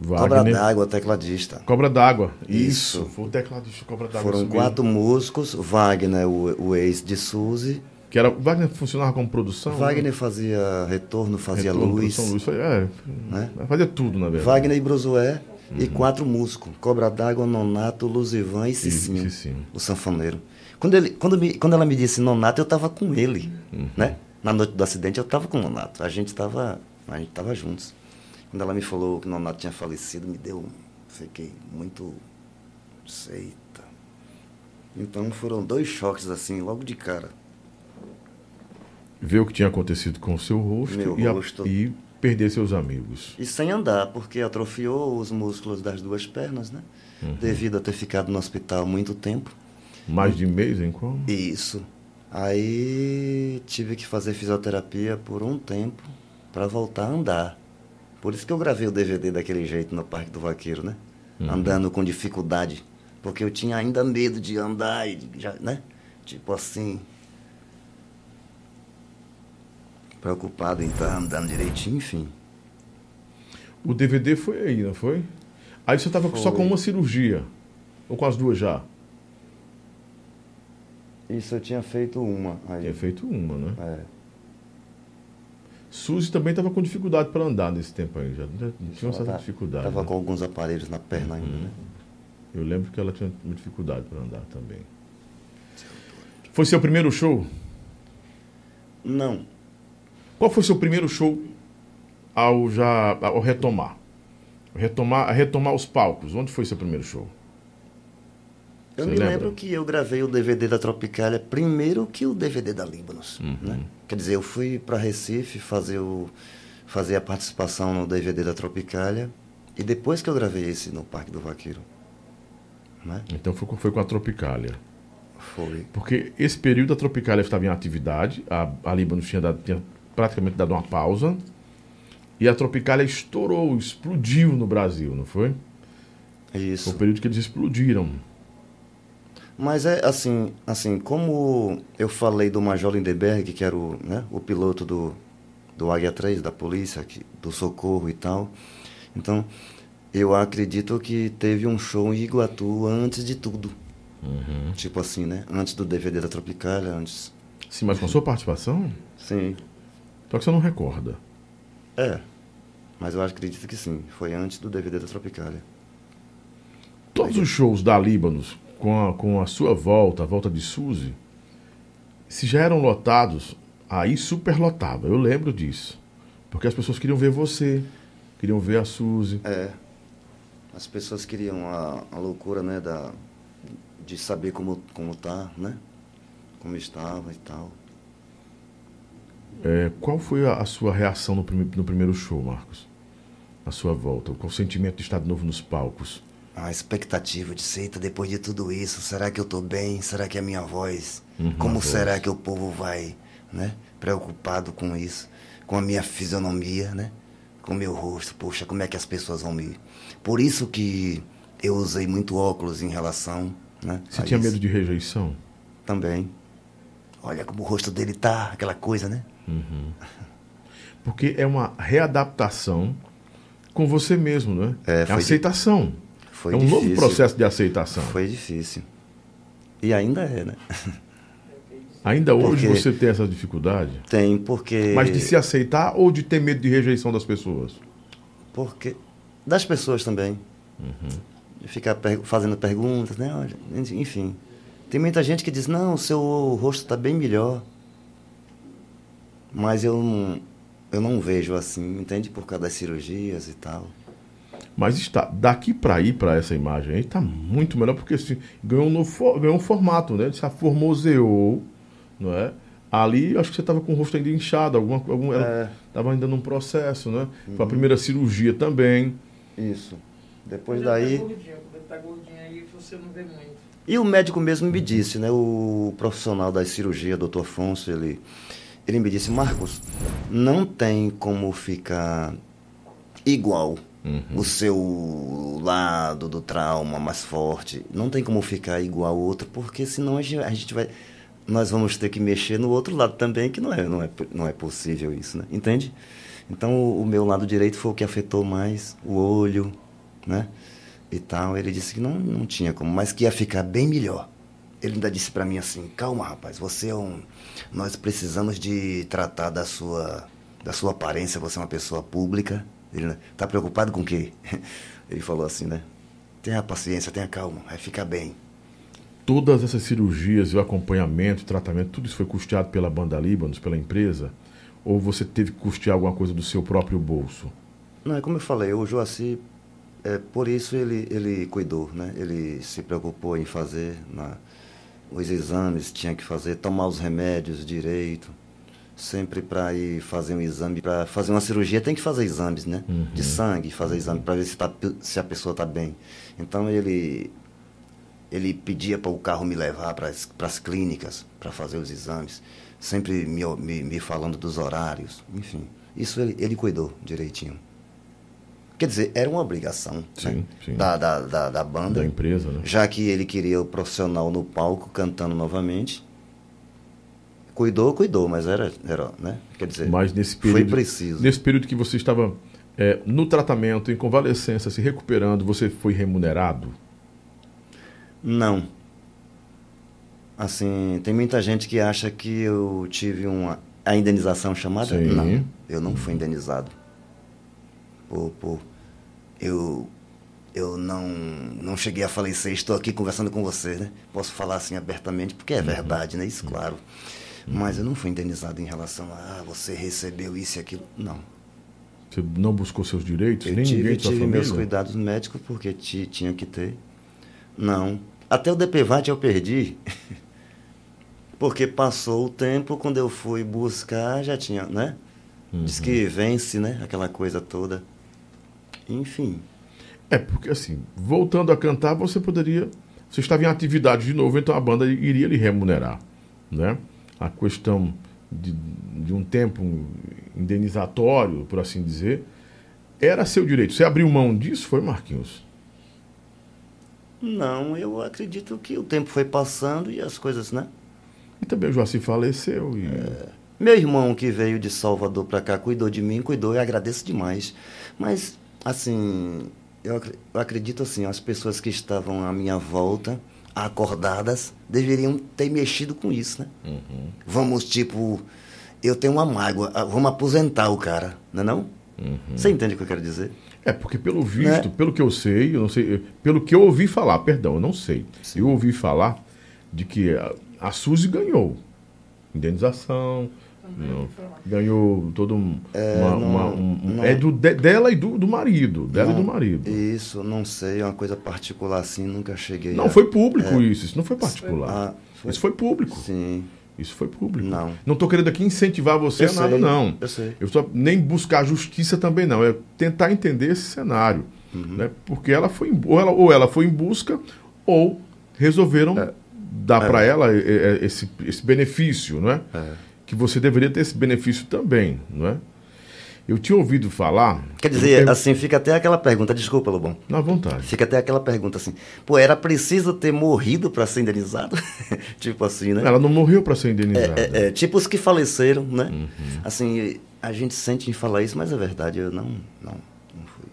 Cobra d'água, tecladista. Cobra d'água. Isso. Isso. Foi o tecladista Cobra d'água. Foram isso mesmo. quatro músicos. Wagner, o, o ex de Suzy. Que era, Wagner funcionava como produção? Wagner né? fazia retorno, fazia Retorno, luz. produção, luz. Foi- É, Né? fazia tudo, na verdade. Wagner e Brusué Uhum. e quatro músicos. Cobra d'água, Nonato, Luzivan e Cicinho, Cicinho. o sanfoneiro. Quando, ele, quando, me- quando ela me disse Nonato, eu estava com ele, Uhum. né? Na noite do acidente eu estava com o Nonato. A gente estava a gente tava juntos. Quando ela me falou que o Nonato tinha falecido, me deu... Fiquei muito... Eita. Então foram dois choques assim, logo de cara. Ver o que tinha acontecido com o seu rosto, Meu e, a- rosto. e perder seus amigos. E sem andar, porque atrofiou os músculos das duas pernas, né? Uhum. Devido a ter ficado no hospital muito tempo. Mais de mês em como? Isso. Aí tive que fazer fisioterapia por um tempo para voltar a andar. Por isso que eu gravei o DVD daquele jeito no Parque do Vaqueiro, né? Andando com dificuldade. Porque eu tinha ainda medo de andar e já, né? Tipo assim. Preocupado em estar andando direitinho, enfim. O DVD foi aí, não foi? Aí você estava só com uma cirurgia. Ou com as duas já? Isso eu tinha feito uma. Aí. Tinha feito uma, né? É. Suzy também estava com dificuldade para andar nesse tempo aí. Já, já tinha uma certa Ela dificuldade. Tava né? com alguns aparelhos na perna ainda, né? Eu lembro que ela tinha uma dificuldade para andar também. Foi seu primeiro show? Não. Qual foi seu primeiro show ao já ao retomar? Retomar, retomar os palcos. Onde foi seu primeiro show? Eu Você me lembra? lembro que eu gravei o DVD da Tropicália primeiro que o DVD da Líbanos, Uhum. né? Quer dizer, eu fui para Recife fazer, o, fazer a participação no DVD da Tropicália e depois que eu gravei esse no Parque do Vaqueiro, né? Então foi, com- foi com a Tropicália. Foi. Porque esse período a Tropicália estava em atividade, a, a Líbano tinha, dado- tinha praticamente dado uma pausa, e a Tropicália estourou, explodiu no Brasil, não foi? Foi Isso. o período que eles explodiram. Mas é assim, assim, como eu falei do Major Lindenberg, que era o, né, o piloto do, do Águia 3, da polícia, que, do socorro e tal. Então, eu acredito que teve um show em Iguatu antes de tudo. Tipo assim, né? Antes do DVD da Tropicália, antes. Sim, mas com sua participação? Sim. Só que você não recorda. É. Mas eu acredito que sim. Foi antes do DVD da Tropicália. Todos os shows da Líbanos, com a, com a sua volta, a volta de Suzy, se já eram lotados, aí superlotava. Eu lembro disso. Porque as pessoas queriam ver você, queriam ver a Suzy. É. As pessoas queriam a, a loucura, né, da, de saber como, como tá, né? Como estava e tal. É, qual foi a, a sua reação no, prime- no primeiro show, Marcos? A sua volta? Qual o sentimento de estar de novo nos palcos? A expectativa de seita depois de tudo isso, será que eu tô bem? Será que é a minha voz? Uhum, Como será que o povo vai, né? Preocupado com isso, com a minha fisionomia, né? Com o meu rosto, poxa, como é que as pessoas vão me... Por isso que eu usei muito óculos em relação, né? Você tinha isso. medo de rejeição? Também. olha como o rosto dele tá, aquela coisa, né? Porque é uma readaptação com você mesmo, né? É, foi aceitação. Foi é um difícil. novo processo de aceitação. Foi difícil. E ainda é, né? Ainda hoje Porque- você tem essa dificuldade, Tem, porque. mas de se aceitar ou de ter medo de rejeição das pessoas? Porque. Das pessoas também. De Ficar per- fazendo perguntas, né? Enfim. Tem muita gente que diz, não, o seu rosto está bem melhor. Mas eu não, eu não vejo assim, entende? Por causa das cirurgias e tal. Mas está daqui para ir para essa imagem aí está muito melhor porque assim, ganhou um novo ganhou um formato, né? Ele se aformoseou, não é? Ali acho que você estava com o rosto ainda inchado, alguma algum É. estava ainda num processo, né? Foi a primeira cirurgia também. Isso. Depois Quando daí. Tá gordinho, tá gordinho aí, você não vê muito. E o médico mesmo me disse, né? O profissional da cirurgia, doutor Afonso, ele, ele me disse, Marcos, não tem como ficar igual o seu lado do trauma mais forte. Não tem como ficar igual ao outro, porque senão a gente, vai. Nós vamos ter que mexer no outro lado também, que não é, não é, não é possível isso, né? Entende? Então o, o meu lado direito foi o que afetou mais, o olho, né? E tal. Ele disse que não, não tinha como, mas que ia ficar bem melhor. Ele ainda disse pra mim assim: calma, rapaz, você é um. Nós precisamos de tratar da sua, da sua aparência, você é uma pessoa pública. Ele né, tá preocupado com o quê? Ele falou assim, né? Tenha paciência, tenha calma, vai ficar bem. Todas essas cirurgias, e o acompanhamento, o tratamento, tudo isso foi custeado pela banda Líbanos, pela empresa? Ou você teve que custear alguma coisa do seu próprio bolso? Não, é como eu falei, o Joaci, é, por isso ele, ele cuidou, né? Ele se preocupou em fazer na, os exames, tinha que fazer, tomar os remédios direito. Sempre para ir fazer um exame, para fazer uma cirurgia tem que fazer exames, né? De sangue, fazer exame para ver se, tá, se a pessoa está bem. Então ele ele pedia para o carro me levar para as clínicas para fazer os exames, sempre me, me, me falando dos horários, enfim. Isso ele, ele cuidou direitinho. Quer dizer, era uma obrigação Sim, né? sim. Da, da, da, da banda, Da empresa, né? já que ele queria o profissional no palco cantando novamente. Cuidou, cuidou, mas era, era né? Quer dizer, Mas nesse foi período, preciso. nesse período que você estava é, no tratamento, em convalescença, se recuperando, você foi remunerado? Não. Assim, tem muita gente que acha que eu tive uma a indenização chamada. Sim. Não, eu não fui indenizado. Por, por, eu eu não não cheguei a falecer, estou aqui conversando com você, né? Posso falar assim abertamente porque é Uhum. verdade, né? Isso claro. Mas eu não fui indenizado em relação a ah, você recebeu isso e aquilo. Não. Você não buscou seus direitos? Eu nem tive, ninguém tive família? meus cuidados médicos porque ti- tinha que ter. Não. Até o DPVAT eu perdi. porque passou o tempo, quando eu fui buscar, já tinha, né? Diz Uhum. que vence, né? Aquela coisa toda. Enfim. É, porque assim, voltando a cantar, você poderia. Você estava em atividade de novo, então a banda iria lhe remunerar. Né? A questão de, de um tempo indenizatório, por assim dizer, era seu direito. Você abriu mão disso, foi, Marquinhos? Não, eu acredito que o tempo foi passando e as coisas, né? E também o Joaci faleceu. E... Meu irmão que veio de Salvador para cá cuidou de mim, cuidou e agradeço demais. Mas, assim, eu acredito assim, as pessoas que estavam à minha volta, acordadas, deveriam ter mexido com isso, né? Uhum. Vamos, tipo, eu tenho uma mágoa, ah, vamos aposentar o cara, não é não? Uhum. Você entende o que eu quero dizer? É, porque pelo visto, Né? pelo que eu sei, eu não sei, pelo que eu ouvi falar, perdão, eu não sei. Eu ouvi falar de que a, a Suzy ganhou indenização, não, ganhou todo um, uma- não- uma- um- não. é do, de- dela e do, do marido, dela e do Não, marido. Isso, não sei, é uma coisa particular assim, nunca cheguei Não a- foi público isso, isso não foi particular. Ah, foi- Isso foi público. Sim, Isso foi público. Não. Não estou querendo aqui incentivar você Eu a nada, sei, não. eu sei. Eu só nem buscar justiça também não. É tentar entender esse cenário. Uhum. Né? Porque ela foi em, ou, ela, ou ela foi em busca, ou resolveram É. dar para ela eh, eh, esse, esse benefício, não é? Que você deveria ter esse benefício também, não é? Eu tinha ouvido falar. Quer dizer, assim, fica até aquela pergunta, desculpa, Lobão. Na vontade. Fica até aquela pergunta assim, pô, era preciso ter morrido para ser indenizado? tipo assim, né? Ela não morreu para ser indenizada. É, é, tipo os que faleceram, né? Uhum. Assim, a gente sente em falar isso, mas é verdade, eu não, não, não fui.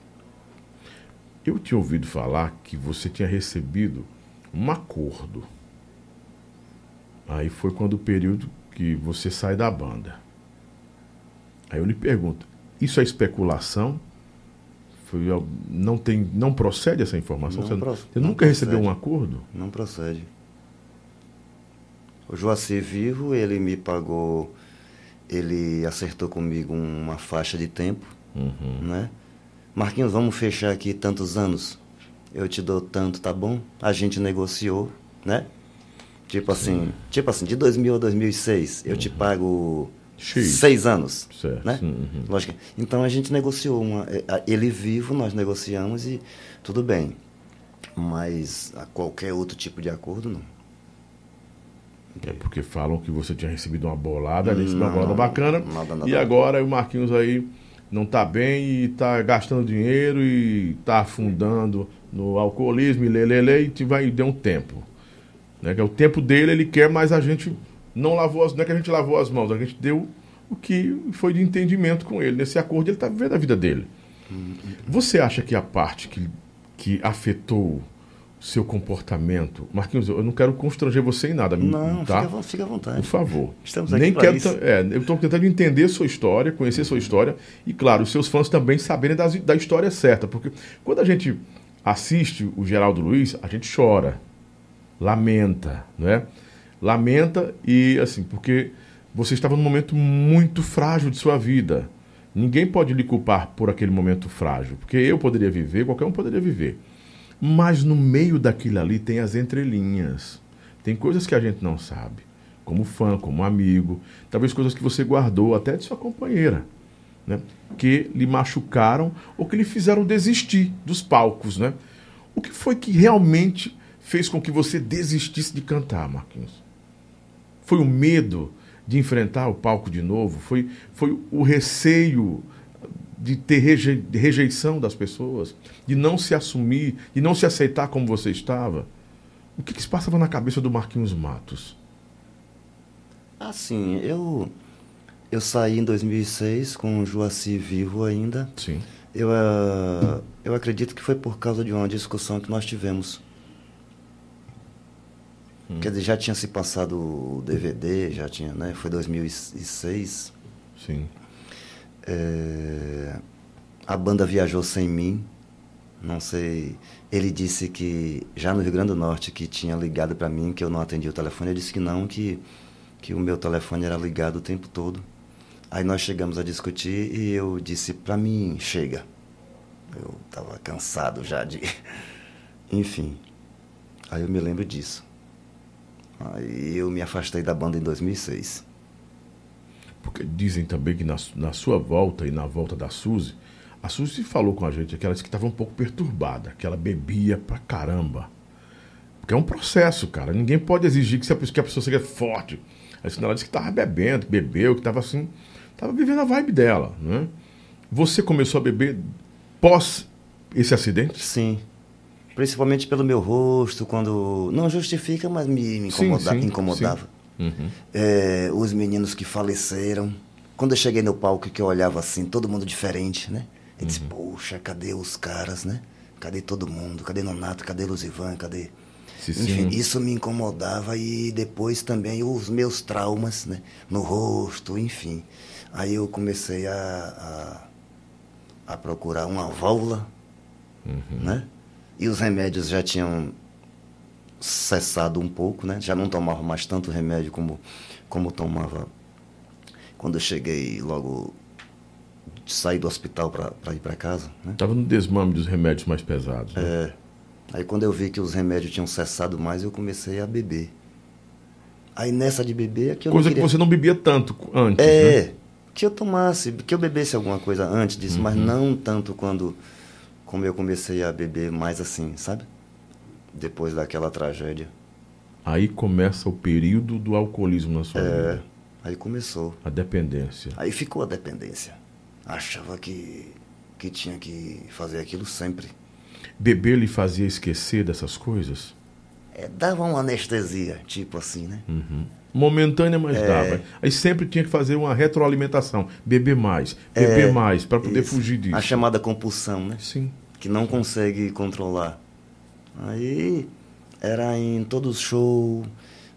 Eu tinha ouvido falar que você tinha recebido um acordo. Aí foi quando o período que você sai da banda. Aí eu lhe pergunto, isso é especulação? Foi, não, tem, não procede essa informação? Não você pro- você não nunca recebeu procede. um acordo? Não procede. O Joacir Vivo, ele me pagou, ele acertou comigo uma faixa de tempo, Uhum. né? Marquinhos, vamos fechar aqui tantos anos. Eu te dou tanto, tá bom? A gente negociou, né? Tipo assim, tipo assim, de 2000 a 2006, eu te pago X. seis anos, Certo. né? Uhum. Lógico. Então a gente negociou uma, é, ele vivo, nós negociamos e tudo bem. Mas a qualquer outro tipo de acordo não. É porque falam que você tinha recebido uma bolada, recebeu uma bolada bacana. nada, nada. e agora o Marquinhos aí não tá bem e tá gastando dinheiro e tá afundando no alcoolismo e lelele e te vai deu um tempo. Né? Que é o tempo dele, ele quer, mas a gente não lavou as. Não é que a gente lavou as mãos, a gente deu o que foi de entendimento com ele. Nesse acordo ele tá vivendo a vida dele. Você acha que a parte que, que afetou seu comportamento. Marquinhos, eu não quero constranger você em nada. Não, tá? fica, fica à vontade. Por favor. Estamos aqui Nem quero. isso. é, eu estou tentando entender sua história, conhecer sua história e, claro, os seus fãs também saberem das- da história certa. Porque quando a gente assiste o Geraldo Luiz, a gente chora, lamenta, né? Lamenta e, assim, porque você estava num momento muito frágil de sua vida. Ninguém pode lhe culpar por aquele momento frágil, porque eu poderia viver, qualquer um poderia viver. Mas no meio daquilo ali tem as entrelinhas. Tem coisas que a gente não sabe, como fã, como amigo, talvez coisas que você guardou até de sua companheira, né? que lhe machucaram ou que lhe fizeram desistir dos palcos. Né? O que foi que realmente fez com que você desistisse de cantar, Marquinhos? Foi o medo de enfrentar o palco de novo? Foi, foi o receio de ter reje- de rejeição das pessoas? De não se assumir, de não se aceitar como você estava? O que, que se passava na cabeça do Marquinhos Matos? Assim, eu eu saí em 2006 com o Joacir vivo ainda. Sim. Eu, ah, eu acredito que foi por causa de uma discussão que nós tivemos. Quer dizer, já tinha se passado o DVD, já tinha, né? Foi 2006. Sim. É, a banda viajou sem mim. Não sei. Ele disse que já no Rio Grande do Norte que tinha ligado para mim, que eu não atendi o telefone. Eu disse que não, que, que o meu telefone era ligado o tempo todo. Aí nós chegamos a discutir e eu disse para mim, chega. Eu estava cansado já de. Enfim. Aí eu me lembro disso. Aí eu me afastei da banda em 2006. Porque dizem também que na, na sua volta e na volta da Suzy, a Suzy falou com a gente que ela disse que estava um pouco perturbada, que ela bebia pra caramba. Porque é um processo, cara. Ninguém pode exigir que, a pessoa, que a pessoa seja forte. Aí ela disse que estava bebendo, que bebeu, que estava assim. Estava vivendo a vibe dela, né? Você começou a beber pós esse acidente? Sim. Principalmente pelo meu rosto, quando. Não justifica, mas me, me Sim, incomoda- sim, incomodava. Uhum. É, os meninos que faleceram. Quando eu cheguei no palco que eu olhava assim, todo mundo diferente, né? Eu Uhum. disse, poxa, cadê os caras, né? Cadê todo mundo? Cadê Nonato? Cadê Luzivan? Cadê. Enfim, isso me incomodava e depois também os meus traumas, né? No rosto, enfim. Aí eu comecei a, a, a procurar uma válvula, né? E os remédios já tinham cessado um pouco, né? Já não tomava mais tanto remédio como, como tomava quando eu cheguei logo saí do hospital para ir para casa, né? Tava no desmame dos remédios mais pesados. né? É. Aí quando eu vi que os remédios tinham cessado mais, eu comecei a beber. Aí nessa de beber é que eu Coisa não que queria... você não bebia tanto antes, É, né? que eu tomasse, que eu bebesse alguma coisa antes disso, mas Uhum. não tanto quando como eu comecei a beber mais assim, sabe? Depois daquela tragédia. Aí começa o período do alcoolismo na sua É, vida. aí começou. A dependência. Aí ficou a dependência. achava que, que tinha que fazer aquilo sempre. Beber lhe fazia esquecer dessas coisas? É, dava uma anestesia, tipo assim, né? Momentânea, mas É. dava. Aí sempre tinha que fazer uma retroalimentação. Beber mais, beber É, mais, para poder Isso. fugir disso. A chamada compulsão, né? Sim. Que não consegue controlar. Aí era em todos os shows,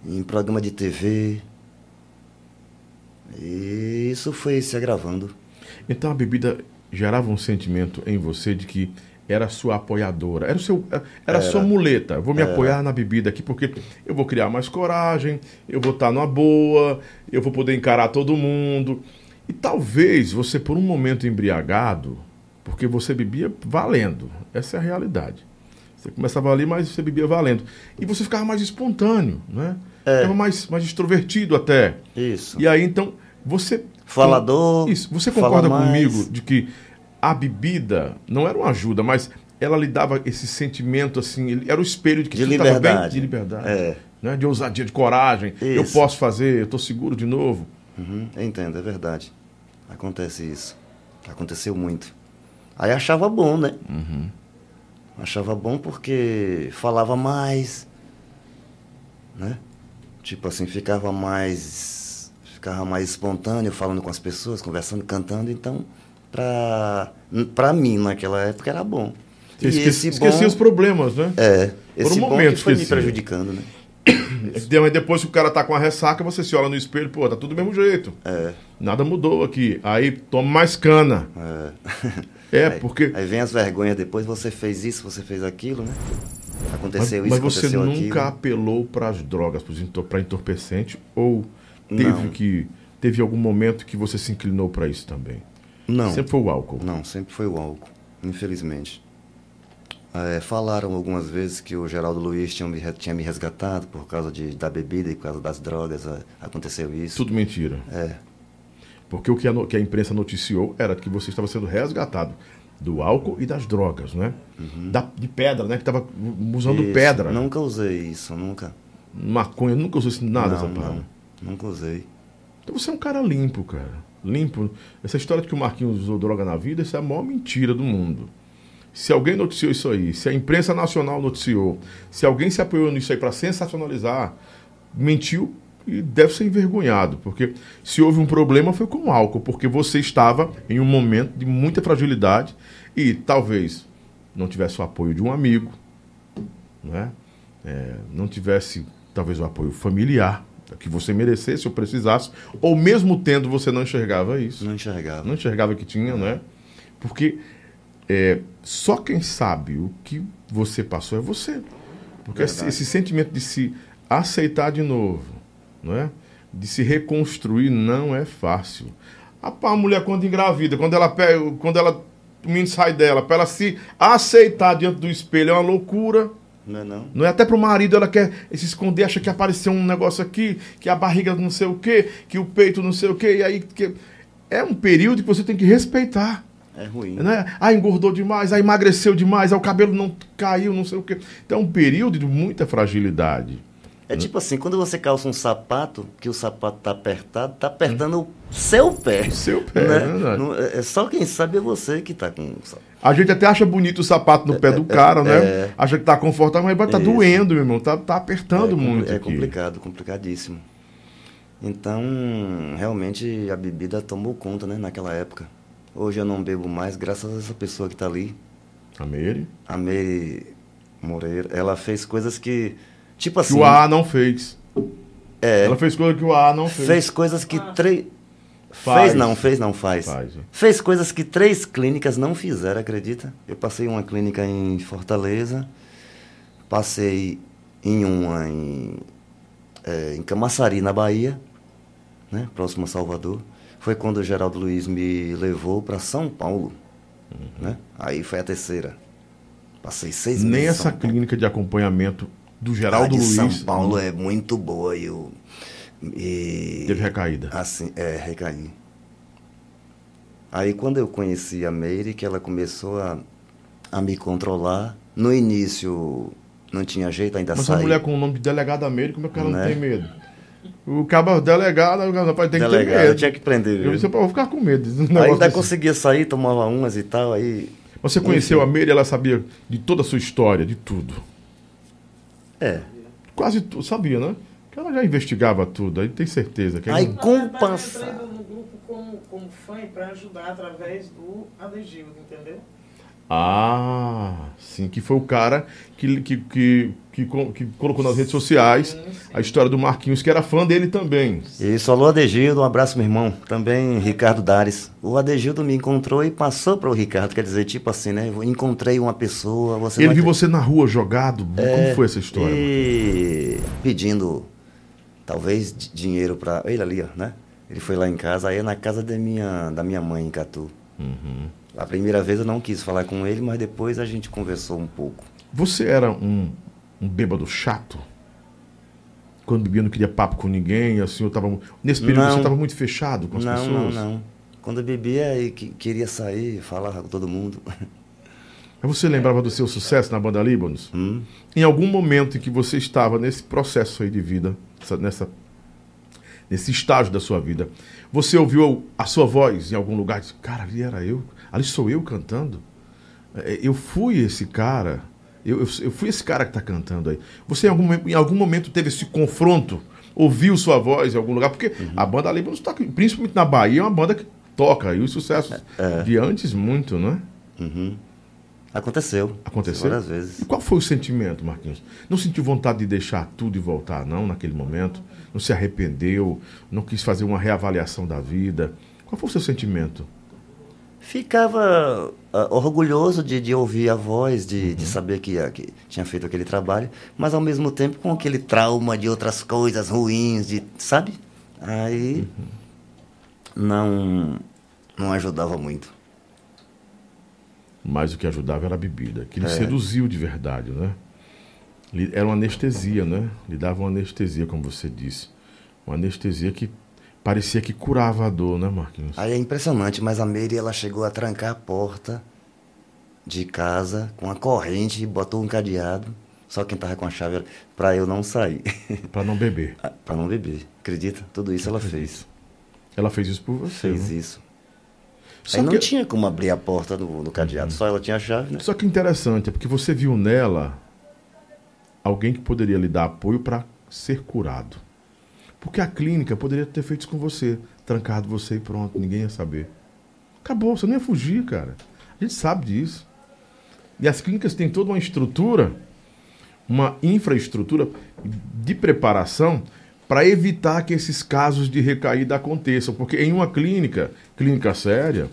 em programa de TV. E isso foi se agravando. Então a bebida gerava um sentimento em você de que era sua apoiadora, era seu, era a sua muleta. Vou me apoiar na bebida aqui porque eu vou criar mais coragem, eu vou estar numa boa, eu vou poder encarar todo mundo. E talvez você por um momento embriagado, porque você bebia valendo. Essa é a realidade. Você começava ali, mas você bebia valendo. E você ficava mais espontâneo, né? Ficava mais, mais extrovertido até. Isso. E aí, então, você. Falador, Isso. Você concorda mais. comigo de que a bebida não era uma ajuda, mas ela lhe dava esse sentimento, assim, era o espelho de que De estava bem, liberdade. de liberdade. É. Né? De ousadia, de coragem. Eu Isso. posso fazer, eu estou seguro de novo. Uhum, eu entendo, é verdade. Acontece isso. Aconteceu muito. Aí achava bom, né? Achava bom porque falava mais, né? Tipo assim, ficava mais, ficava mais espontâneo falando com as pessoas, conversando, cantando. Então, pra, pra mim naquela época era bom. Você esque- esquecia os problemas, né? É, Por esse um bom momento que foi me esquecia. prejudicando, né? Mas depois que o cara tá com a ressaca, você se olha no espelho, pô, tá tudo do mesmo jeito. É, Nada mudou aqui. Aí toma mais cana. é. É, Aí- porque. Aí vem as vergonhas depois, você fez isso, você fez aquilo, né? Mas, Aconteceu mas isso, você aconteceu nunca aquilo. apelou para as drogas, para entorpecente? Ou teve Não. que. Teve algum momento que você se inclinou para isso também? Não, Sempre foi o álcool. não, sempre foi o álcool, infelizmente. É, falaram algumas vezes que o Geraldo Luiz tinha me, tinha me resgatado por causa de, da bebida e por causa das drogas. é, aconteceu isso. Tudo mentira. É, Porque o que a, que a imprensa noticiou era que você estava sendo resgatado do álcool e das drogas, né? Da, de pedra, né? Que estava usando Uhum. isso. pedra. Nunca usei isso, nunca. Maconha, nunca usou isso, nada, não, não, nunca usei. Então você é um cara limpo, cara. Limpo. Essa história de que o Marquinhos usou droga na vida, isso é a maior mentira do mundo. Se alguém noticiou isso aí, se a imprensa nacional noticiou, se alguém se apoiou nisso aí para sensacionalizar, mentiu e deve ser envergonhado, porque se houve um problema foi com o álcool, porque você estava em um momento de muita fragilidade e talvez não tivesse o apoio de um amigo, né? É, não tivesse talvez o apoio familiar que você merecesse ou precisasse, ou mesmo tendo você não enxergava isso, Não enxergava. não enxergava que tinha, né? Porque é, só quem sabe o que você passou é você, porque esse, esse sentimento de se aceitar de novo, não é? De se reconstruir não é fácil. A, a mulher quando engravida, quando ela pega, quando ela o menino sai dela, para ela se aceitar diante do espelho é uma loucura. Não é não? Não é até pro marido, ela quer se esconder, acha que apareceu um negócio aqui, que a barriga não sei o quê, que o peito não sei o quê, e aí que é um período que você tem que respeitar. É ruim. Né? Ah, engordou demais, ah, emagreceu demais, ah, o cabelo não caiu, não sei o quê. Então é um período de muita fragilidade. É tipo assim, quando você calça um sapato, que o sapato tá apertado, tá apertando o seu pé. O seu pé, né? é verdade. Não- é só quem sabe é você que tá com o sapato. A gente até acha bonito o sapato no pé do cara, né? é. Acha que tá confortável, mas tá Isso. doendo, meu irmão. Tá, tá apertando é, muito É aqui. complicado, complicadíssimo. Então, realmente a bebida tomou conta, né, naquela época. Hoje eu não bebo mais, graças a essa pessoa que tá ali, A Meire. a Mary Moreira. Ela fez coisas que, tipo Que assim, o AA não fez. é, Ela fez coisa que o AA não fez. fez coisas que três... Faz. Fez não, fez não, faz. Faz, é. Fez coisas que três clínicas não fizeram, acredita? Eu passei uma clínica em Fortaleza, passei em uma em, é, em Camaçari, na Bahia, né, próximo a Salvador. Foi quando o Geraldo Luiz me levou para São Paulo. Né? Aí foi a terceira. Passei seis meses. Nem em essa clínica de acompanhamento do A Geraldo de Luiz São Paulo é muito boa. E eu, e, teve recaída. Assim, é, recaí. Aí quando eu conheci a Meire, que ela começou a, a me controlar. No início não tinha jeito, ainda Mas saí. uma mulher com o nome de delegada Meire, como é que ela não Né? tem medo? O cabo delegado, o rapaz tem que ter Delegado, eu medo. tinha que prender. Eu viu? disse, "Pô, eu vou ficar com medo. Aí ainda desse." conseguia sair, tomava umas e tal, aí. Você conheceu a Meire, ela sabia de toda a sua história, de tudo. É. Quase tudo, sabia, né? Que ela já investigava tudo, aí tem certeza. Que Aí não- com entrei no grupo como, como fã para ajudar através do Adegildo, entendeu? Ah, sim, que foi o cara que, que, que, que, que colocou nas redes sociais Sim, sim. a história do Marquinhos, que era fã dele também. Isso, alô Adegildo, um abraço, meu irmão. Também Ricardo Dares. O Adegildo me encontrou e passou para o Ricardo, quer dizer, tipo assim, né? Encontrei uma pessoa, você Ele viu ter- você na rua jogado. É, Como foi essa história? E pedindo, talvez, di- dinheiro para Ele ali, ó, né? Ele foi lá em casa, aí é na casa da minha, da minha mãe, em Catu. Uhum. A primeira vez eu não quis falar com ele, mas depois a gente conversou um pouco. Você era um, um bêbado chato? Quando bebia não queria papo com ninguém, assim, eu tava. Nesse período Não. você estava muito fechado com as não, não, pessoas? não. Quando eu bebia e que- queria sair, falava com todo mundo. Mas você lembrava do seu sucesso na banda Líbanos? Hum? Em algum momento em que você estava nesse processo aí de vida, essa- nessa, nesse estágio da sua vida, você ouviu a sua voz em algum lugar disse, cara, ali era eu, ali sou eu cantando. É, Eu fui esse cara, eu, eu, eu fui esse cara que está cantando aí. Você em algum, momento- em algum momento teve esse confronto, ouviu sua voz em algum lugar? Porque a banda Líbanos toca, principalmente na Bahia, é uma banda que toca, e os sucessos de antes muito, né? Uhum. Aconteceu. Aconteceu? Várias vezes. E qual foi o sentimento, Marquinhos? Não sentiu vontade de deixar tudo e voltar, não, naquele momento? Não se arrependeu? Não quis fazer uma reavaliação da vida? Qual foi o seu sentimento? Ficava ah, orgulhoso de, de ouvir a voz, de, Uhum. de saber que, ah, que tinha feito aquele trabalho, mas ao mesmo tempo com aquele trauma de outras coisas ruins, de, sabe? Aí Uhum. não, não ajudava muito. Mas o que ajudava era a bebida, que lhe É. seduziu de verdade, né? Era uma anestesia, né? Lhe dava uma anestesia, como você disse. Uma anestesia que parecia que curava a dor, né, Marquinhos? Aí é impressionante, mas a Meire ela chegou a trancar a porta de casa com a corrente e botou um cadeado. Só quem tava com a chave era pra eu não sair, Pra não beber. Pra não beber. Acredita? Tudo isso ela fez. Ela fez isso por você. Fez né? isso. Só Aí não que- tinha como abrir a porta do, do cadeado, só ela tinha a chave, né? Só que interessante é porque você viu nela alguém que poderia lhe dar apoio para ser curado. Porque a clínica poderia ter feito isso com você, trancado você e pronto, ninguém ia saber. Acabou, você não ia fugir, cara. A gente sabe disso. E as clínicas têm toda uma estrutura, uma infraestrutura de preparação para evitar que esses casos de recaída aconteçam. Porque em uma clínica, clínica séria,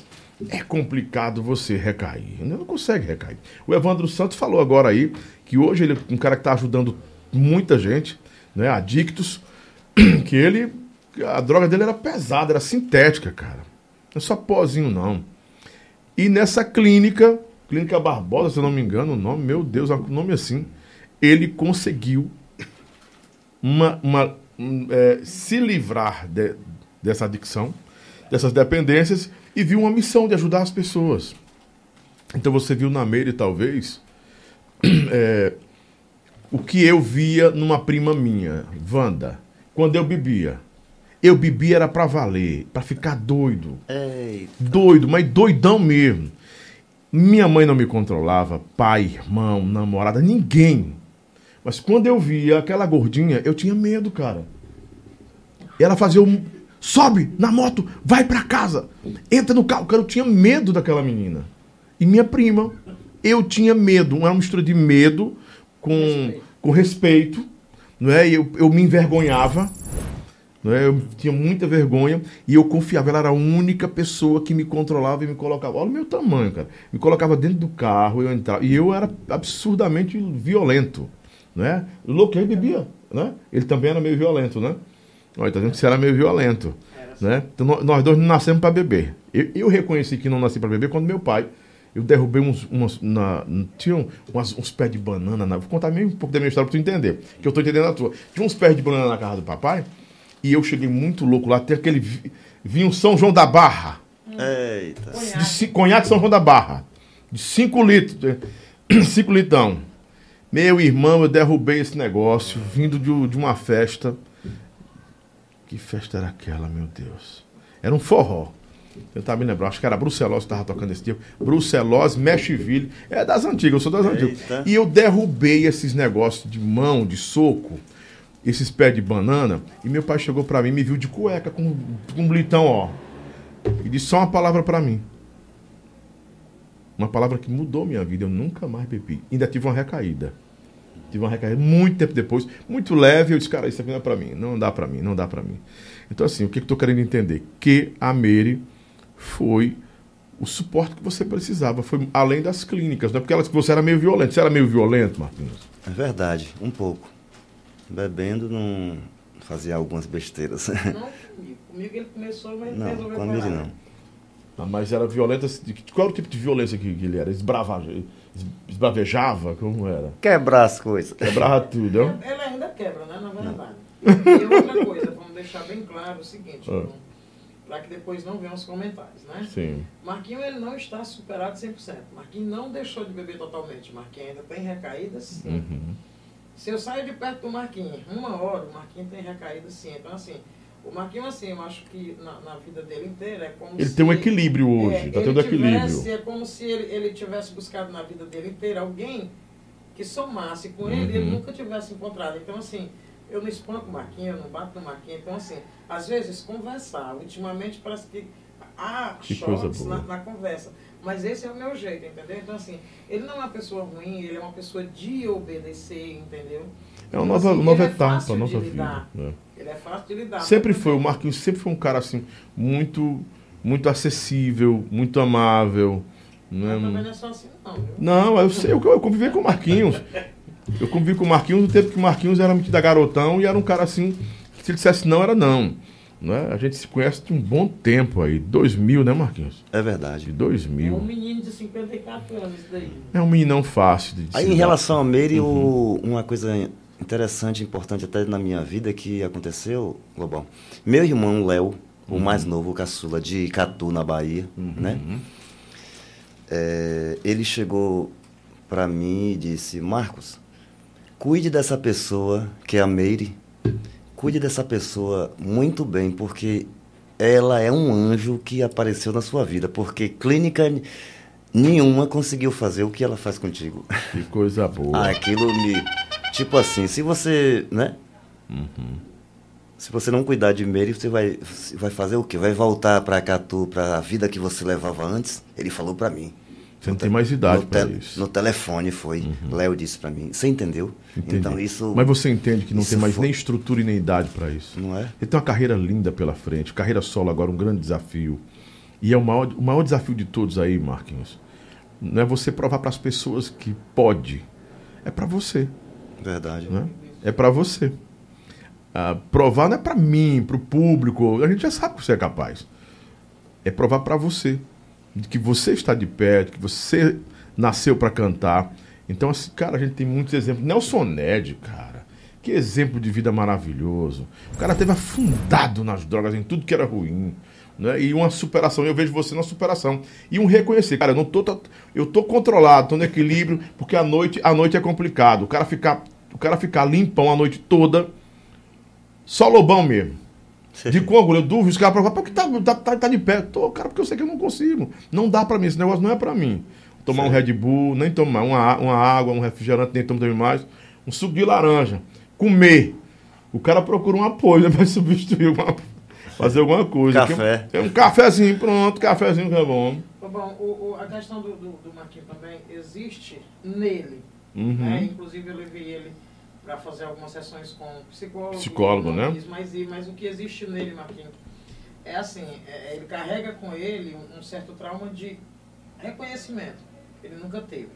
é complicado você recair. Não consegue recair. O Evandro Santos falou agora aí que hoje ele é um cara que está ajudando muita gente, né, adictos, que ele a droga dele era pesada, era sintética, cara. Não é só pozinho não. E nessa clínica, Clínica Barbosa, se eu não me engano, o nome, meu Deus, o nome assim, ele conseguiu uma, uma, um, é, se livrar de- dessa adicção, dessas dependências, e viu uma missão de ajudar as pessoas. Então você viu na Meire, talvez, é, o que eu via numa prima minha, Wanda, quando eu bebia. Eu bebia era pra valer, pra ficar doido. Eita. Doido, mas doidão mesmo. Minha mãe não me controlava, pai, irmão, namorada, ninguém. Mas quando eu via aquela gordinha, eu tinha medo, cara. E ela fazia um. Sobe na moto, vai pra casa, entra no carro. Cara, eu tinha medo daquela menina. E minha prima, eu tinha medo. Uma mistura de medo com, com respeito. Não é? E eu, eu me envergonhava. Não é? Eu tinha muita vergonha e eu confiava. Ela era a única pessoa que me controlava e me colocava. Olha o meu tamanho, cara. Me colocava dentro do carro, eu entrava. E eu era absurdamente violento. Né? Louco, ele bebia. Né? Ele também era meio violento, né? Olha, tá vendo que você era meio violento. Né? Então, nó- nós dois não nascemos para beber. Eu, eu reconheci que não nasci para beber quando meu pai. Eu derrubei uns. umas, na, tinha um- umas- uns pés de banana. Na, vou contar meio um pouco da minha história para tu entender. Que eu tô entendendo a tua. Tinha uns pés de banana na casa do papai. E eu cheguei muito louco lá. Até aquele vi- vinho São João da Barra. Eita. De conhaque São João da Barra. De 5 litros. 5 litrão. Meu irmão, eu derrubei esse negócio, vindo de, de uma festa. Que festa era aquela, meu Deus? Era um forró. Tava me lembrando, acho que era Brucelose que tava tocando esse dia. Brucelose, Meshville. É das antigas, eu sou das antigas. Eita. E eu derrubei esses negócios de mão, de soco, esses pés de banana. E meu pai chegou pra mim me viu de cueca com, com um blitão, ó. E disse só uma palavra pra mim. Uma palavra que mudou minha vida. Eu nunca mais bebi. Ainda tive uma recaída. Tive uma recaída muito tempo depois, muito leve. Eu disse, cara, isso aqui não é pra mim. Não dá pra mim, não dá pra mim. Então, assim, o que eu tô querendo entender? Que a Mary foi o suporte que você precisava. Foi além das clínicas, não é porque ela, você era meio violento. Você era meio violento, Marquinhos? É verdade, um pouco. Bebendo não fazia algumas besteiras. Não comigo. Comigo ele começou, mas Não, resolveu com a Miri parar. não. Ah, Mas era violenta. assim, de- Qual era o tipo de violência que, ele era? Esbrava, es- esbravejava? Como era? Quebrar as coisas. Quebrava tudo, não? Ela ainda quebra, né? Na verdade. E outra coisa, vamos deixar bem claro o seguinte, Ah. Para que depois não venham os comentários, né? Sim. Marquinho ele não está superado 100%. Marquinho não deixou de beber totalmente. Marquinho ainda tem recaídas, sim. Uhum. Se eu saio de perto do Marquinho, uma hora, o Marquinho tem recaída sim. Então, assim, o Marquinho, assim, eu acho que na, na vida dele inteira é como Ele se... tem um equilíbrio hoje, é, tá ele tendo tivesse- equilíbrio. É como se ele, ele tivesse buscado na vida dele inteira alguém que somasse com ele e ele Uhum. nunca tivesse encontrado. Então, assim, eu não espanco o Marquinho, eu não bato no Marquinho. Então, assim, às vezes conversar. Ultimamente parece que há Que choques na, na conversa. Mas esse é o meu jeito, entendeu? Então, assim, ele não é uma pessoa ruim, ele é uma pessoa de obedecer, entendeu? É uma Então, nova, assim, nova é etapa, fácil nova de vida. lidar. né? Ele é fácil de lidar. Sempre foi, o Marquinhos sempre foi um cara assim, muito, muito acessível, muito amável. Não, Mas também é? não é só assim, não, viu? não eu sei, eu, eu convivi com o Marquinhos. Eu convivi com o Marquinhos no tempo que o Marquinhos era metido a garotão e era um cara assim, que se ele dissesse não, era não. Né? A gente se conhece de um bom tempo aí, 2000, né, Marquinhos? É De verdade. É um 2000. menino de 54 anos, isso daí. É um meninão fácil de Aí em relação a Meire, o- uma coisa interessante, importante até na minha vida que aconteceu, Global. Meu irmão Léo, o mais novo, o caçula de Catu, na Bahia, né? É, ele chegou para mim e disse, Marcos, cuide dessa pessoa que é a Meire, cuide dessa pessoa muito bem, porque ela é um anjo que apareceu na sua vida, porque clínica nenhuma conseguiu fazer o que ela faz contigo. Que coisa boa. Aquilo me. Tipo assim, se você. né? Se você não cuidar de Meire, você vai, você vai fazer o quê? Vai voltar pra Catu, pra vida que você levava antes? Ele falou pra mim. Você não tem mais idade te- isso. no telefone foi. Léo disse pra mim. Você entendeu? Entendi. Então isso. Mas você entende que não tem mais foi- nem estrutura e nem idade para isso. Não é? Ele tem uma carreira linda pela frente, carreira solo agora, um grande desafio. E é o maior, o maior desafio de todos aí, Marquinhos. Não é você provar para as pessoas que pode. É para você, Verdade. né? É para você. Ah, provar não é para mim, para o público. A gente já sabe que você é capaz. É provar para você de que você está de pé, de que você nasceu para cantar. Então, assim, cara, a gente tem muitos exemplos. Nelson Ned, cara. Que exemplo de vida maravilhoso. O cara teve afundado nas drogas, em tudo que era ruim. Né? E uma superação. Eu vejo você na superação. E um reconhecer. Cara, eu não tô. Eu tô controlado, tô no equilíbrio, porque a noite, a noite é complicado. O cara ficar, o cara ficar limpão a noite toda. Só lobão mesmo. De Congo, eu duvido, os caras falam, por que tá, tá, tá, tá de pé? Tô, cara, porque eu sei que eu não consigo. Não dá pra mim, esse negócio não é pra mim. Tomar um Red Bull, nem tomar uma, uma água, um refrigerante, nem tomar mais. Um suco de laranja. Comer. O cara procura um apoio, né, pra substituir, uma, fazer alguma coisa. Café. É um cafezinho, pronto, cafezinho que é bom. Bom, o, o- a questão do, do, do Marquinhos também existe nele. Uhum. né? Inclusive, eu levei ele para fazer algumas sessões com psicólogo. Psicólogo, né? ir, mas o que existe nele, Marquinhos, é assim, é- ele carrega com ele um, certo trauma de reconhecimento. Ele nunca teve.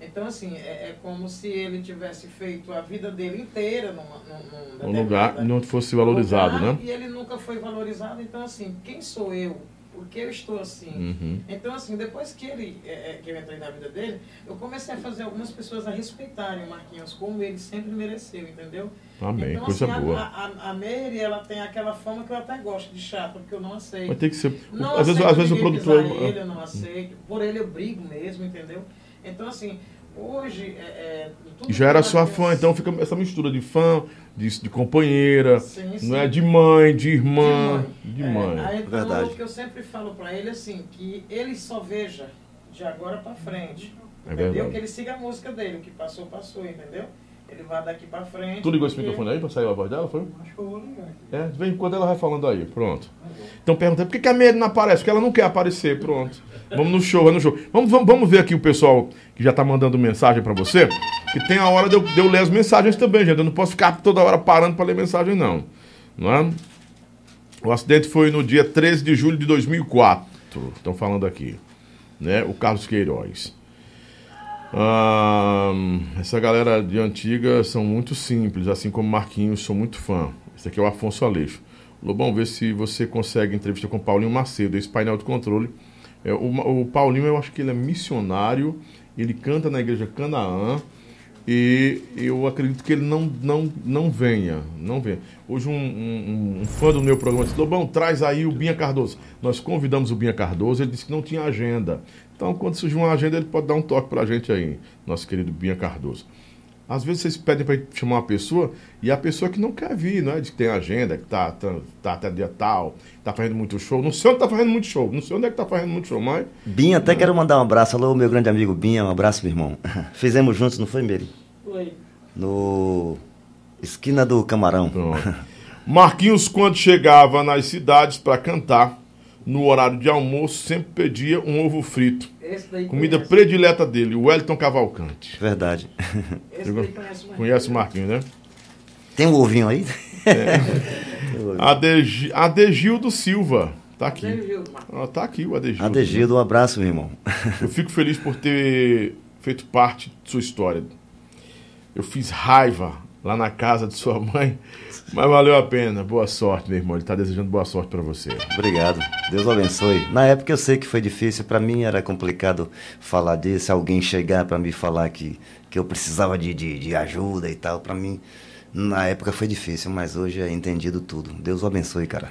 Então, assim, é, é como se ele tivesse feito a vida dele inteira numa, num, num Um lugar não fosse valorizado, lugar, né? E ele nunca foi valorizado. Então, assim, quem sou eu? Por que eu estou assim? Uhum. Então, assim, depois que ele é, é, que eu entrei na vida dele, eu comecei a fazer algumas pessoas a respeitarem o Marquinhos como ele sempre mereceu, entendeu? Amém, então, coisa assim, boa. A, a, a Mary, ela tem aquela fama que eu até gosto de chata, porque eu não aceito. Mas tem que ser. Não às vezes, às vezes o produtor. Ele, eu não aceito. Por ele eu brigo mesmo, entendeu? Então, assim, hoje é, é, tudo já era sua fã, então fica essa mistura de fã, de, de companheira, Sim, sim. não é de mãe, de irmã, de De mãe. É, aí, então, Verdade. o que eu sempre falo pra ele assim, que ele só veja de agora pra frente. É entendeu? verdade. Que ele siga a música dele, o que passou, passou, entendeu? Ele vai daqui pra frente. Tu ligou esse porque- microfone aí pra sair a voz dela, foi? Acho que eu vou ligar. É, de vez em quando ela vai falando aí, pronto. Então perguntei, por que, que a Mary não aparece? Porque ela não quer aparecer, pronto. Vamos no show, vai no show. Vamos, vamos, vamos ver aqui o pessoal que já tá mandando mensagem pra você, que tem a hora de eu, de eu ler as mensagens também, gente. Eu não posso ficar toda hora parando pra ler mensagem, não. Não é? O acidente foi no dia 13 de julho de 2004. Estão falando aqui. Né? O Carlos Queiroz. Ahn, essa galera de antiga são muito simples, assim como Marquinhos, sou muito fã. Esse aqui é o Afonso Aleixo. Lobão, vê se você consegue entrevista com Paulinho Macedo, esse painel de controle. É, o, o Paulinho, eu acho que ele é missionário, ele canta na igreja Canaã, e eu acredito que ele não, não, não venha, não venha. Hoje um, um- um fã do meu programa disse, Lobão, traz aí o Binha Cardoso. Nós convidamos o Binha Cardoso, ele disse que não tinha agenda. Então, quando surgir uma agenda, ele pode dar um toque pra gente aí, nosso querido Binha Cardoso. Às vezes vocês pedem para chamar uma pessoa e a pessoa que não quer vir, não é? Diz que tem agenda, que tá, tá, tá até dia tal, tá fazendo muito show. Não sei onde tá fazendo muito show, não sei onde é que tá fazendo muito show, mas Binha, até quero mandar um abraço. Alô, meu grande amigo Binha, um abraço, meu irmão. Fizemos juntos, não foi, Meire? Foi. No. Esquina do Camarão. Pronto. Marquinhos, quando chegava nas cidades para cantar, no horário de almoço, sempre pedia um ovo frito. Esse daí Comida conhece. predileta dele, o Wellington Cavalcante. Verdade. Esse daí conhece mais. Conhece o Marquinhos, né? Tem um ovinho aí? Adegi- Adegildo Silva. Tá aqui. Ah, tá aqui o Adegildo. Adegildo, um abraço, meu irmão. Eu fico feliz por ter feito parte de sua história. Eu fiz raiva lá na casa de sua mãe, mas valeu a pena. Boa sorte, meu irmão. Ele tá desejando boa sorte para você. Obrigado. Deus abençoe. Na época eu sei que foi difícil, para mim era complicado falar disso, alguém chegar para me falar que, que eu precisava de, de, de ajuda e tal. Para mim, na época foi difícil, mas hoje é entendido tudo. Deus o abençoe, cara.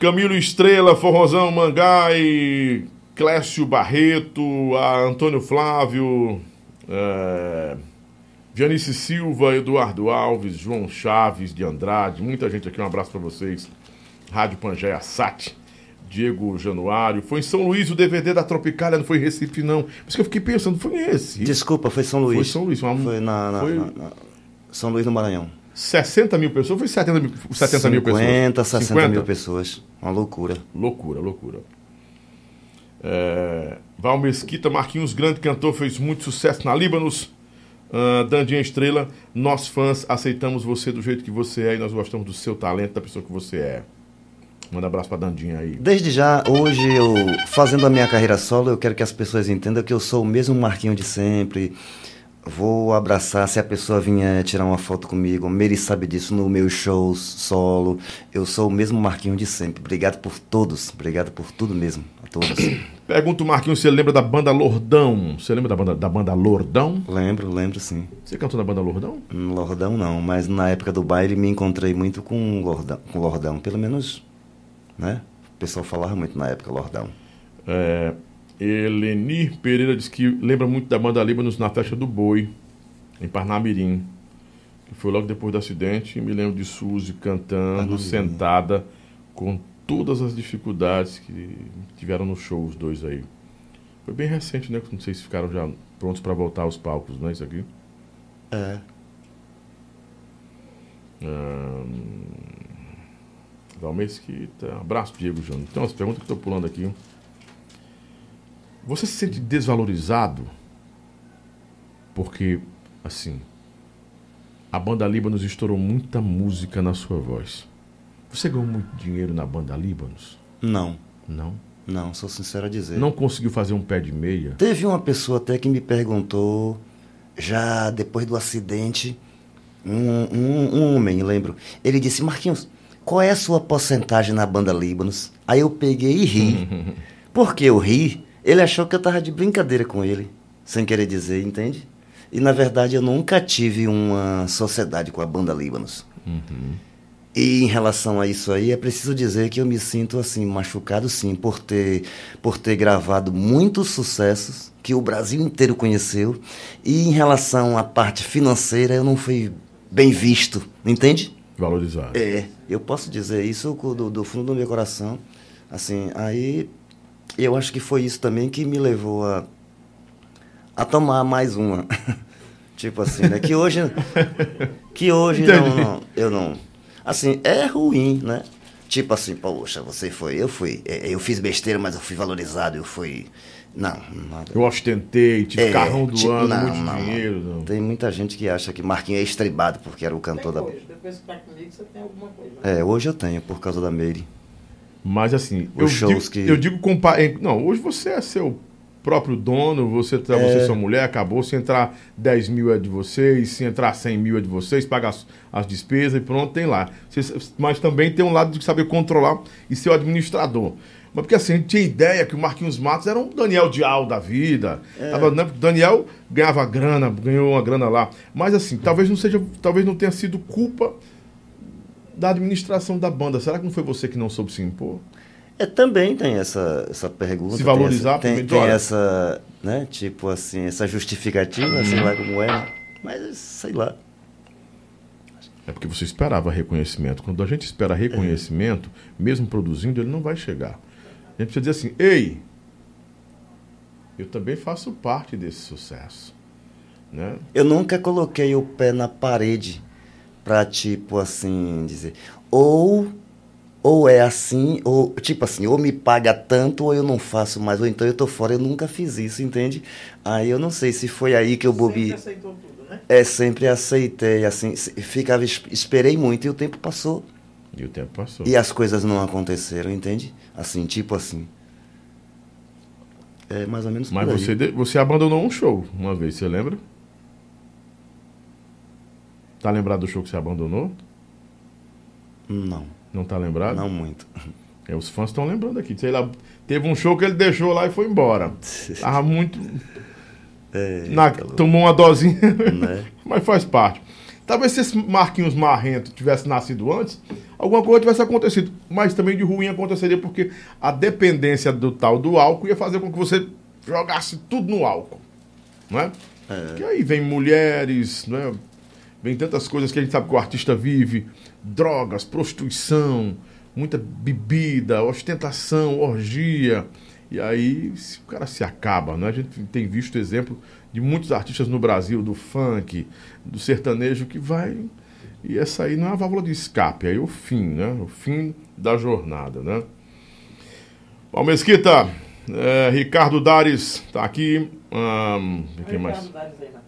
Camilo Estrela, Forrozão Mangai, Clécio Barreto, a Antônio Flávio, é, Janice Silva, Eduardo Alves, João Chaves de Andrade, muita gente aqui, um abraço para vocês. Rádio Pangeia Sat, Diego Januário. Foi em São Luís o DVD da Tropicália, não foi em Recife, não. Por isso que eu fiquei pensando, foi em Recife. Desculpa, foi São Luís. Foi São Luís, uma- Foi na, na- foi- na- na- São Luís no Maranhão. 60 mil pessoas, foi 70 mil, 70 mil pessoas. 50, 60 50? mil pessoas. Uma loucura. Loucura, loucura. É, Val Mesquita, Marquinhos, grande cantor, fez muito sucesso na Líbanos. Ah, Dandinha Estrela, nós fãs aceitamos você do jeito que você é e nós gostamos do seu talento, da pessoa que você é. Manda abraço pra Dandinha aí. Desde já, hoje eu, fazendo a minha carreira solo, eu quero que as pessoas entendam que eu sou o mesmo Marquinho de sempre. Vou abraçar se a pessoa vier tirar uma foto comigo. Mary sabe disso no meu show solo. Eu sou o mesmo Marquinho de sempre. Obrigado por todos. Obrigado por tudo mesmo. A todos. Pergunta o Marquinhos se ele lembra da banda Lordão. Você lembra da banda, da banda Lordão? lembro, lembro sim. Você cantou na banda Lordão? Hum, Lordão não, mas na época do baile me encontrei muito com o Lordão. Com Lordão. Pelo menos, né? O pessoal falava muito na época, Lordão. É, Eleni Pereira diz que lembra muito da banda Líbanos na festa do Boi, em Parnamirim. Que foi logo depois do acidente. E me lembro de Suzy cantando, Parnamirim. sentada, com todas as dificuldades que tiveram no show, os dois aí. Foi bem recente, né? Não sei se ficaram já prontos para voltar aos palcos, não é isso aqui? É. Mesquita. Abraço, Diego Júnior. Então, as perguntas que estou pulando aqui. Você se sente desvalorizado? Porque, assim, a banda Líbanos estourou muita música na sua voz. Você ganhou muito dinheiro na banda Líbanos? Não, Não. não, sou sincero a dizer. Não conseguiu fazer um pé de meia? Teve uma pessoa até que me perguntou, já depois do acidente, um, um, um homem, lembro. Ele disse, Marquinhos, qual é a sua porcentagem na banda Líbanos? Aí eu peguei e ri. Por que eu ri? Ele achou que eu tava de brincadeira com ele, sem querer dizer, entende? E na verdade eu nunca tive uma sociedade com a banda Líbanos. E em relação a isso aí, é preciso dizer que eu me sinto assim machucado sim por ter por ter gravado muitos sucessos que o Brasil inteiro conheceu. E em relação à parte financeira, eu não fui bem visto, entende? Valorizado. É, eu posso dizer isso do, do fundo do meu coração. Assim, aí eu acho que foi isso também que me levou a, a tomar mais uma. tipo assim, né? Que hoje. Que hoje não, não- eu não. Assim, é ruim, né? Tipo assim, poxa, você foi, eu fui. é, Eu fiz besteira, mas eu fui valorizado, eu fui. Não, nada. Eu ostentei, tive É, carrão do tipo, ano, não, muito não, dinheiro. não. não. Tem muita gente que acha que Marquinhos é estribado porque era o cantor da. hoje. Depois que tá comigo, você tem alguma coisa. né? É, hoje eu tenho, por causa da Meire. Mas assim, Os eu shows digo, que- eu digo compa- em- Não, hoje você é seu próprio dono, você, tá, você é sua mulher, acabou. Se entrar 10 mil é de vocês, se entrar 100 mil é de vocês, paga as, as despesas e pronto, tem lá. Vocês- mas também tem um lado de saber controlar e ser o administrador. Mas porque assim, a gente tinha ideia que o Marquinhos Matos era um Daniel Dial da vida. Tava, né, Daniel ganhava grana, ganhou uma grana lá. Mas assim, talvez não seja, talvez não tenha sido culpa da administração da banda. Será que não foi você que não soube se impor? É, também tem essa, essa pergunta. Se valorizar tem, essa, tem, tem essa, né, tipo assim, essa justificativa, sei lá como é, mas sei lá. É porque você esperava reconhecimento. Quando a gente espera reconhecimento, mesmo produzindo, ele não vai chegar. A gente precisa dizer assim: ei, eu também faço parte desse sucesso. Né? Eu nunca coloquei o pé na parede pra, tipo assim, dizer, ou, ou é assim, ou, tipo assim, ou me paga tanto, ou eu não faço mais, ou então eu tô fora, eu nunca fiz isso, entende? Aí eu não sei se foi aí que eu bobi. Sempre aceitou tudo, né? É, sempre aceitei, assim, ficava, es- esperei muito e o tempo passou. E o tempo passou. E as coisas não aconteceram, entende? Assim, tipo assim. É mais ou menos Mas por aí. você, de- você abandonou um show uma vez, você lembra? Tá lembrado do show que você abandonou? Não, Não tá lembrado? não muito. É, os fãs estão lembrando aqui. Sei lá, teve um show que ele deixou lá e foi embora. Tava muito. É, na- tomou uma dosinha. né? Mas faz parte. Talvez se esse Marquinhos Marrento tivesse nascido antes, alguma coisa tivesse acontecido. Mas também de ruim aconteceria porque a dependência do tal do álcool ia fazer com que você jogasse tudo no álcool. Não é? Porque aí vem mulheres, não é? Vem tantas coisas que a gente sabe que o artista vive: drogas, prostituição, muita bebida, ostentação, orgia. E aí se o cara se acaba, né? A gente tem visto exemplo de muitos artistas no Brasil, do funk, do sertanejo, que vai. E essa aí não é a válvula de escape, aí é o fim, né? O fim da jornada, né? Bom, Mesquita, é, Ricardo Dares tá aqui. Ahn, quem mais? Ricardo Dares aí, Marcão.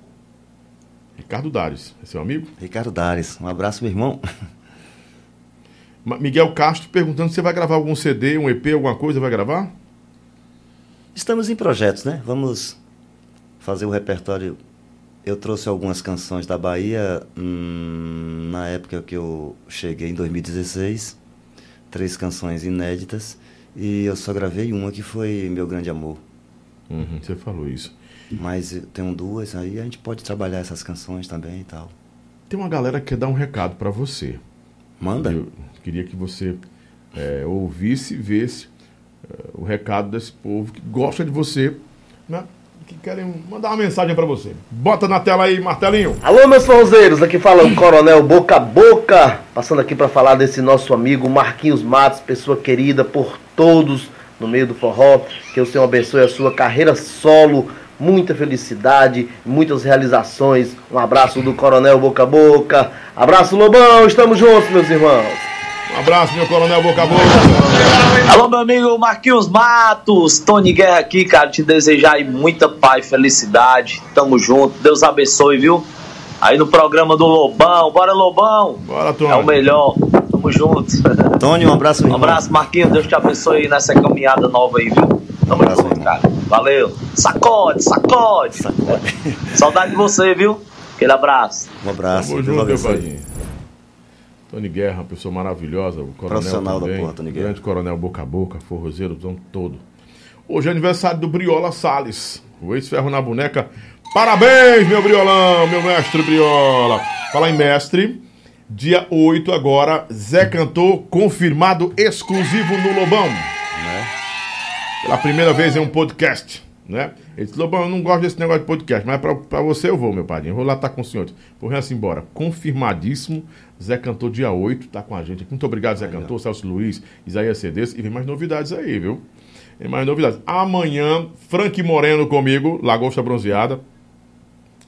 Ricardo Dares, é seu amigo? Ricardo Dares, um abraço, meu irmão. Miguel Castro perguntando se você vai gravar algum CD, um EP, alguma coisa, vai gravar? Estamos em projetos, né? Vamos fazer o repertório. Eu trouxe algumas canções da Bahia hum, na época que eu cheguei, em 2016. Três canções inéditas. E eu só gravei uma que foi Meu Grande Amor. Uhum, você falou isso. Mas tenho duas, aí a gente pode trabalhar essas canções também e tal. Tem uma galera que quer dar um recado pra você. Manda? Eu queria que você é, ouvisse e visse é, o recado desse povo que gosta de você, né? Que querem mandar uma mensagem pra você. Bota na tela aí, martelinho. Alô, meus forrozeiros, aqui fala o Coronel Boca a Boca, passando aqui para falar desse nosso amigo Marquinhos Matos, pessoa querida por todos no meio do forró. Que o Senhor abençoe a sua carreira solo, muita felicidade, muitas realizações. Um abraço do Coronel Boca a Boca. Abraço, Lobão, estamos juntos, meus irmãos. Um abraço, meu coronel Boca a Boca. Alô, meu amigo Marquinhos Matos, Tony Guerra aqui, cara, te desejar aí muita paz e felicidade. Tamo junto, Deus abençoe, viu? Aí no programa do Lobão, bora Lobão! Bora, Tony. É o melhor, tamo junto. Tony, um abraço, meu Um irmão. abraço, Marquinhos, Deus te abençoe aí nessa caminhada nova aí, viu? Tamo abraço, junto, irmão. cara. Valeu. Sacode, sacode. Saudade de você, viu? Aquele abraço. Um abraço. Tamo junto, meu padrinho. Tony Guerra, uma pessoa maravilhosa, o coronel Profissional da também, porra, Tony Guerra. grande coronel boca a boca, forrozeiro, o tempo todo. Hoje é aniversário do Briola Salles, o ex-ferro na boneca. Parabéns, meu Briolão, meu mestre Briola. Falar em mestre, dia 8 agora, Zé Cantor, confirmado exclusivo no Lobão. Né? Pela primeira vez em um podcast. né? Ele disse, Lobão, eu não gosto desse negócio de podcast, mas pra, pra você eu vou, meu padrinho. Eu vou lá estar com o senhor. Vou assim embora. Confirmadíssimo. Zé Cantor, dia 8, tá com a gente aqui. Muito obrigado, Zé Cantor, Celso Luiz, Isaías Cedes. E vem mais novidades aí, viu? Tem mais novidades. Amanhã, Frank Moreno comigo, Lagosta Bronzeada.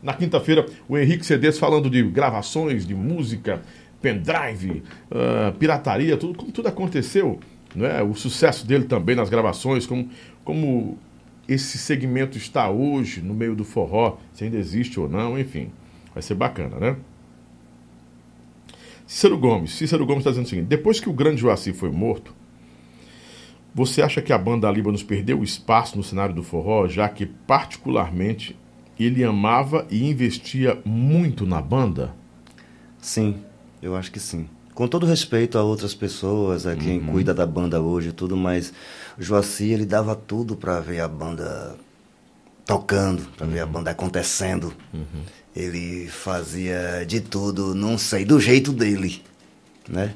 Na quinta-feira, o Henrique Cedes falando de gravações, de música, pendrive, ah, pirataria, tudo, como tudo aconteceu. Né? O sucesso dele também nas gravações, como, como esse segmento está hoje no meio do forró, se ainda existe ou não, enfim. Vai ser bacana, né? Cícero Gomes. Cícero Gomes está dizendo o seguinte: depois que o grande Joaci foi morto, você acha que a banda Líbanos perdeu espaço no cenário do forró, já que, particularmente, ele amava e investia muito na banda? Sim, eu acho que sim. Com todo respeito a outras pessoas, a quem cuida da banda hoje e tudo, mas o Joaci, ele dava tudo para ver a banda tocando, para ver a banda acontecendo. Ele fazia de tudo, não sei, do jeito dele, né?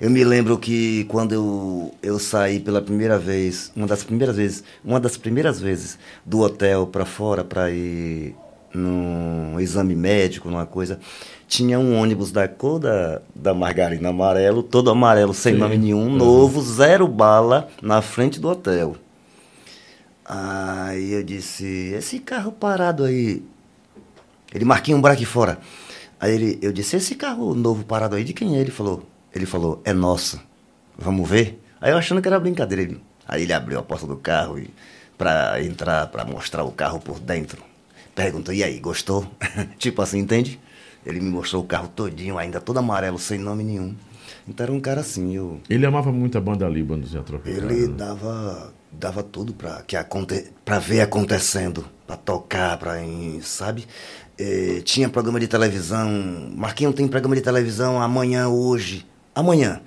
Eu me lembro que quando eu, eu saí pela primeira vez, uma das primeiras vezes, uma das primeiras vezes do hotel para fora para ir num exame médico, numa coisa, tinha um ônibus da cor da, da margarina amarelo, todo amarelo, sem Sim. nome nenhum, novo, zero bala, na frente do hotel. Aí eu disse, esse carro parado aí, ele marquinha um buraco fora. Aí ele, eu disse, esse carro novo parado aí, de quem é? Ele falou, ele falou, é nosso. Vamos ver? Aí eu achando que era brincadeira. Ele, aí ele abriu a porta do carro e para entrar, para mostrar o carro por dentro. Perguntou, e aí, gostou? tipo assim, entende? Ele me mostrou o carro todinho, ainda todo amarelo, sem nome nenhum. Então era um cara assim, eu... Ele amava muito a banda Líbanos e a Tropicana. Ele dava, dava tudo para que aconte, para ver acontecendo, para tocar, para sabe? Eh, tinha programa de televisão, Marquinhos tem programa de televisão amanhã, hoje, amanhã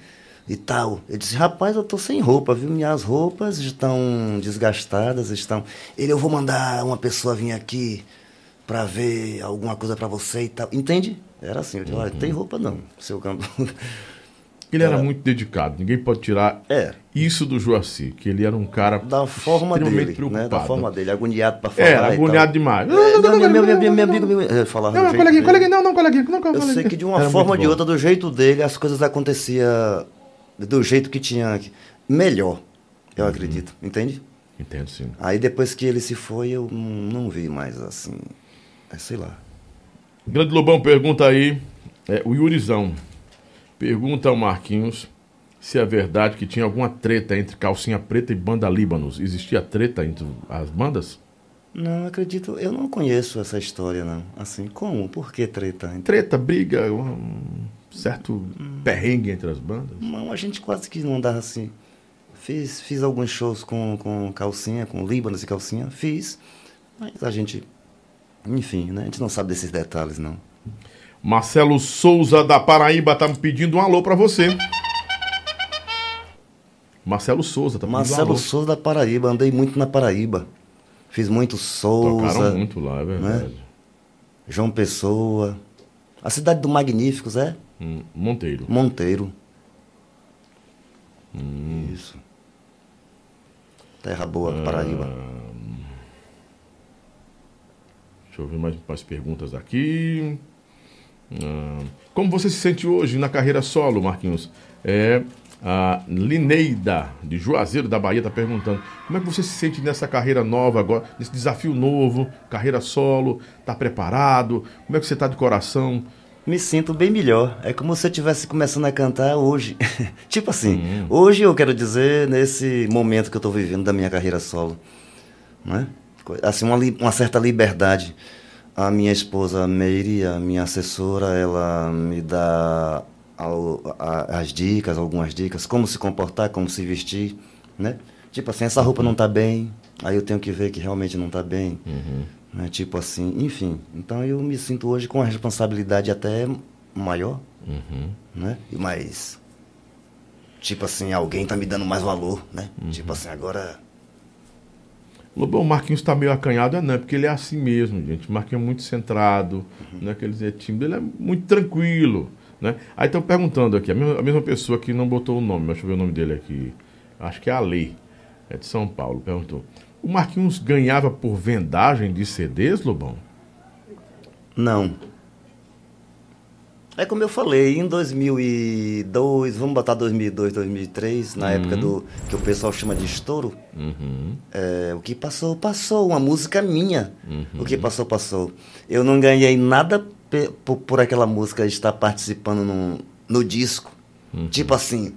e tal. Eu disse, rapaz, eu tô sem roupa, viu? Minhas roupas estão desgastadas, estão. Ele, eu vou mandar uma pessoa vir aqui para ver alguma coisa para você e tal. Entende? Era assim, eu disse, olha, tem roupa não, seu cantor. Ele era muito dedicado, ninguém pode tirar É. isso do Joaci, que ele era um cara da forma dele, preocupado. né? Da forma dele, agoniado para falar. É, e tal. agoniado demais. É, meu, meu, meu, meu, meu amigo, meu, falava Não, coleguinha, não, não, coleguinha, não, Eu coleguinha. sei que de uma Era forma ou de outra, do jeito dele, as coisas aconteciam do jeito que tinha. Melhor, eu Uhum. acredito, entende? Entendo, sim. Aí depois que ele se foi, eu não, não vi mais assim. É, sei lá. Grande Lobão pergunta aí, é, o Yurizão pergunta ao Marquinhos se é verdade que tinha alguma treta entre Calcinha Preta e Banda Líbanos. Existia treta entre as bandas? Não acredito, eu não conheço essa história, não. Assim, como? Por que treta? Treta, briga, um certo perrengue entre as bandas? Não, a gente quase que não andava assim. Fiz, fiz alguns shows com, com calcinha, com Líbanos e calcinha, fiz. Mas a gente, enfim, né? A gente não sabe desses detalhes, não. Marcelo Souza da Paraíba tá me pedindo um alô pra você. Marcelo Souza tá pedindo um Marcelo alô. Souza da Paraíba, andei muito na Paraíba. Fiz muito Souza, Tocaram muito lá, é verdade. João Pessoa. A cidade do Magníficos é Hum, Monteiro. Monteiro. Hum. Isso. Terra boa, Paraíba. Deixa eu ver mais, mais perguntas aqui. Ah, como você se sente hoje na carreira solo, Marquinhos? É, a Lineida, de Juazeiro da Bahia, está perguntando. Como é que você se sente nessa carreira nova agora, nesse desafio novo, carreira solo? Está preparado? Como é que você está de coração? Me sinto bem melhor. É como se eu estivesse começando a cantar hoje. tipo assim, hoje eu quero dizer, nesse momento que eu estou vivendo da minha carreira solo. Né? Co- Assim, uma, uma certa liberdade. A minha esposa Meire, a minha assessora, ela me dá as dicas, algumas dicas, como se comportar, como se vestir, né? Tipo assim, essa roupa não tá bem, aí eu tenho que ver que realmente não tá bem. Né? Tipo assim, enfim. Então eu me sinto hoje com uma responsabilidade até maior, né? E mais, tipo assim, alguém tá me dando mais valor, né? Tipo assim, agora... Lobão, o Marquinhos está meio acanhado, é não, é porque ele é assim mesmo, gente. O Marquinhos é muito centrado, não é que ele é tímido, ele é muito tranquilo, né? Aí estão perguntando aqui, a mesma, a mesma pessoa que não botou o nome, mas deixa eu ver o nome dele aqui. Acho que é a Lei, é de São Paulo, perguntou. O Marquinhos ganhava por vendagem de CDs, Lobão? Não. É como eu falei, em 2002, vamos botar 2002, 2003, na época do que o pessoal chama de estouro, Uhum. é, o que passou, passou, uma música minha. O que passou, passou. Eu não ganhei nada por, por aquela música estar participando no, no disco. Tipo assim,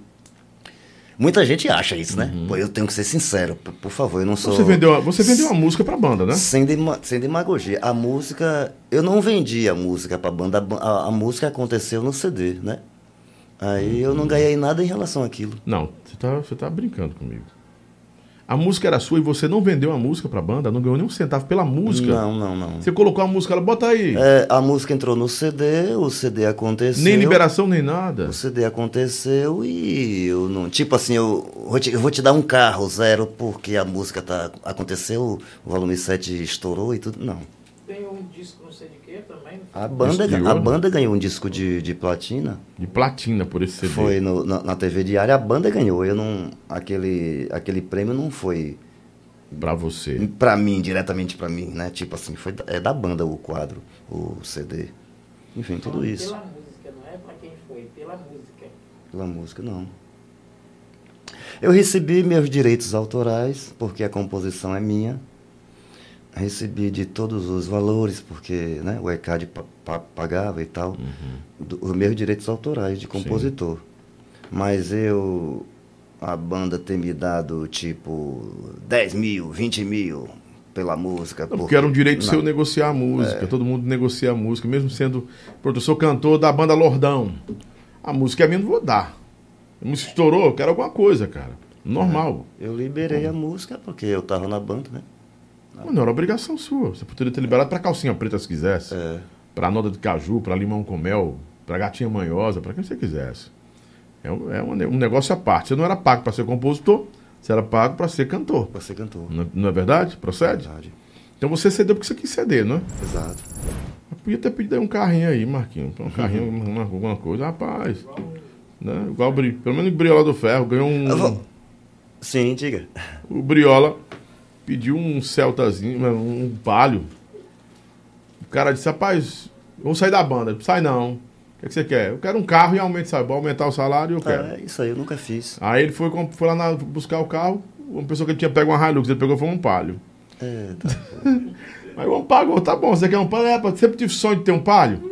muita gente acha isso, né? Pô, eu tenho que ser sincero, por, por favor, eu não sou... Você vendeu, você vendeu uma música pra banda, né? Sem, dema- sem demagogia. A música. Eu não vendi a música pra banda. A, a- a música aconteceu no CD, né? Aí eu não ganhei nada em relação àquilo. Não, você tá, você tá brincando comigo. A música era sua e você não vendeu a música pra banda, não ganhou nem um centavo pela música. Não, não, não. Você colocou a música, ela bota aí. É, a música entrou no CD, o CD aconteceu. nem liberação, nem nada. O CD aconteceu e eu não. Tipo assim, eu vou te, eu vou te dar um carro zero porque a música tá, aconteceu, o volume 7 estourou e tudo. Não. Tem um disco, quê também. A banda, a ouro? banda ganhou um disco de, de platina. De platina por esse CD. Foi no- na, na TV diária, a banda ganhou. Eu não. Aquele, aquele prêmio não foi Pra você. pra mim, diretamente pra mim, né? Tipo assim, foi da- é da banda o quadro, o CD. Enfim, tudo isso. Pela música, não é pra quem foi, pela música. Pela música, não. Eu recebi meus direitos autorais, porque a composição é minha. Recebi de todos os valores, porque né, o ECAD pa- pa- pagava e tal. Do- os meus direitos autorais de compositor. Mas eu. A banda ter me dado tipo 10 mil, 20 mil pela música. Não, porque era um direito não. seu negociar a música. Todo mundo negocia a música, mesmo sendo produtor cantor da banda Lordão. A música é minha, não vou dar. Música estourou, eu quero alguma coisa, cara. Normal. Eu liberei a música porque eu tava na banda, né? Mas não era obrigação sua. Você poderia ter liberado pra calcinha preta se quisesse. É. Pra nota de caju, pra limão com mel, pra gatinha manhosa, pra quem você quisesse. É um, é um ne- negócio à parte. Você não era pago pra ser compositor, você era pago pra ser cantor. Você cantou. Não, não é verdade? Procede? Verdade. Então você cedeu porque você quis ceder, não é? Exato. Eu podia ter pedido aí um carrinho aí, Marquinhos. Um carrinho, uma- alguma coisa. Rapaz. Né? Igual o Bri... Pelo menos o Briola do Ferro ganhou um. Sim, diga. O Briola pediu um Celtazinho, um palio. O cara disse, rapaz, vamos sair da banda. Sai não. O que, que você quer? Eu quero um carro e aumente, sabe? Vou aumentar o salário e eu quero. É, isso aí eu nunca fiz. Aí ele foi, foi lá na- buscar o carro, uma pessoa que ele tinha pego uma Hilux, ele pegou foi um palio. É, tá. Aí o homem pagou, tá bom, você quer um palio? É, sempre tive sonho de ter um palio.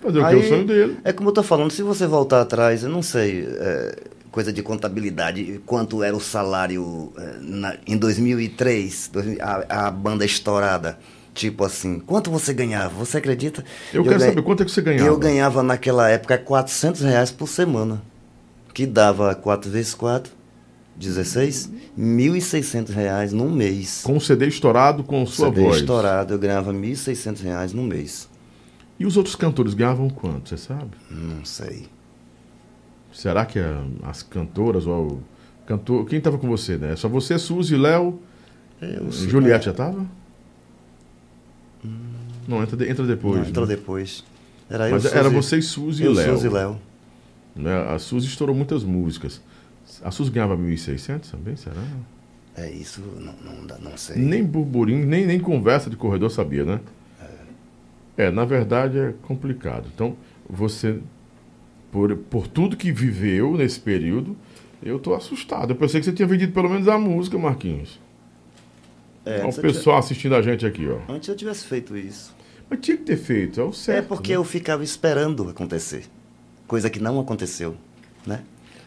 Fazer o que é o sonho dele. É como eu tô falando, se você voltar atrás, eu não sei, é, coisa de contabilidade, quanto era o salário é, na- em 2003, 2000, a, a banda estourada. Tipo assim, quanto você ganhava? Você acredita? Eu, quero ganha- saber quanto é que você ganhava. Eu ganhava naquela época 400 reais por semana, que dava 4 vezes 4, 16, 1.600 reais num mês. Com o CD estourado, com sua CD voz. estourado, eu ganhava 1.600 reais no mês. E os outros cantores ganhavam quanto, você sabe? Não sei. Será que a- as cantoras ou o cantor... Quem tava com você, né? Só você, Suzy, Léo, Eu, Juliette já tava? Não, entra, de- entra depois. Não, entrou né? depois. Era eu, Mas Suzy- era você e Suzy e Léo. Suzy e Léo. Né? A Suzy estourou muitas músicas. A Suzy ganhava 1.600 também, será? É isso, não, não, dá- não sei. Nem burburinho, nem, nem conversa de corredor sabia, né? É, na verdade é complicado. Então, você, por, por tudo que viveu nesse período, eu tô assustado. Eu pensei que você tinha vendido pelo menos a música, Marquinhos. É, Olha o pessoal assistindo a gente aqui, ó. tivesse, antes eu tivesse feito isso. Mas tinha que ter feito, é o certo. é porque né? eu ficava esperando acontecer. Coisa que não aconteceu, né?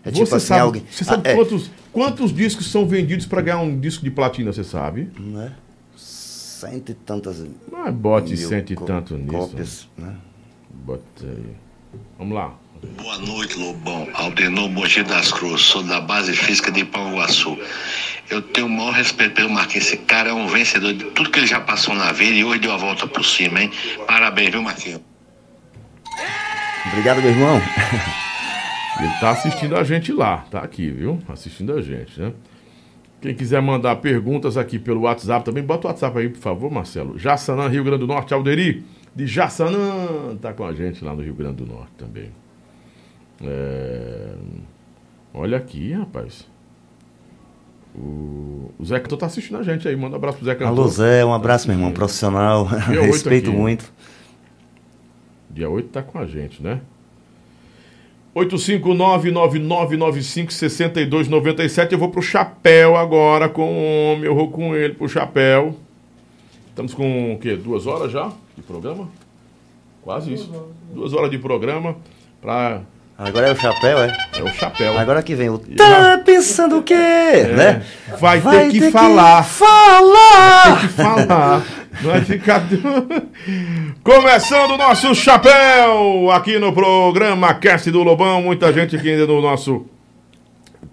É Você tipo assim, sabe, alguém... você sabe Ah, é, quantos, quantos discos são vendidos para ganhar um disco de platina, você sabe? né? Cento e tantas Mas bote cento e tanto nisso. cópias, né? Bota aí. Vamos lá. Boa noite, Lobão. Aldenor Mogi das Cruzes, sou da base física de Panguaçu. Eu tenho o maior respeito pelo Marquinhos. Esse cara é um vencedor de tudo que ele já passou na vida e hoje deu a volta por cima, hein? Parabéns, viu, Marquinhos? Obrigado, meu irmão. Ele tá assistindo a gente lá, tá aqui, viu? Assistindo a gente, né? Quem quiser mandar perguntas aqui pelo WhatsApp também, bota o WhatsApp aí, por favor, Marcelo. Jaçanã, Rio Grande do Norte, Alderi, de Jaçanã, tá com a gente lá no Rio Grande do Norte também. É, Olha aqui, rapaz. O, o Zé Cantor tá assistindo a gente aí. Manda um abraço pro Zé Cantor. Alô, Zé, um abraço, meu irmão, profissional. Dia oito Respeito aqui. muito. Dia 8 tá com a gente, né? 859-9995-6297. Eu vou pro chapéu agora com o homem. Eu vou com ele pro chapéu. Estamos com o quê? Duas horas já de programa? Quase isso. Duas horas de programa pra. Agora é o chapéu, é? É o chapéu. Agora que vem o. Tá pensando o quê? Né? É. Vai, ter que falar. falar! Tem que falar. Vai ficar. Começando o nosso chapéu aqui no programa Cast do Lobão. Muita gente aqui ainda no nosso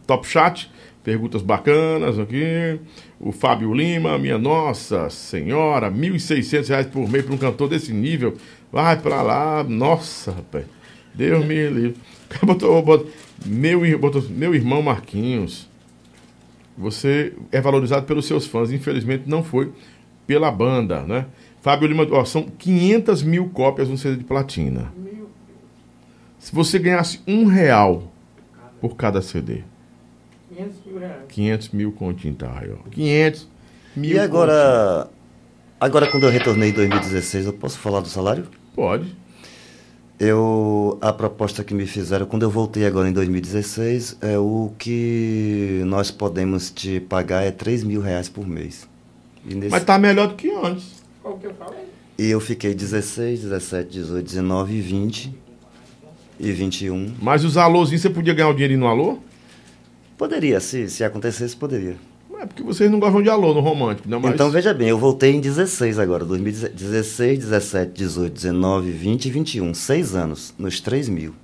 Top Chat. Perguntas bacanas aqui. O Fábio Lima, minha nossa senhora, 1.600 reais por mês para um cantor desse nível. Vai pra lá. Nossa, rapaz. Deus me livre. Botou, botou, meu, botou, meu irmão Marquinhos. Você é valorizado pelos seus fãs. Infelizmente não foi pela banda, né? Fábio Lima, ó, são 500 mil cópias no CD de platina. Se você ganhasse um real por cada CD, 500 mil reais. 500 mil aí, ó. 500 mil. E agora. Agora, quando eu retornei em 2016, eu posso falar do salário? Pode. Eu, a proposta que me fizeram, quando eu voltei agora em 2016, é o que nós podemos te pagar é 3 mil reais por mês. E, nesse- Mas tá melhor do que antes. Qual que eu falei? e eu fiquei 16, 17, 18, 19 e 20 e 21. Mas os alôzinhos, você podia ganhar o dinheirinho no alô? Poderia, se, se acontecesse, poderia. É porque vocês não gostam de alô no romântico, né? Mas Então veja bem, eu voltei em 16 agora, 2016, 17, 18, 19, 20 e 21. Seis anos, nos 3 mil.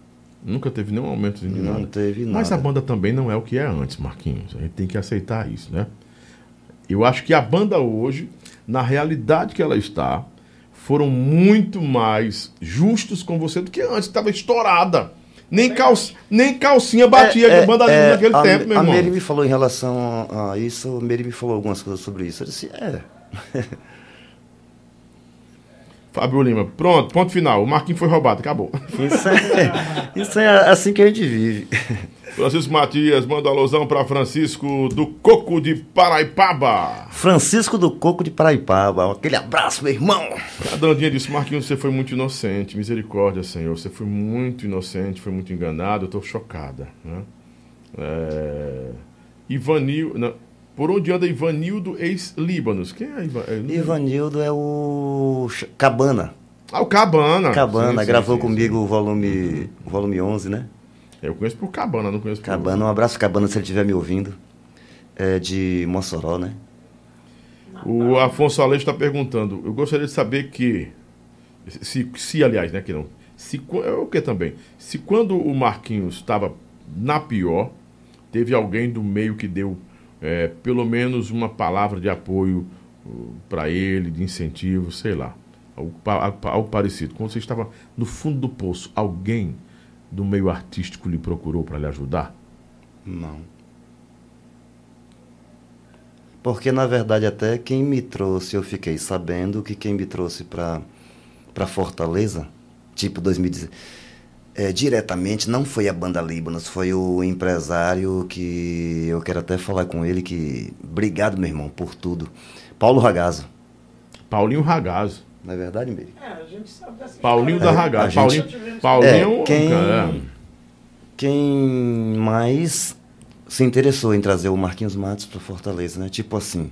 nunca teve nenhum aumento de Não nada. teve nada. Mas a banda também não é o que é antes, Marquinhos. A gente tem que aceitar isso, né? Eu acho que a banda hoje, na realidade que ela está, foram muito mais justos com você do que antes. Estava estourada. Nem, calça, nem calcinha batia É, de banda é, naquele a, tempo, meu a irmão. Mary me falou em relação a isso, a Mary me falou algumas coisas sobre isso. Eu disse, é. Fábio Lima, pronto, ponto final. O Marquinhos foi roubado, acabou. Isso é, isso é assim que a gente vive. Francisco Matias, manda alusão para Francisco do Coco de Paraipaba. Francisco do Coco de Paraipaba, aquele abraço, meu irmão. A Dandinha disse, Marquinhos, você foi muito inocente. Misericórdia, Senhor. Você foi muito inocente, foi muito enganado. Eu estou chocada. Né? É... Ivanil... não, Por onde anda Ivanildo, ex-Líbanos? Quem é Ivan... é- Ivanildo é o Cabana. Ah, o Cabana. Cabana, Sim, sim, gravou sim, comigo o volume, o volume 11, né? Eu conheço por Cabana, não conheço por... Cabana, um abraço Cabana se ele estiver me ouvindo. É de Mossoró, né? O Afonso Aleixo está perguntando. Eu gostaria de saber que. Se, se aliás, né, que não. Se, é o que também? Se quando o Marquinhos estava na pior, teve alguém do meio que deu é, pelo menos uma palavra de apoio para ele, de incentivo, sei lá. Algo, algo parecido. Quando você estava no fundo do poço, alguém do meio artístico lhe procurou para lhe ajudar? Não. Porque, na verdade, até quem me trouxe, eu fiquei sabendo que quem me trouxe para Fortaleza, tipo 2016, é, diretamente não foi a banda Líbanos, foi o empresário que eu quero até falar com ele que obrigado, meu irmão, por tudo. Paulo Ragazzo. Paulinho Ragazzo. Não é verdade, Miri? É, a gente sabe dessa Paulinho história. da É, Ragazzo. a gente- Paulinho, Paulinho É, quem- é. Quem mais se interessou em trazer o Marquinhos Matos para Fortaleza, né? Tipo assim,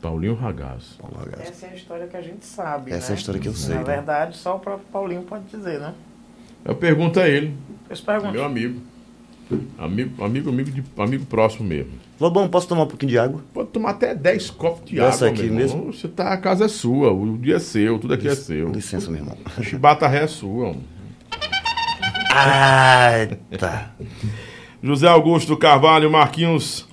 Paulinho Ragazzo. Paulo Ragazzo. Essa é a história que a gente sabe. Essa é né? a história que eu sei, Na né? verdade, só o próprio Paulinho pode dizer, né? Eu pergunto a ele, Pois pergunta. meu amigo. Amigo, amigo, amigo, de, amigo próximo mesmo. Lobão, posso tomar um pouquinho de água? Pode tomar até 10 copos de Dessa água, aqui mesmo? Você tá, a casa é sua, o dia é seu, tudo aqui é seu. Licença, meu irmão. A chibata ré é sua. homem. Ai, tá. José Augusto Carvalho Marquinhos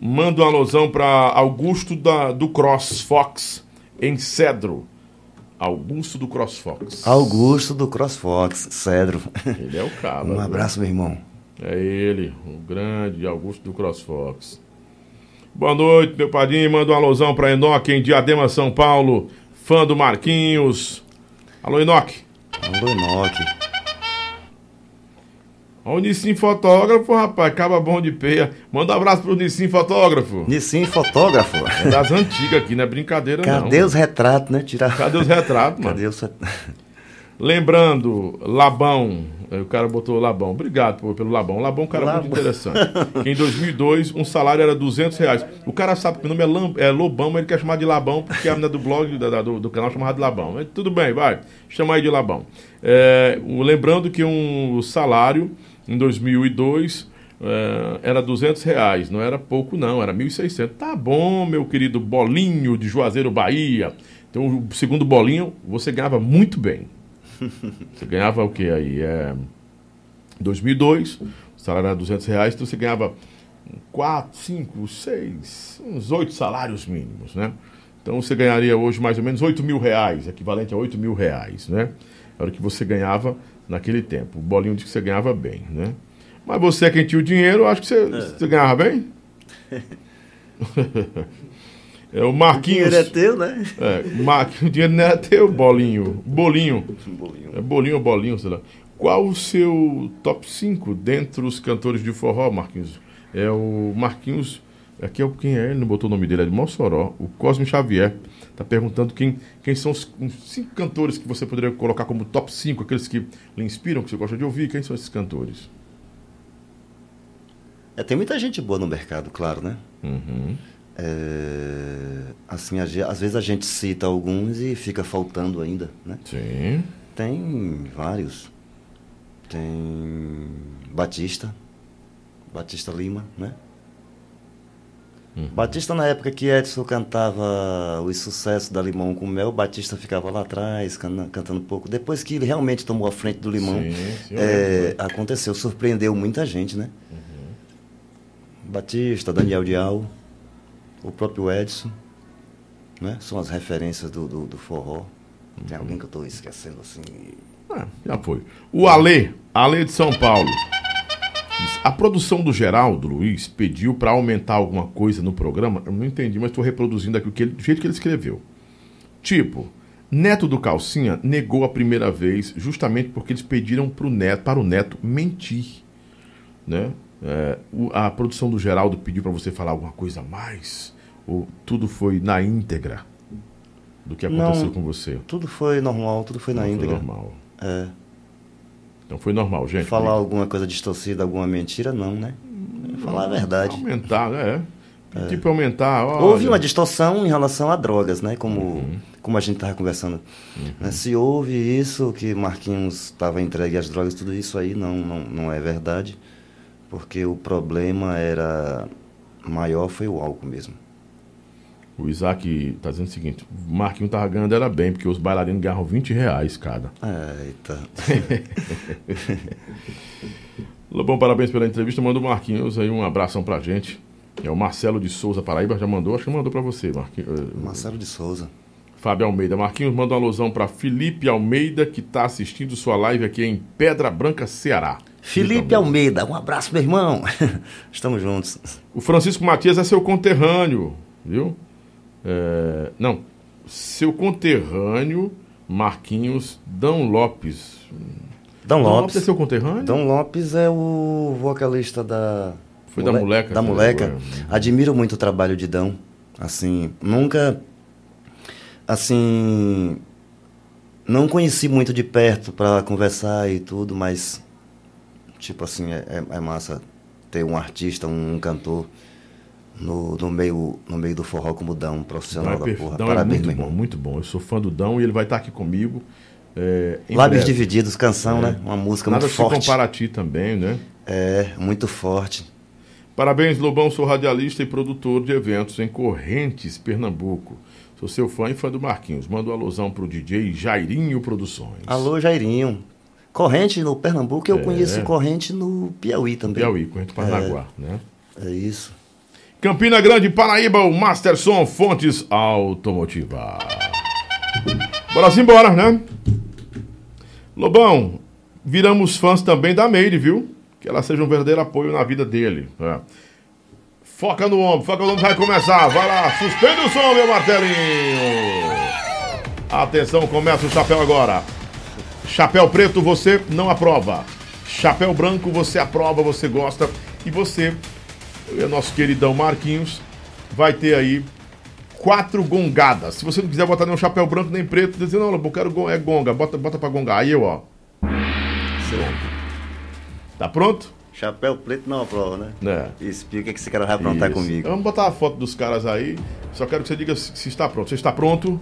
manda uma alusão para Augusto da, do Cross Fox em Cedro. Augusto do Cross Fox. Augusto do CrossFox, Cedro. Ele é o cara. Um viu? abraço, meu irmão. É ele, o grande Augusto do CrossFox. Boa noite, meu padrinho. Manda um alusão para Enoque em Diadema, São Paulo. Fã do Marquinhos. Alô, Enoque. Alô, Enoque. Ó, o Nissim Fotógrafo, rapaz, acaba bom de peia. Manda um abraço pro Nissim Fotógrafo. Nissim fotógrafo. É das antigas aqui, não é brincadeira não. Cadê os retratos, né? Tirar... Cadê os retratos, mano? Cadê os Lembrando, Labão, eh, o cara botou Labão, obrigado por- pelo Labão. Labão é um cara muito Labão. interessante. Que em 2002, um salário era 200 reais. O cara sabe que o nome é, Lam- é Lobão, mas ele quer chamar de Labão, porque a menina do blog, da- do, do canal, chamava de Labão. Mas tudo bem, vai, chama aí de Labão. É, lembrando que um salário, em 2002, eh, era 200 reais, não era pouco não, era 1.600. Tá bom, meu querido Bolinho de Juazeiro, Bahia. Então, o segundo Bolinho, você ganhava muito bem. Você ganhava o que aí? É, 2002, o salário era 200 reais, então você ganhava 4, 5, 6, uns 8 salários mínimos, né? Então você ganharia hoje mais ou menos 8 mil reais, equivalente a 8 mil reais, né? Era o que você ganhava naquele tempo. O bolinho disse que você ganhava bem, né? Mas você é quem tinha o dinheiro, acho que você, você ganhava bem? é o O Marquinhos. dinheiro é teu, né? É, Marquinhos, o dinheiro não era teu, bolinho. Bolinho. Bolinho. É bolinho ou bolinho, sei lá. Qual o seu top 5 dentre os cantores de forró, Marquinhos? É o Marquinhos. Aqui é o quem é, ele não botou o nome dele, é de Mossoró. O Cosme Xavier está perguntando quem, quem são os os cinco cantores que você poderia colocar como top 5, aqueles que lhe inspiram, que você gosta de ouvir. Quem são esses cantores? É, tem muita gente boa no mercado, claro, né? Uhum. É, assim, às vezes a gente cita alguns e fica faltando ainda, né? Sim. Tem vários. Tem Batista, Batista Lima, né? Batista na época que Edson cantava os sucessos da Limão com Mel, Batista ficava lá atrás can- cantando um pouco. Depois que ele realmente tomou a frente do Limão, Sim, sim, é, aconteceu, surpreendeu muita gente, né? Batista, Daniel Dial, o próprio Edson, né? São as referências do, do, do forró. Tem alguém que eu estou esquecendo assim? Ah, já foi. O Ale, Ale de São Paulo. A produção do Geraldo Luiz pediu para aumentar alguma coisa no programa. Eu não entendi, mas estou reproduzindo aqui o que ele- do jeito que ele escreveu. Tipo, Neto do Calcinha negou a primeira vez, justamente porque eles pediram pro neto, para o Neto mentir. Né? É, a produção do Geraldo pediu para você falar alguma coisa a mais? Ou tudo foi na íntegra do que aconteceu Não. com você? Tudo foi normal, tudo foi na Não foi íntegra. normal. É. Então foi normal, gente. Falar alguma coisa distorcida, alguma mentira, não, né? Falar a verdade. Aumentar, é. Tipo aumentar. olha, Houve uma distorção em relação a drogas, né? Como, Uhum. como a gente estava conversando. Né? Se houve isso, que Marquinhos estava entregue às drogas, tudo isso aí não, não, não é verdade. Porque o problema era maior foi o álcool mesmo. O Isaac tá dizendo o seguinte: o Marquinhos tava ganhando era bem, porque os bailarinos ganhavam 20 reais cada. Eita. Lobão, parabéns pela entrevista. Manda o Marquinhos aí um abração pra gente. É o Marcelo de Souza Paraíba, já mandou, acho que mandou pra você, Marquinhos. eh, Marcelo de Souza. Fábio Almeida. Marquinhos manda uma alusão pra Felipe Almeida, que tá assistindo sua live aqui em Pedra Branca, Ceará. Felipe Almeida, um abraço, meu irmão. Estamos juntos. O Francisco Matias é seu conterrâneo, viu? É, não, seu conterrâneo, Marquinhos Dão Lopes. Dom Dão Lopes. é seu conterrâneo? Dom Lopes é o vocalista da. Foi da Moleca, Da né? Moleca. Agora. Admiro muito o trabalho de Dão. Assim, nunca. Assim. Não conheci muito de perto para conversar e tudo, mas. Tipo assim, é, é- é massa ter um artista, um, cantor no, no, meio, no meio do forró como Dão, um Dão profissional é, da porra. Dão é Parabéns, muito meu bom, muito bom. Eu sou fã do Dão e ele vai estar aqui comigo. é, Lábios breve. Divididos, canção, É. né? Uma música Nada muito se forte. compara a ti também, né? É, muito forte. Parabéns, Lobão. Sou radialista e produtor de eventos em Correntes, Pernambuco. Sou seu fã e fã do Marquinhos. Manda uma alusão pro DJ Jairinho Produções. Alô, Jairinho. Corrente no Pernambuco, eu É. conheço corrente no Piauí também. Piauí, Corrente Paranaguá, né? É isso. Campina Grande, Paraíba, o Masterson Fontes Automotiva. Bora simbora, né? Lobão, viramos fãs também da Meire, viu? Que ela seja um verdadeiro apoio na vida dele. né? Foca no ombro, foca no ombro, vai começar. Vai lá, suspende o som, meu martelinho. Atenção, começa o chapéu agora. Chapéu preto, você não aprova. Chapéu branco, você aprova, você gosta. E você, o nosso queridão Marquinhos, vai ter aí quatro gongadas. Se você não quiser botar nenhum chapéu branco nem preto, dizer, não, eu quero é gonga, bota, bota pra gongar. Aí eu, ó. Tá pronto? Chapéu preto não aprova, né? É. Explica o que que esse cara vai aprontar Isso. comigo. Vamos botar a foto dos caras aí. Só quero que você diga se, se está pronto. Você está pronto?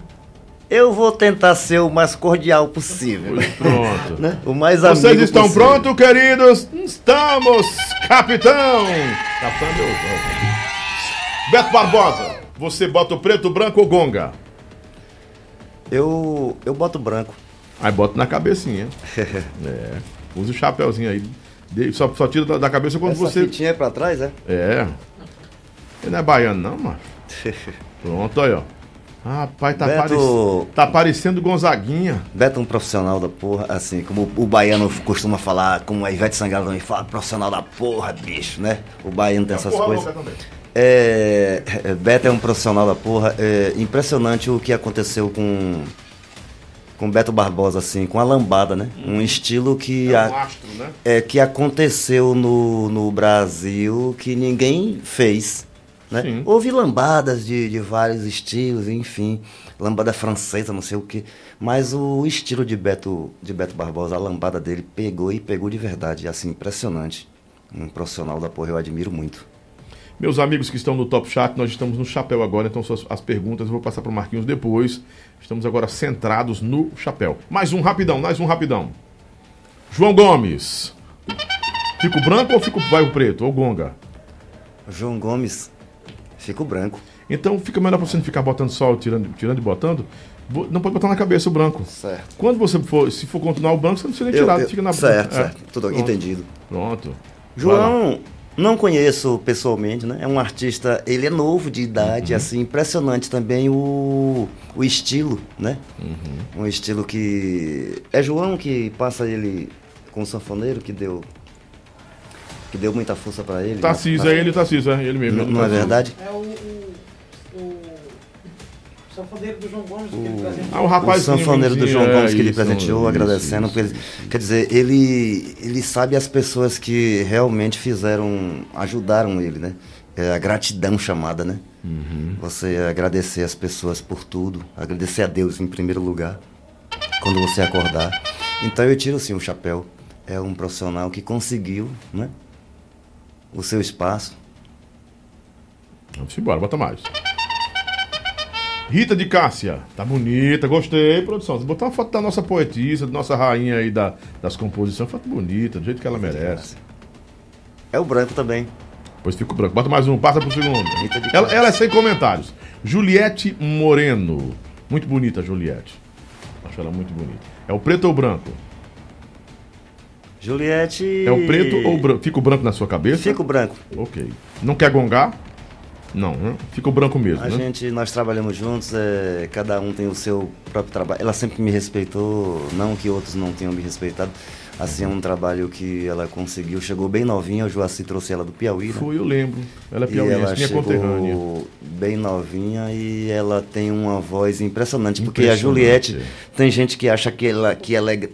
Eu vou tentar ser o mais cordial possível. Pois pronto. né? O mais Vocês amigo estão possível. prontos, queridos? Estamos, capitão! Capitão meu. Beto Barbosa, você bota o preto, branco ou gonga? Eu, eu boto branco. Aí bota na cabecinha. é. Usa o chapéuzinho aí. De- Só, só tira da, da cabeça quando Essa você. fitinha é pra trás, é? É. Ele não é baiano, não, mano. Pronto, aí, ó. Rapaz, tá, Beto- parec- tá parecendo Gonzaguinha. Beto é um profissional da porra, assim, como o baiano costuma falar, como a Ivete Sangalo também fala, profissional da porra, bicho, né? O baiano tem essas Porra coisas. É, é, Beto é um profissional da porra. É impressionante o que aconteceu com com Beto Barbosa, assim, com a lambada, né? Um estilo que, É um a- astro, né? é, que aconteceu no, no Brasil que ninguém fez. Né? Houve lambadas de, de vários estilos, enfim, lambada francesa, não sei o que, mas o estilo de Beto, de Beto Barbosa, a lambada dele pegou e pegou de verdade, assim, impressionante. Um profissional da porra, eu admiro muito. Meus amigos que estão no Top Chat, nós estamos no chapéu agora, então suas- as perguntas eu vou passar para o Marquinhos depois. Estamos agora centrados no chapéu. Mais um rapidão, mais um rapidão. João Gomes. Fico branco ou fico vai o preto? Ou gonga? João Gomes, fica o branco. Então fica melhor para você não ficar botando sol, tirando, tirando e botando. Bo- Não pode botar na cabeça o branco. Certo. Quando você for, se for continuar o branco, você não precisa nem tirar, eu- fica na certo, é. certo. Tudo Pronto. entendido. Pronto. João, não conheço pessoalmente, né? É um artista, ele é novo de idade, assim, impressionante também o, o estilo, né? Um estilo que. É João que passa ele com o sanfoneiro, que deu. Que deu muita força pra ele. Tarcísio, né? é ele, Tarcísio, é ele mesmo. Não, não é verdade? É o. o, o sanfoneiro do João Gomes que ele presenteou. Ah, o O rapaz sanfoneiro do João Gomes que ele presenteou, isso, agradecendo. isso. por ele- quer dizer, ele, ele sabe as pessoas que realmente fizeram, ajudaram ele, né? É a gratidão chamada, né? Uhum. Você agradecer as pessoas por tudo, agradecer a Deus em primeiro lugar, quando você acordar. Então eu tiro sim o chapéu. É um profissional que conseguiu, né? O seu espaço. Vamos embora, bota mais. Rita de Cássia, tá bonita, gostei, produção. Botar uma foto da nossa poetisa, da nossa rainha aí da, das composições, foto bonita, do jeito que ela merece. É o branco também. Pois fica o branco. Bota mais um, passa pro segundo. Ela, ela é sem comentários. Juliette Moreno. Muito bonita, Juliette. Acho ela muito bonita. É o preto ou o branco? Juliette. É o preto ou o branco? Fica o branco na sua cabeça? Fica o branco. Ok. Não quer gongar? Não, né? Fica o branco mesmo, A né? gente, nós trabalhamos juntos, é, cada um tem o seu próprio trabalho. Ela sempre me respeitou, não que outros não tenham me respeitado. Assim, é um trabalho que ela conseguiu. Chegou bem novinha, o Joaci trouxe ela do Piauí, né? Foi, eu lembro. Ela é E ela piauiense, minha chegou conterrânea. bem novinha e ela tem uma voz impressionante. Porque a Impressionante. Juliette, tem gente que acha que ela, que ela, é,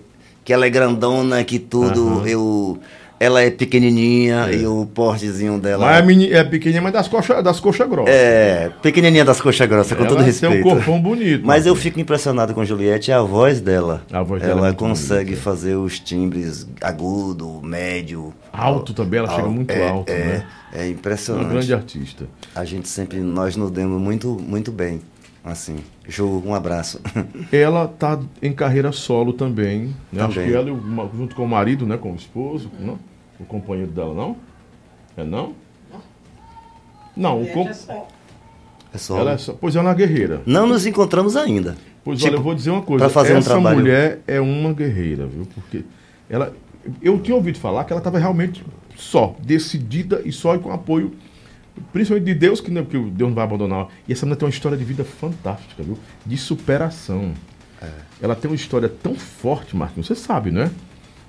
que ela é grandona, que tudo. Aham. Eu, ela é pequenininha É. e o portezinho dela... Mas é, meni- é pequenininha, mas das coxas das coxa grossas. É, pequenininha das coxas grossas, com Ela todo tem respeito. um corpão bonito. Mas eu Marcos. fico impressionado com Juliette, é a voz dela. A voz dela é ela muito consegue bonita. fazer os timbres agudo, médio. Alto também, ela chega al- muito é, alto, é, né? É Uma impressionante. grande artista. A gente sempre, nós nos demos muito, muito bem. Assim, Ju, um abraço. Ela tá em carreira solo também. Né? Acho Também. que ela, junto com o marido, né? Com o esposo, não? o companheiro dela, não? É não? Não, o Juliette com... é só. É ela é só... Pois ela é uma guerreira. Não nos encontramos ainda. Pois Tipo, olha, eu vou dizer uma coisa. fazer um Essa trabalho- mulher é uma guerreira, viu? Porque ela. Eu tinha ouvido falar que ela estava realmente só, decidida e só e com apoio, principalmente de Deus, que, não, que Deus não vai abandonar. E essa mulher tem uma história de vida fantástica, viu? De superação. É. Ela tem uma história tão forte, Marquinhos, você sabe, né?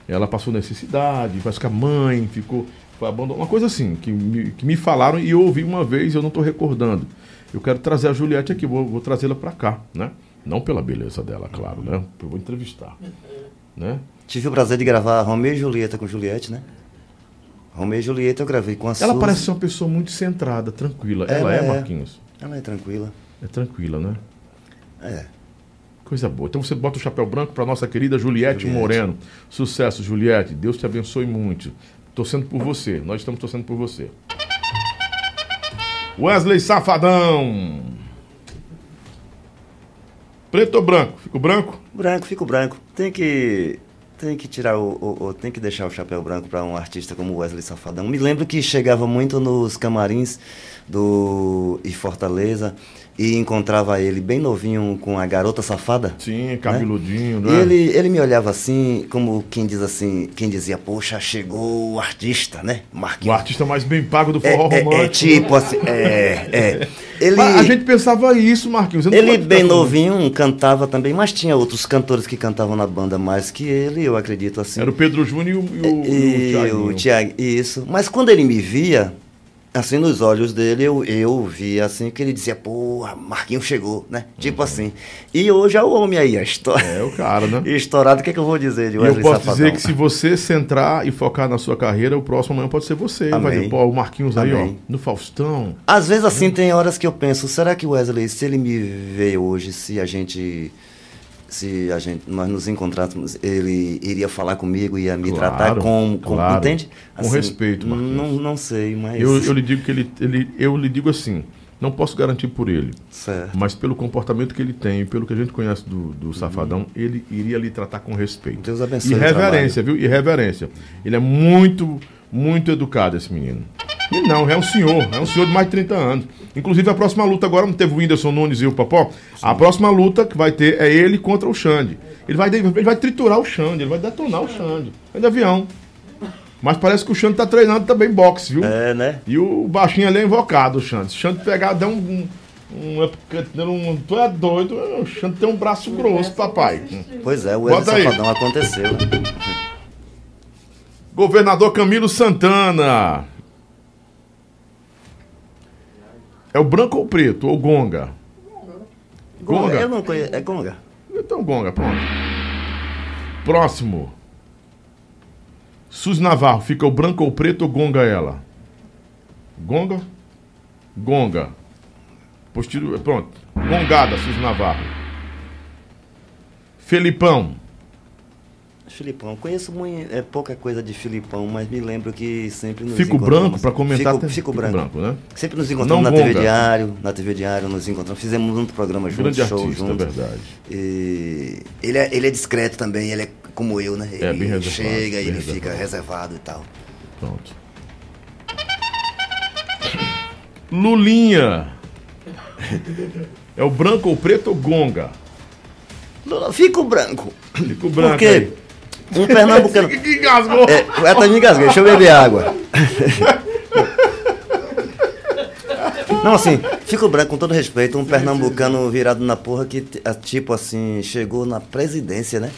Ela passou necessidade, parece que a mãe ficou. Foi abandonada, uma coisa assim, que me, que me falaram e eu ouvi uma vez e eu não estou recordando. Eu quero trazer a Juliette aqui, vou, vou trazê-la para cá, né? Não pela beleza dela, claro, né? Eu vou entrevistar. né? Tive o prazer de gravar Romeu e Julieta com Juliette, né? Romeu e Julieta eu gravei com a Ela Suzy. parece ser uma pessoa muito centrada, tranquila. Ela, Ela é, é. Marquinhos. Ela é tranquila. É tranquila, né? É. Coisa boa. Então você bota o chapéu branco para nossa querida Juliette, Juliette. Moreno. Sucesso, Juliette. Deus te abençoe muito. Torcendo por você. Nós estamos torcendo por você. Wesley Safadão. Preto ou branco? Fico branco? Branco, fico branco. Tem que. Tem que tirar o, o- o- Tem que deixar o chapéu branco para um artista como Wesley Safadão. Me lembro que chegava muito nos camarins do e Fortaleza e encontrava ele bem novinho com a garota safada. Sim, cabeludinho, E não é? ele, ele me olhava assim, como quem diz assim, quem dizia, poxa, chegou o artista, né? O Marquinhos. artista mais bem pago do É, forró é, romântico. é tipo assim, é, é. Ele, Mas a gente pensava isso, Marquinhos. ele bem novinho cantava também, mas tinha outros cantores que cantavam na banda mais que ele, eu acredito assim. Era o Pedro Júnior e o, e o, e o e o Thiago, isso. Mas quando ele me via, assim, nos olhos dele, eu, eu via assim que ele dizia, porra, Marquinhos chegou, né? Tipo assim. E hoje é o homem aí, a história. É o cara, né? Estourado, o que, é que eu vou dizer de E eu Wesley posso Safadão? dizer que se você centrar e focar na sua carreira, o próximo amanhã pode ser você. Vai Amém. ver, pô, o Marquinhos aí, ó, Amém. no Faustão. Às vezes, assim, tem horas que eu penso, será que o Wesley, se ele me vê hoje, se a gente. Se a gente, nós nos encontrássemos, ele iria falar comigo, ia me Claro, tratar com, com claro. entende? Com respeito, Marquinhos. Não, não sei, mas. Eu, eu lhe digo que ele, ele, eu lhe digo assim, não posso garantir por ele, Certo. mas pelo comportamento que ele tem, pelo que a gente conhece do, do Safadão, ele iria lhe tratar com respeito. Deus abençoe E reverência, viu? E reverência. Ele é muito, muito educado, esse menino. E não, é um senhor, é um senhor de mais de 30 anos. Inclusive, a próxima luta agora, não teve o Whindersson Nunes e o Popó? A próxima luta que vai ter é ele contra o Xande. Ele vai, ele vai triturar o Xande, ele vai detonar o Xande. É de avião. Mas parece que o Xande tá treinando também boxe, viu? É, né? E o baixinho ali é invocado, o Xande. Se o Xande pegar, der um. um, um, um tu é doido, o Xande tem um braço grosso, papai. Pois é, o Bota Wesley aí. Safadão aconteceu. Governador Camilo Santana. É o branco ou preto? Ou Gonga? Gonga? Eu não conheço. É Gonga. Então Gonga, pronto. Próximo. Suzy Navarro, fica o branco ou preto ou Gonga ela? Gonga? Gonga. Posterior, pronto. Gongada, Suzy Navarro. Felipão. Filipão, conheço muito, é pouca coisa de Filipão, mas me lembro que sempre nos Fico branco para comentar. Fico, fico branco. né? Sempre nos encontramos Não na TV Gonga. Diário, na TV Diário nos encontramos, fizemos um programa juntos, Grande show artista, é juntos. verdade. E ele é, ele é discreto também, ele é como eu, né? Ele É, bem reservado, chega, bem ele fica reservado. reservado e tal. Pronto. Lulinha. É o branco ou preto ou gonga? Fico branco. Fico branco Porque aí. Um pernambucano. Que, que engasgou? É, eu até me engasguei, deixa eu beber água. Não, assim, fico branco com todo respeito, um pernambucano virado na porra que, a- tipo assim, chegou na presidência, né?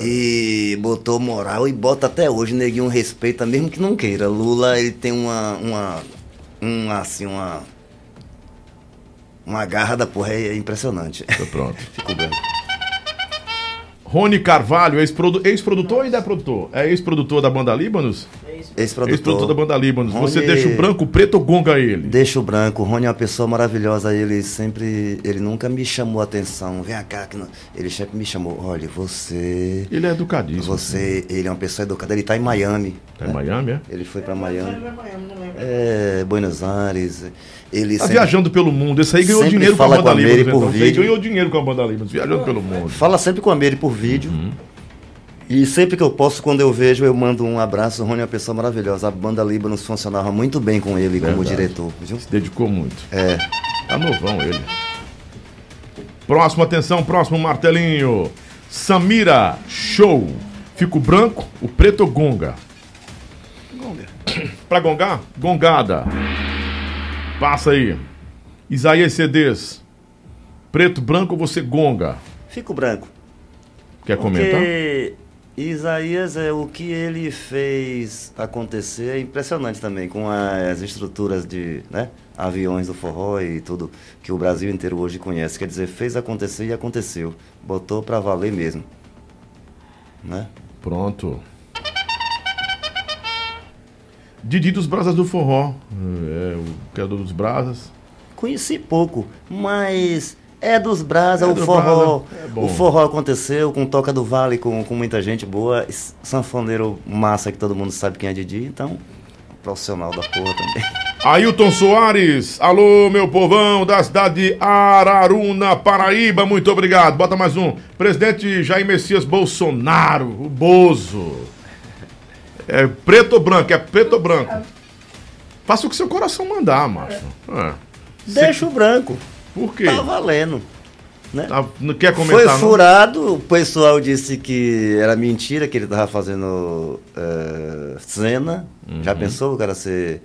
E botou moral e bota até hoje, neguinho respeita, mesmo que não queira. Lula, ele tem uma, uma, uma assim, uma, uma garra da porra, é impressionante. Tá pronto. Fico branco. Rony Carvalho, ex-produ- ex-produtor ou ainda é produtor? É ex-produtor da banda Líbanos? Ex-produtor. Ex-produtor da banda Líbanos. Você Rony- deixa o branco, o preto ou gonga ele? Deixa o branco, o Rony é uma pessoa maravilhosa, ele sempre, ele nunca me chamou a atenção, vem cá, que não... ele sempre me chamou, olha, você, Ele é educadíssimo. você, ele é uma pessoa educada, ele tá em Miami, Tá em Miami, é? ele foi pra Miami, Ele é Miami, não lembro. é, Buenos Aires, ele Tá sempre viajando pelo mundo. Esse aí ganhou sempre dinheiro com a fala banda com a Líbanos. por Então. Esse aí vídeo. ganhou dinheiro com a banda Líbanos, viajando pelo mundo. fala sempre com a Meire por vídeo, Uhum. e sempre que eu posso, quando eu vejo, eu mando um abraço, o Rony é uma pessoa maravilhosa, a banda Líbanos funcionava muito bem com ele como Verdade. diretor, viu? Se dedicou muito. É, Tá novão ele. Próximo, atenção, próximo martelinho. Samira, show. Fico branco, o preto ou gonga? Gonga. Pra gongar? Gongada. Passa aí. Isaías CDs. Preto, branco ou você gonga? fico branco. Quer comentar? Porque Isaías é o que ele fez acontecer é impressionante também com as estruturas de né, aviões do forró e tudo que o Brasil inteiro hoje conhece. Quer dizer, fez acontecer e aconteceu. Botou pra valer mesmo. né? Pronto. Didi dos Brasas do Forró. É, o criador dos Brasas. Conheci pouco, mas é dos Brasa, É o do forró. Brasa, é o forró aconteceu com Toca do Vale, com, com muita gente boa, sanfoneiro massa que todo mundo sabe quem é Didi, então profissional da porra também. Ailton Soares, alô meu povão da cidade de Araruna, Paraíba, muito obrigado. Bota mais um. Presidente Jair Messias Bolsonaro, o Bozo. É preto ou branco? É preto ou branco? Faça o que seu coração mandar, macho. É. Deixa o branco, Por quê? tá valendo. Né? Tá- não quer Foi comentar, não? furado, o pessoal disse que era mentira, que ele tava fazendo eh, cena. Já Uhum. pensou o cara ser.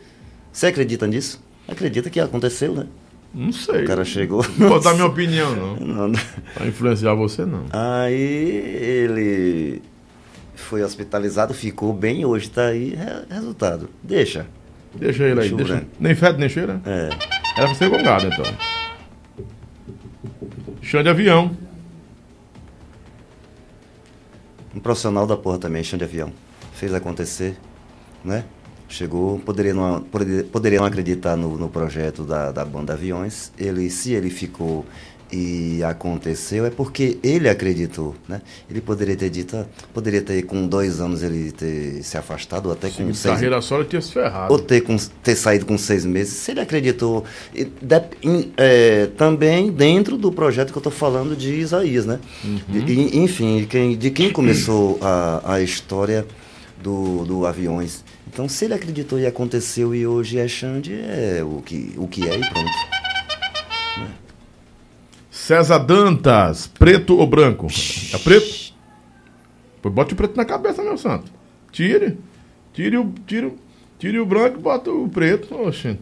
Você acredita nisso? Acredita que aconteceu, né? Não sei. O cara chegou. Não vou dar minha opinião, não. Não, não. Pra influenciar você, não. Aí ele foi hospitalizado, ficou bem, hoje tá aí, re- resultado. Deixa. Deixa ele aí. Deixa o Deixa... branco. Nem fede, nem cheira? É. Era pra ser gongado, então. Chão de avião. Um profissional da porra também, chão de avião. Fez acontecer, né? Chegou, poderia não, poderia, poderia não acreditar no, no projeto da, da banda Aviões. Ele, se ele ficou e aconteceu, é porque ele acreditou, né? Ele poderia ter dito, ah, poderia ter com dois anos ele ter se afastado, ou até com Seguindo seis carreira só, ele tinha se ferrado. ou ter, com- ter saído com seis meses, se ele acreditou. E dep- em- é, também dentro do projeto que eu estou falando de Isaías, né? De- e- enfim, quem, de quem começou a, a história do, do Aviões. Então, se ele acreditou e aconteceu e hoje é Xande, é o que, o que é e pronto. César Dantas, preto ou branco? É preto? Pois bote o preto na cabeça, meu santo. Tire. Tire o, tire, tire o branco e bota o preto. Oxe.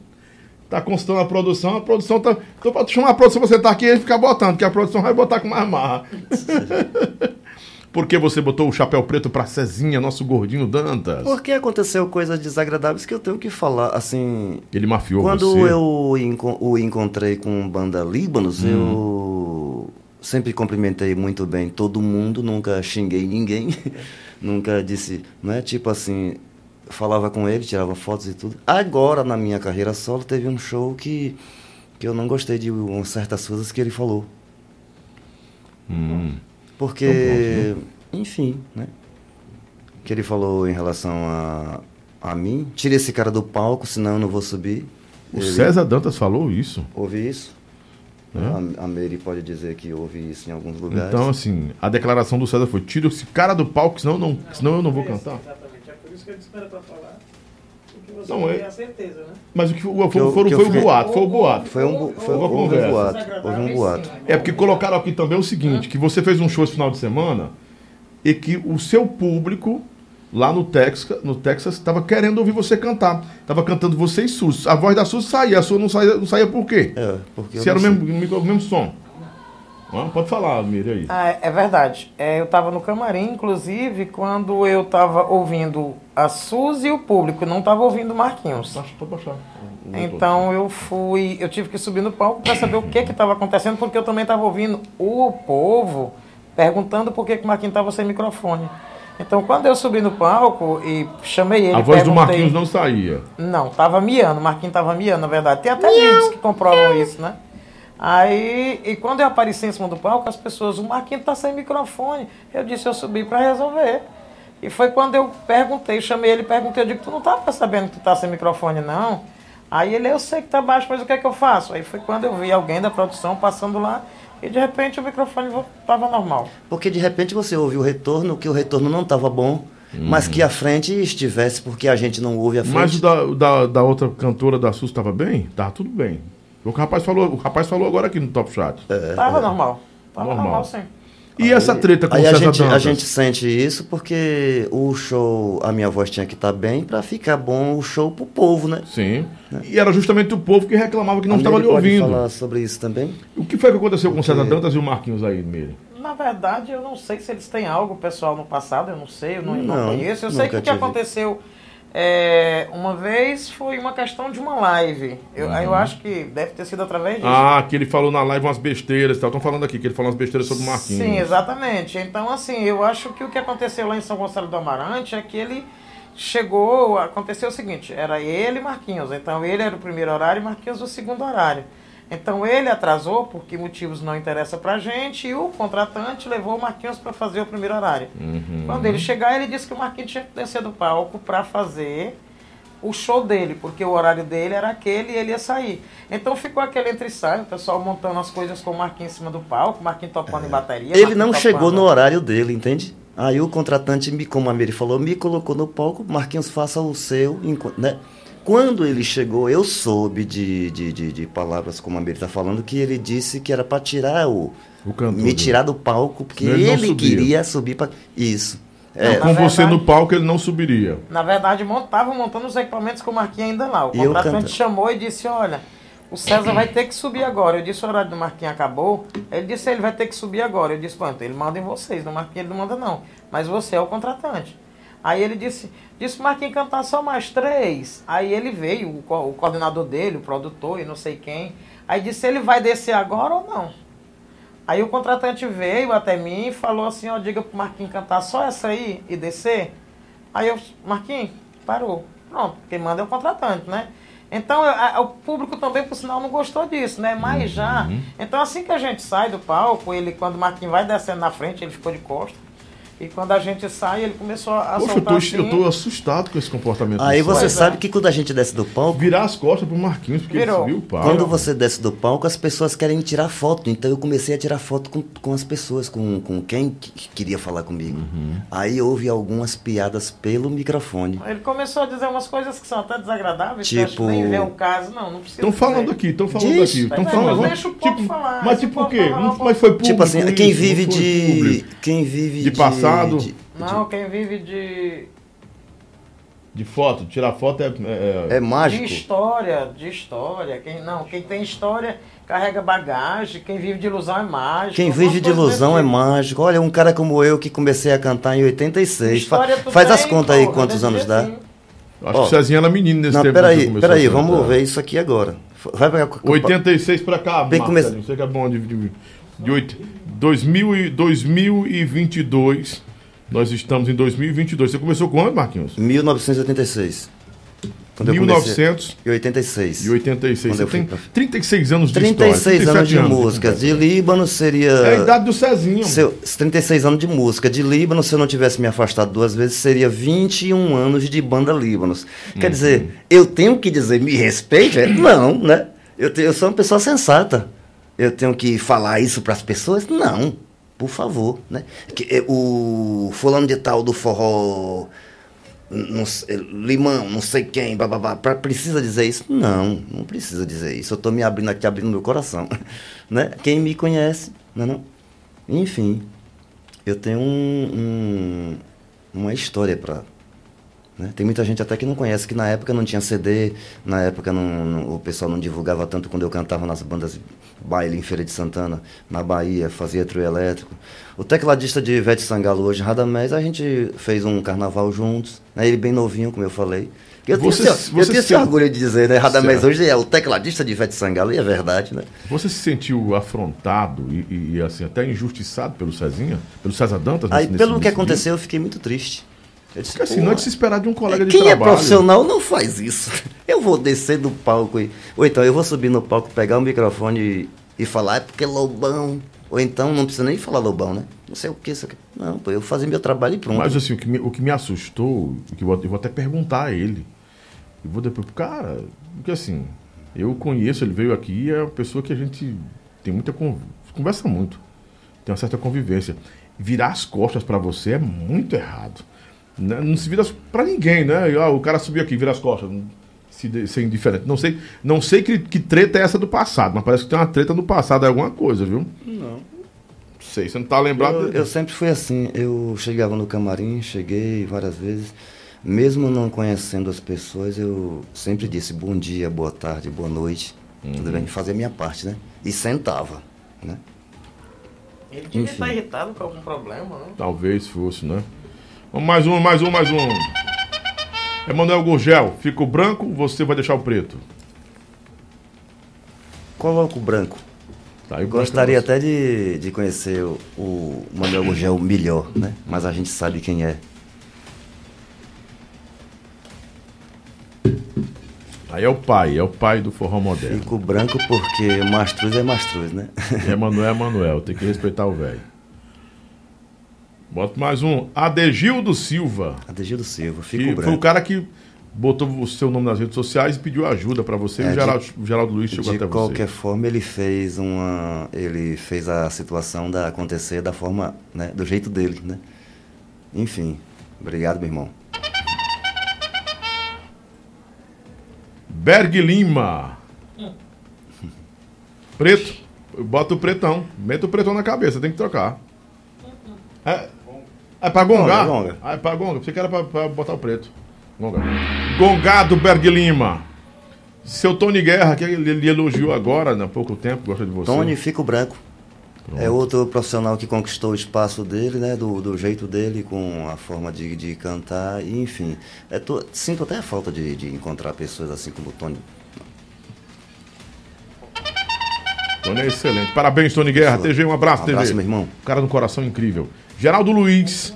Tá constando a produção, a produção tá. Então pra chamar a produção, você tá aqui e ele fica botando, que a produção vai botar com mais marra. Por que você botou o chapéu preto pra Cezinha, nosso gordinho Dantas? Porque aconteceu coisas desagradáveis que eu tenho que falar, assim, Ele mafiou Quando você. eu enco- o encontrei com banda Líbanos, eu sempre cumprimentei muito bem todo mundo, nunca xinguei ninguém, nunca disse, não é tipo assim, falava com ele, tirava fotos e tudo. Agora, na minha carreira solo, teve um show que, que eu não gostei de um- certas coisas que ele falou. Hum. Porque, enfim, né? Que ele falou em relação a, a mim. Tira esse cara do palco, senão eu não vou subir. O Ele- César Dantas falou isso. Ouvi isso. É? A, a Mary pode dizer que ouve isso em alguns lugares. Então, assim, a declaração do César foi: tira esse cara do palco, senão, não, senão eu não vou cantar. Exatamente. É por isso que eu disse que era pra falar você Não, não é- tem a certeza, né? Mas o que, o, foi, Que eu- foi, que foi o fiquei- boato, foi o boato. Foi um, foi, uma um conversa. boato. Houve um boato. É porque colocaram aqui também o seguinte: que você fez um show esse final de semana e que o seu público lá no Texas no Texas estava querendo ouvir você cantar. Tava cantando você e Sus. A voz da Sus saía, a sua não saía, não saía por quê? É, porque eu Se era o mesmo, o mesmo som. Ah, pode falar, Miriam aí. Ah, é verdade. É, eu estava no camarim, inclusive, quando eu estava ouvindo a Suzy e o público, não estava ouvindo o Marquinhos. Baixa, Pode baixar. Então eu fui, eu tive que subir no palco para saber o que que estava acontecendo, porque eu também estava ouvindo o povo perguntando por que, que o Marquinhos estava sem microfone. Então quando eu subi no palco e chamei ele, A voz do Marquinhos não saía. Não, tava miando, o Marquinhos tava miando, na verdade. Tem até vídeos que comprovam isso, né? Aí, e quando eu apareci em cima do palco, as pessoas, o Marquinhos tá sem microfone. Eu disse, eu subi para resolver. E foi quando eu perguntei, chamei ele e perguntei, eu digo, tu não tava sabendo que tu tá sem microfone, não? Aí ele, eu sei que tá baixo, mas o que é que eu faço? Aí foi quando eu vi alguém da produção passando lá e de repente o microfone tava normal. Porque de repente você ouve o retorno, que o retorno não estava bom, mas que a frente estivesse, porque a gente não ouve a frente. Mas o da, da, da outra cantora da Sus estava bem? Tava tudo bem. O que o rapaz falou, o rapaz falou agora aqui no Top Chat. Tava normal. Tava Normal. normal, sim. E essa treta com o Aí a César gente, a Dantas? gente sente isso porque o show, a minha voz tinha que estar bem para ficar bom o show pro povo, né? Sim. E era justamente o povo que reclamava que não A estava lhe ouvindo. falar sobre isso também? O que foi que aconteceu com o César Dantas e o Marquinhos aí, Miri? Na verdade, eu não sei se eles têm algo pessoal no passado, eu não sei, eu não, não Não, conheço. Eu sei que o que tive. aconteceu É, uma vez foi uma questão de uma live. Eu, aí eu acho que deve ter sido através disso. Uhum. Ah, que ele falou na live umas besteiras e tal. Estão falando aqui que ele falou umas besteiras sobre o Marquinhos. Sim, exatamente. Então, assim, eu acho que o que aconteceu lá em São Gonçalo do Amarante é que ele chegou. Aconteceu o seguinte: era ele e Marquinhos. Então, ele era o primeiro horário e Marquinhos o segundo horário. Então, ele atrasou, por que motivos não interessa pra gente, e o contratante levou o Marquinhos para fazer o primeiro horário. Uhum. Quando ele chegar, ele disse que o Marquinhos tinha que descer do palco para fazer o show dele, porque o horário dele era aquele e ele ia sair. Então ficou aquele entre sai, o pessoal montando as coisas com o Marquinhos em cima do palco, o Marquinhos tocando em bateria. Ele não tocando- chegou no horário dele, entende? Aí o contratante, me, como a Miri falou, me colocou no palco, Marquinhos faça o seu, né? Quando ele chegou, eu soube de, de, de, de palavras, como a Miri está falando, que ele disse que era para tirar o... O cantor me tirar do palco, porque ele não ele queria subir para... Isso. É, Com Na você verdade- no palco, ele não subiria. Na verdade, estavam montando os equipamentos com o Marquinhos ainda lá. O contratante chamou e disse, olha, o César vai ter que subir agora. Eu disse, o horário do Marquinhos acabou. Ele disse, ele vai ter que subir agora. Eu disse, pronto, ele manda em vocês, no Marquinhos ele não manda não. Mas você é o contratante. Aí ele disse, disse Marquinhos cantar só mais três. Aí ele veio, o, co- o coordenador dele, o produtor e não sei quem. Aí disse, ele vai descer agora ou não? Aí o contratante veio até mim e falou assim, ó, diga pro Marquinhos cantar só essa aí e descer. Aí eu, Marquinhos, parou. Pronto, quem manda é o contratante, né? Então o público também, por sinal, não gostou disso, né? Mas já. Então assim que a gente sai do palco, ele, quando o Marquinhos vai descendo na frente, ele ficou de costas. E quando a gente sai, ele começou a Poxa, eu soltar tô, assim. eu tô assustado com esse comportamento. Aí do você. Pois é. sabe que quando a gente desce do palco, Virar as costas pro Marquinhos, porque Virou. ele subiu o palco. Quando você desce do palco, as pessoas querem tirar foto. Então eu comecei a tirar foto com, com as pessoas, com, com quem que- que queria falar comigo. Uhum. Aí houve algumas piadas pelo microfone. Ele começou a dizer umas coisas que são até desagradáveis, que eu acho que Tipo- nem vê o caso, não, não precisa Estão falando aqui, estão falando Diz. aqui. Estão Mas falando. deixa o povo tipo, falar, Mas tipo o quê? falar, Mas foi público tipo assim, quem vive de. Quem vive De passado? de- Não, quem vive de, De foto, tirar foto é. é- é de mágico. história, de história. Quem, não, quem tem história carrega bagagem, quem vive de ilusão é mágico. Quem vive de ilusão é tipo. mágico. Olha, um cara como eu que comecei a cantar em 86. Fa- faz as tem, contas aí quantos anos dá. jeitinho. Acho Ó, que o Cezinha era menino nesse Não, tempo. peraí, peraí, a vamos cantar. ver isso aqui agora. Vai pegar. 86 pra cá, Bem come- Você que é bom de, de, de oito- 2000 e 2022. Nós estamos em 2022. Você começou quando, Marquinhos? 1986. Quando eu comecei- 1986. E 86. Você tem pra- 36 anos de 36 história. anos de 37 música. De Líbano seria. É a idade do Cezinho. Se eu- 36 anos de música. De Líbano, se eu não tivesse me afastado duas vezes, seria 21 anos de banda Líbanos. Quer Uhum. dizer, eu tenho que dizer, me respeite? É, Não, né? Eu, eu sou uma pessoa sensata. Eu tenho que falar isso para as pessoas? Não, por favor. Né? Que, eh, o fulano de tal do forró. Não sei, limão, não sei quem, bababá, pra- precisa dizer isso? Não, não precisa dizer isso. Eu estou me abrindo aqui, abrindo meu coração. Né? Quem me conhece, não é não? Enfim, eu tenho um, um- uma história para. Tem muita gente até que não conhece, que na época não tinha CD, na época não- não- o pessoal não divulgava tanto quando eu cantava nas bandas baile em Feira de Santana, na Bahia, fazia trio elétrico. O tecladista de Ivete Sangalo hoje, Radamés, a gente fez um carnaval juntos, né? ele bem novinho, como eu falei. Eu tenho, Você- esse, eu você tenho esse se- orgulho de dizer, né? Radamés hoje é o tecladista de Ivete Sangalo, e é verdade, né? Você se sentiu afrontado e, e- e, assim, até injustiçado pelo Cezinha? Pelo César Dantas? Aí, nesse- pelo nesse que dia? aconteceu, eu fiquei muito triste. Eu disse, Porque assim, "Pô, não é de se esperar de um colega de Quem é trabalho. profissional não faz isso. Eu vou descer do palco e. Ou então eu vou subir no palco, pegar o microfone e, e falar, é porque Lobão. Ou então não precisa nem falar Lobão, né? Não sei o que, isso aqui. Não, pô, eu fazer meu trabalho e pronto. Mas assim, o que me, o que me assustou, que eu, vou- eu vou até perguntar a ele. Eu vou depois, cara, porque assim, eu conheço, ele veio aqui, é uma pessoa que a gente tem muita con- conversa muito, tem uma certa convivência. Virar as costas pra você é muito errado. Né? Não se vira pra ninguém, né? Ah, o cara subiu aqui, vira as costas. Se de- ser indiferente. Não sei, não sei que, que treta é essa do passado, mas parece que tem uma treta no passado, é alguma coisa, viu? Não. Sei, você não tá lembrado. Eu, eu sempre fui assim. Eu chegava no camarim, cheguei várias vezes. Mesmo não conhecendo as pessoas, eu sempre disse bom dia, boa tarde, boa noite. Tudo bem? Fazia a minha parte, né? E sentava, né? Ele devia estar irritado com algum problema, né? Talvez fosse, né? Vamos mais um, mais um, mais um. Emanuel Gurgel, fica o branco, você vai deixar o preto. Coloco o branco. Tá, o branco Gostaria é até de, de conhecer o, o Manuel Gurgel melhor, né? Mas a gente sabe quem é. Aí é o pai, é o pai do forró moderno. Fico branco porque mastruz é mastruz, né? Emanuel é Emanuel, tem que respeitar o velho. Bota mais um. Adegildo Silva. Adegildo Silva, Que fico foi o branco. cara que botou o seu nome nas redes sociais e pediu ajuda pra você. e É, o de- Geraldo, o Geraldo Luiz chegou De até qualquer você. forma, ele fez uma. Ele fez a situação da acontecer da forma, né? Do jeito dele, né? Enfim. Obrigado, meu irmão. Berg Lima. Preto. Bota o pretão. Meta o pretão na cabeça, tem que trocar. É, é pra gongar? Gonga, gonga. Ah, é pra gonga. Pensei que era pra, pra botar o preto. Gonga. Gongado Berg Lima. Seu Tony Guerra, que ele, ele elogiou agora, né, há pouco tempo, gosta de você. Tony, fico branco. É outro profissional que conquistou o espaço dele, né? Do, do jeito dele, com a forma de, de cantar, e, enfim. É to- sinto até a falta de, de encontrar pessoas assim como o Tony. Tony é excelente. Parabéns, Tony Guerra. Pessoa. TG, um abraço, Um abraço, TG. meu irmão. Cara no coração incrível. Geraldo Luiz.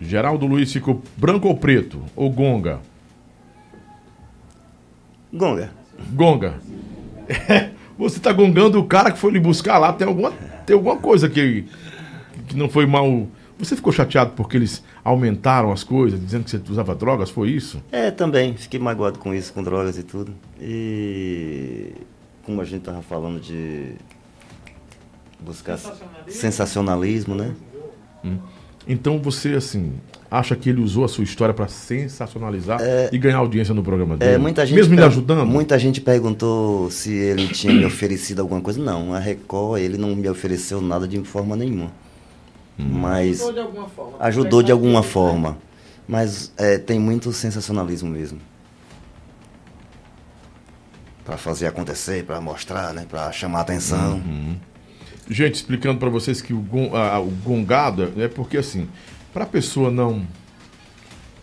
Geraldo Luiz ficou branco ou preto? Ou gonga? Gonga. Gonga. Você tá gongando o cara que foi lhe buscar lá. Tem alguma, tem alguma coisa que, que não foi mal. Você ficou chateado porque eles aumentaram as coisas, dizendo que você usava drogas? Foi isso? É, também. Fiquei magoado com isso, com drogas e tudo. E como a gente tava falando de buscar Sensacionalismo. sensacionalismo, né? Então você, assim, acha que ele usou a sua história pra sensacionalizar e ganhar audiência no programa dele? É, muita gente Mesmo per- ajudando? Muita gente perguntou se ele tinha me oferecido alguma coisa. Não, a Record, ele não me ofereceu nada de forma nenhuma. Mas Ajudou de alguma forma. ajudou de alguma forma. Mas é, tem muito sensacionalismo mesmo. Pra fazer acontecer, pra mostrar, né? Pra chamar atenção. Uhum. Gente, explicando pra vocês que o, a- o gongado é porque assim, pra pessoa não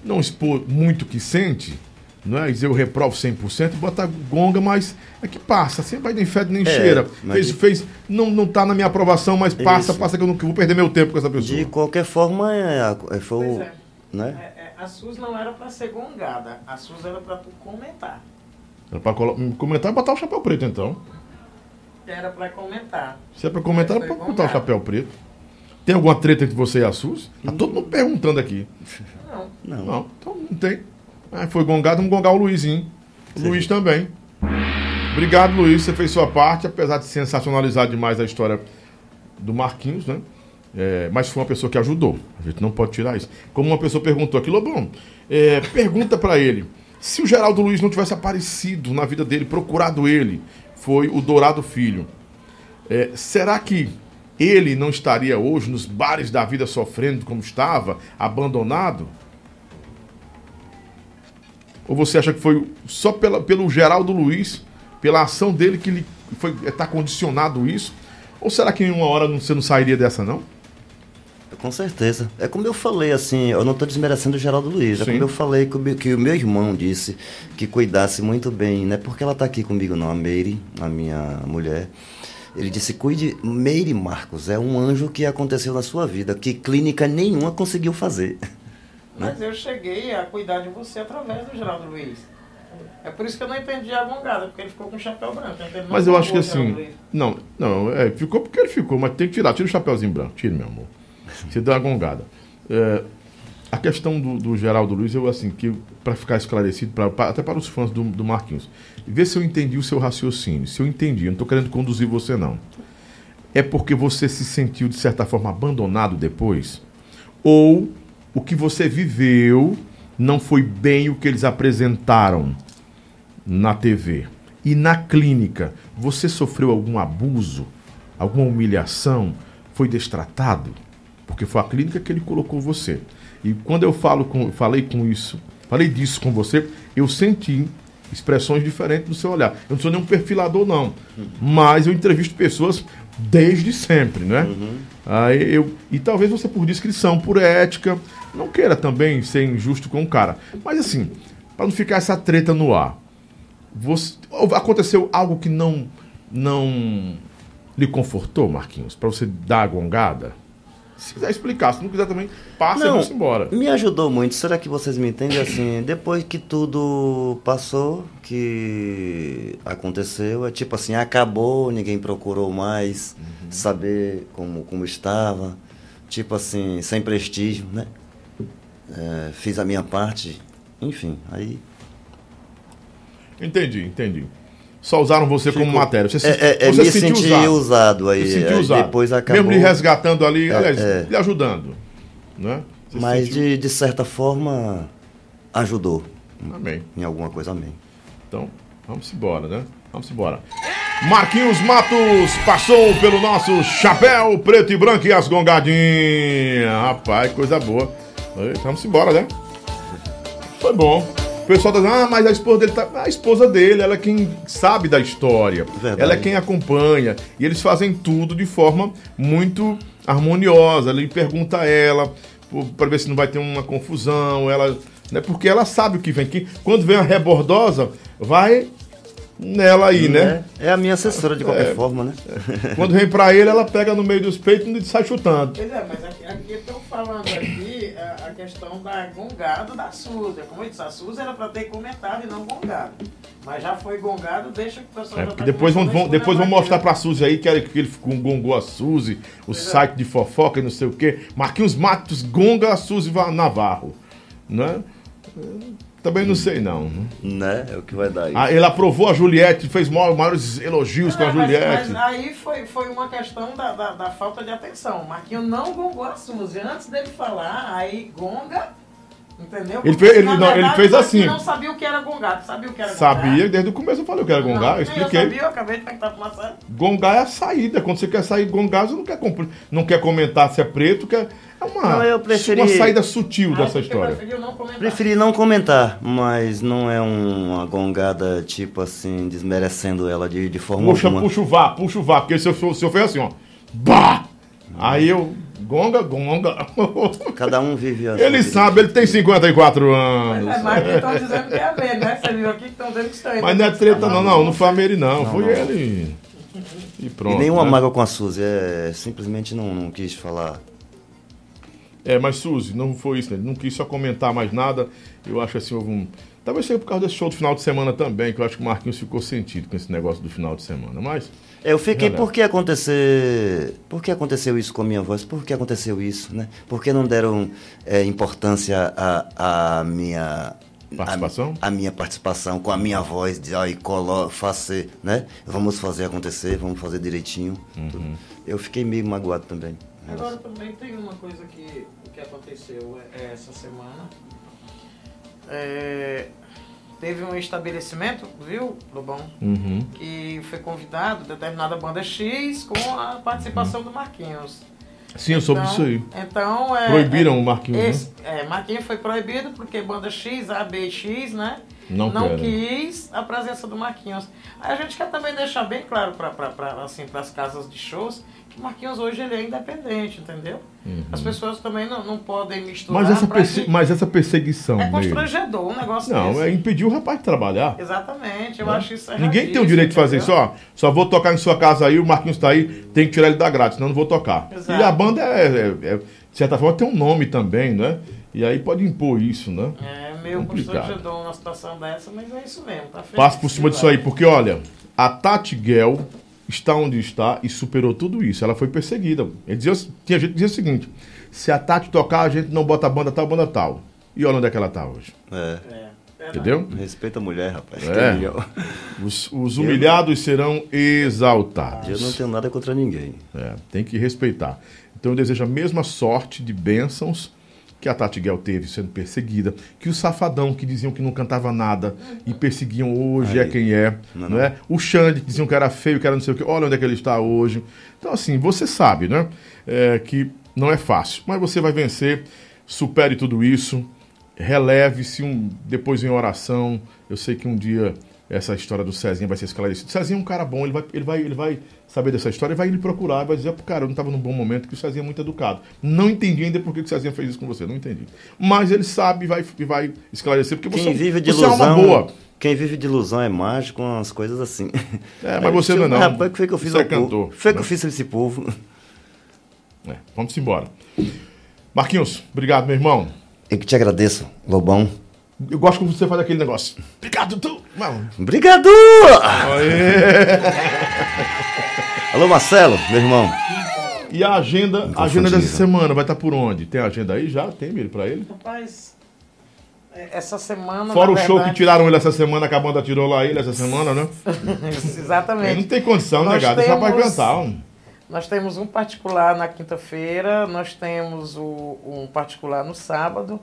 não expor muito o que sente, não é? Dizer eu reprovo 100%, botar gonga, mas é que passa, sempre vai nem fede nem É, cheira. Fez, de- fez, não, não tá na minha aprovação, mas passa, Isso. passa que eu não eu vou perder meu tempo com essa pessoa. De qualquer forma, é, a- é, foi o. é. Né? É, é, a SUS não era pra ser gongada, a SUS era pra tu comentar. Era pra colo- comentar e botar o chapéu preto, então. Era pra comentar. Se é pra comentar, Foi pode botar o chapéu preto. Tem alguma treta entre você e a SUS? Tá todo mundo perguntando aqui. Não. Não. Não, então não tem. Ah, foi gongado, vamos gongar o Luizinho. O Luiz também. Obrigado, Luiz. Você fez sua parte, apesar de sensacionalizar demais a história do Marquinhos, né? É, mas foi uma pessoa que ajudou. A gente não pode tirar isso. Como uma pessoa perguntou aqui, Lobão, é, pergunta pra ele: se o Geraldo Luiz não tivesse aparecido na vida dele, procurado ele, foi o Dourado Filho. É, será que ele não estaria hoje nos bares da vida sofrendo como estava, abandonado? Ou você acha que foi só pela, pelo Geraldo Luiz, pela ação dele que ele está condicionado isso? Ou será que em uma hora você não sairia dessa não? Com certeza. É como eu falei, assim, eu não estou desmerecendo o Geraldo Luiz. É Sim. como eu falei que o, meu- que o meu irmão disse que cuidasse muito bem, não é porque ela está aqui comigo não, a Meire, a minha mulher. Ele disse, cuide, Meire Marcos, é um anjo que aconteceu na sua vida, que clínica nenhuma conseguiu fazer. Mas eu cheguei a cuidar de você através do Geraldo Luiz. É por isso que eu não entendi a gongada, porque ele ficou com o chapéu branco. não Mas eu acho que assim. Não, não, é, ficou porque ele ficou, mas tem que tirar. Tira o chapéuzinho branco, tira, meu amor. Você dá uma gongada. É, a questão do, do Geraldo Luiz, eu assim, que para ficar esclarecido, pra, pra- até para os fãs do, do Marquinhos, ver se eu entendi o seu raciocínio. Se eu entendi, eu não estou querendo conduzir você, não. É porque você se sentiu, de certa forma, abandonado depois? Ou o que você viveu não foi bem o que eles apresentaram na TV? E na clínica, você sofreu algum abuso, alguma humilhação, foi destratado? Porque foi a clínica que ele colocou você. E quando eu falo com, falei com isso, falei disso com você, eu senti expressões diferentes no seu olhar. Eu não sou nenhum perfilador, não. Mas eu entrevisto pessoas desde sempre, né? Aí eu, e talvez você, por descrição, por ética, não queira também ser injusto com o cara. Mas assim, para não ficar essa treta no ar, você, aconteceu algo que não, não lhe confortou, Marquinhos, para você dar a gongada? Se quiser explicar, se não quiser também, passa e Não, vamos embora. me ajudou muito. Será que vocês me entendem assim? Depois que tudo passou, que aconteceu, é tipo assim, acabou, ninguém procurou mais saber como, como estava. Tipo assim, sem prestígio, né? É, fiz a minha parte, enfim, aí. Entendi, entendi. Só usaram você como Ficou- matéria. Você, se- É, é, é, você me se sentiu senti usado. usado, aí. Se sentiu aí usado. Depois acabou. Mesmo lhe resgatando ali, aliás, é. lhe ajudando. Né? Você Mas sentiu- de, de certa forma ajudou Amém. em alguma coisa, amém. Então, vamos embora, né? Vamos embora. Marquinhos Matos passou pelo nosso chapéu preto e branco e as gongadinhas. Rapaz, coisa boa. Vamos embora, né? Foi bom. O pessoal tá dizendo, ah, mas a esposa dele tá. A esposa dele, ela é quem sabe da história. Verdade. Ela é quem acompanha. E eles fazem tudo de forma muito harmoniosa. Ele pergunta a ela, pô, pra ver se não vai ter uma confusão. Ela. Né, porque ela sabe o que vem. Que quando vem a rebordosa, vai nela aí, né? É, é a minha assessora de qualquer É. forma, né? Quando vem pra ele, ela pega no meio dos peitos e sai chutando. Pois é, mas aqui, aqui estão falando aqui a, a questão da gongada da Suzy. Como eu disse, a Suzy era para ter comentado e não gongado. Mas já foi gongado, deixa que o pessoal É, já tá depois vão, depois vão mostrar a pra Suzy aí que, que ele gongou a Suzy, o site de fofoca e não sei o quê. Marquinhos Matos gonga a Suzy Va- Navarro. Né? Também não sei não. né? É o que vai dar aí. Ah, ele aprovou a Juliette, fez maior- maiores elogios com a É, mas- Juliette. Mas, aí foi, foi uma questão da, da, da falta de atenção. O Marquinhos não gongou a Suzy. Antes dele falar, aí gonga. Entendeu? Ele Porque, fez- ele não, ele verdade, fez o Marquinhos assim. não sabia o que era gongado. Sabia o que era gongado? Sabia, desde o começo eu falei, eu quero Não, gongar, eu nem expliquei. Eu sabia, eu acabei de perguntar pro Marcelo. Gongar é a saída. Quando você quer sair gongar, você não quer, não quer comentar se é preto, quer... é uma, Não, eu preferi- uma saída sutil Aí dessa história. preferiu não comentar. Preferi não comentar, mas não é uma gongada, tipo assim, desmerecendo ela de, de forma Puxa, alguma. puxa o vá, puxa o vá, porque se eu, for- se eu assim, ó. Bah! Aí eu. Gonga, gonga. Cada um vive a Ele sabe, ele tem 54 Mas anos. é, mas estão dizendo que é medo, né? Você viu aqui que estão dizendo que estão Mas não é treta, não, não. Não foi a Mary, não. Foi não. ele. E pronto. E nenhuma né? mágoa com a Suzy, é simplesmente não, não quis falar. É, mas Suzy, não foi isso, né? Não quis só comentar mais nada. Eu acho assim, houve um. Talvez seja por causa desse show do final de semana também, que eu acho que o Marquinhos ficou sentido com esse negócio do final de semana. Mas. É, Eu fiquei, Verdade. por que acontecer, por que aconteceu isso com a minha voz? Por que aconteceu isso, né? Por que não deram é, importância à, minha Participação? A, a minha participação com a minha voz de aí colo, fazer, né? Vamos fazer acontecer, vamos fazer direitinho. tudo. Eu fiquei meio magoado também. Agora também tem uma coisa que, que aconteceu é, essa semana. É, teve um estabelecimento, viu, Lobão? Uhum. Que foi convidado, determinada banda X, com a participação do Marquinhos. Sim, eu soube Então- disso aí. Então, é, Proibiram é, o Marquinhos, né? esse- É, Marquinhos foi proibido porque banda X, A, B e X, né? Não não quis a presença do Marquinhos. Aí a gente quer também deixar bem claro para assim, as casas de shows o Marquinhos hoje ele é independente, entendeu? As pessoas também não, não podem misturar. Uhum. Mas essa, perse- que- mas essa perseguição. É constrangedor um negócio Não, desse. é impedir o rapaz de trabalhar. Exatamente, eu né? acho isso Ninguém tem o direito de fazer isso, entendeu? ó. Só vou tocar em sua casa aí, o Marquinhos tá aí, tem que tirar ele da grátis, senão não vou tocar. Exato. E a banda é, é- é, de certa forma, tem um nome também, né? E aí pode impor isso, né? É meio Complicado. constrangedor uma situação dessa, mas é isso mesmo. Tá Passa por cima disso aí, porque olha, a Tati Gell está onde está e superou tudo isso. Ela foi perseguida. Ele dizia, tinha gente que dizia o seguinte: se a Tati tocar, a gente não bota a banda tal, banda tal. E olha onde é que ela tá hoje. É, É, verdade. Entendeu? respeita a mulher, rapaz. É. Os, os humilhados serão exaltados. Eu não tenho nada contra ninguém. É, tem que respeitar. Então eu desejo a mesma sorte de bênçãos que a Tati Guel teve sendo perseguida, que o Safadão, que diziam que não cantava nada e perseguiam hoje é Aí. quem é, Não, não, é? O Xande, que diziam que era feio, que era não sei o que, olha onde é que ele está hoje. Então assim, você sabe, né, é, que não é fácil, mas você vai vencer, supere tudo isso, releve-se um, depois em oração. Eu sei que um dia essa história do Cezinha vai ser esclarecida. O Cezinha é um cara bom, ele vai, ele vai, ele vai saber dessa história e vai lhe procurar, vai dizer, cara, eu não estava num bom momento, que o Cezinha é muito educado. Não entendi ainda por que o Cezinha fez isso com você, não entendi. Mas ele sabe e vai, vai esclarecer, porque você, Quem vive de você é uma ilusão. boa. Quem vive de ilusão é mágico, umas coisas assim. É, mas você não é não. Rapaz, o que foi que eu fiz Você é ao povo? cantor, O que foi que né? eu fiz esse povo? É, vamos embora. Marquinhos, obrigado, meu irmão. Eu que te agradeço, Lobão. Eu gosto como você faz aquele negócio. Obrigado, tu. Não. Obrigado! Aê. Alô, Marcelo, meu irmão. E a agenda, a agenda dessa né? semana vai estar por onde? Tem agenda aí já? Tem, Miri, pra ele? Rapaz, é, essa semana. Fora o na show que verdade- tiraram ele essa semana, que a banda tirou lá ele essa semana, né? Exatamente. Ele não tem condição, né, Nós gato? Só pra temos- cantar. Um. Nós temos um particular na quinta-feira, nós temos o- um particular no sábado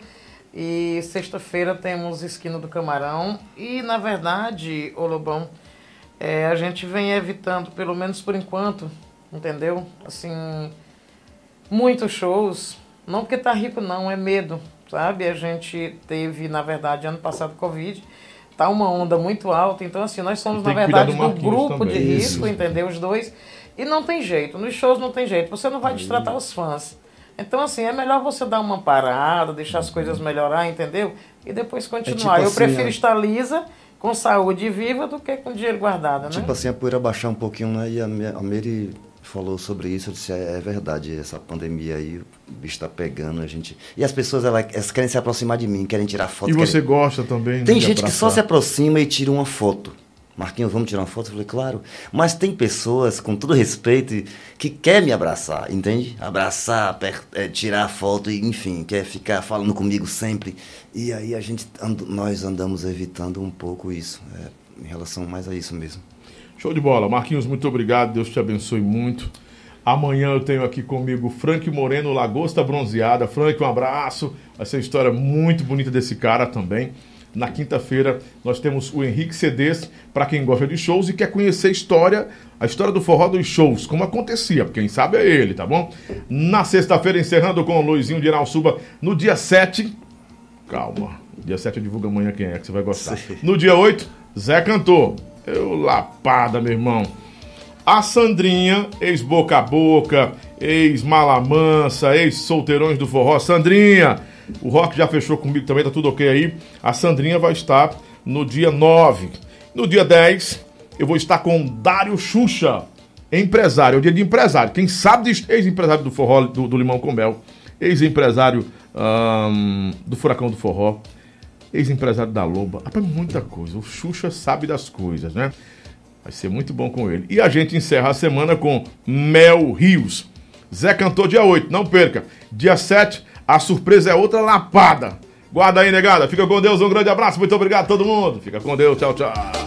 e sexta-feira temos Esquina do Camarão. E, na verdade, ô Lobão, é, a gente vem evitando, pelo menos por enquanto, entendeu? Assim, muitos shows, não porque tá rico não, é medo, sabe? A gente teve, na verdade, ano passado Covid, tá uma onda muito alta, então assim, nós somos, na verdade, do do, grupo de também. risco, entendeu? Os dois. E não tem jeito, nos shows não tem jeito, você não vai destratar os fãs. Então, assim, é melhor você dar uma parada, deixar as coisas melhorar, entendeu? E depois continuar. tipo Eu assim, prefiro ó. estar lisa, com saúde e viva, do que com dinheiro guardado, né? Tipo assim, a poeira baixar um pouquinho, né? E a, a Mary falou sobre isso, eu disse, é, é verdade, essa pandemia aí, o bicho tá pegando, a gente... E as pessoas, elas, elas querem se aproximar de mim, querem tirar foto. E você querem- gosta também Tem de gente que só se abraçar. aproxima e tira uma foto. Marquinhos, vamos tirar uma foto? Eu falei, claro. Mas tem pessoas, com todo respeito, que quer me abraçar, entende? Abraçar, é, tirar foto, e, enfim, quer ficar falando comigo sempre. E aí a gente, and- nós andamos evitando um pouco isso, é, em relação mais a isso mesmo. Show de bola. Marquinhos, muito obrigado. Deus te abençoe muito. Amanhã eu tenho aqui comigo Frank Moreno, Lagosta Bronzeada. Frank, um abraço. Vai ser uma história muito bonita desse cara também. Na quinta-feira nós temos o Henrique Cedês, para quem gosta de shows e quer conhecer a história, a história do forró dos shows, como acontecia, quem sabe é ele, tá bom? Na sexta-feira, encerrando com o Luizinho de Inalsuba, no dia 7, Calma. Dia 7 eu divulgo amanhã quem é que você vai gostar. No dia 8, Zé Cantor. Eu lapada, meu irmão. A Sandrinha, ex-boca a boca, ex-mala mansa, ex-solteirões do forró. Sandrinha, o Rock já fechou comigo também, tá tudo ok aí. A Sandrinha vai estar no dia 9. No dia 10, eu vou estar com Dário Xuxa, empresário. É o dia de empresário. Quem sabe ex-empresário do forró, do, do Limão com Mel, ex-empresário do Furacão do Forró, ex-empresário da Loba. Rapaz, muita coisa. O Xuxa sabe das coisas, né? Vai ser muito bom com ele. E a gente encerra a semana com Mel Rios. Zé cantou dia 8, não perca. Dia 7, a surpresa é outra lapada. Guarda aí, negada. Fica com Deus, um grande abraço. Muito obrigado a todo mundo. Fica com Deus, tchau, tchau.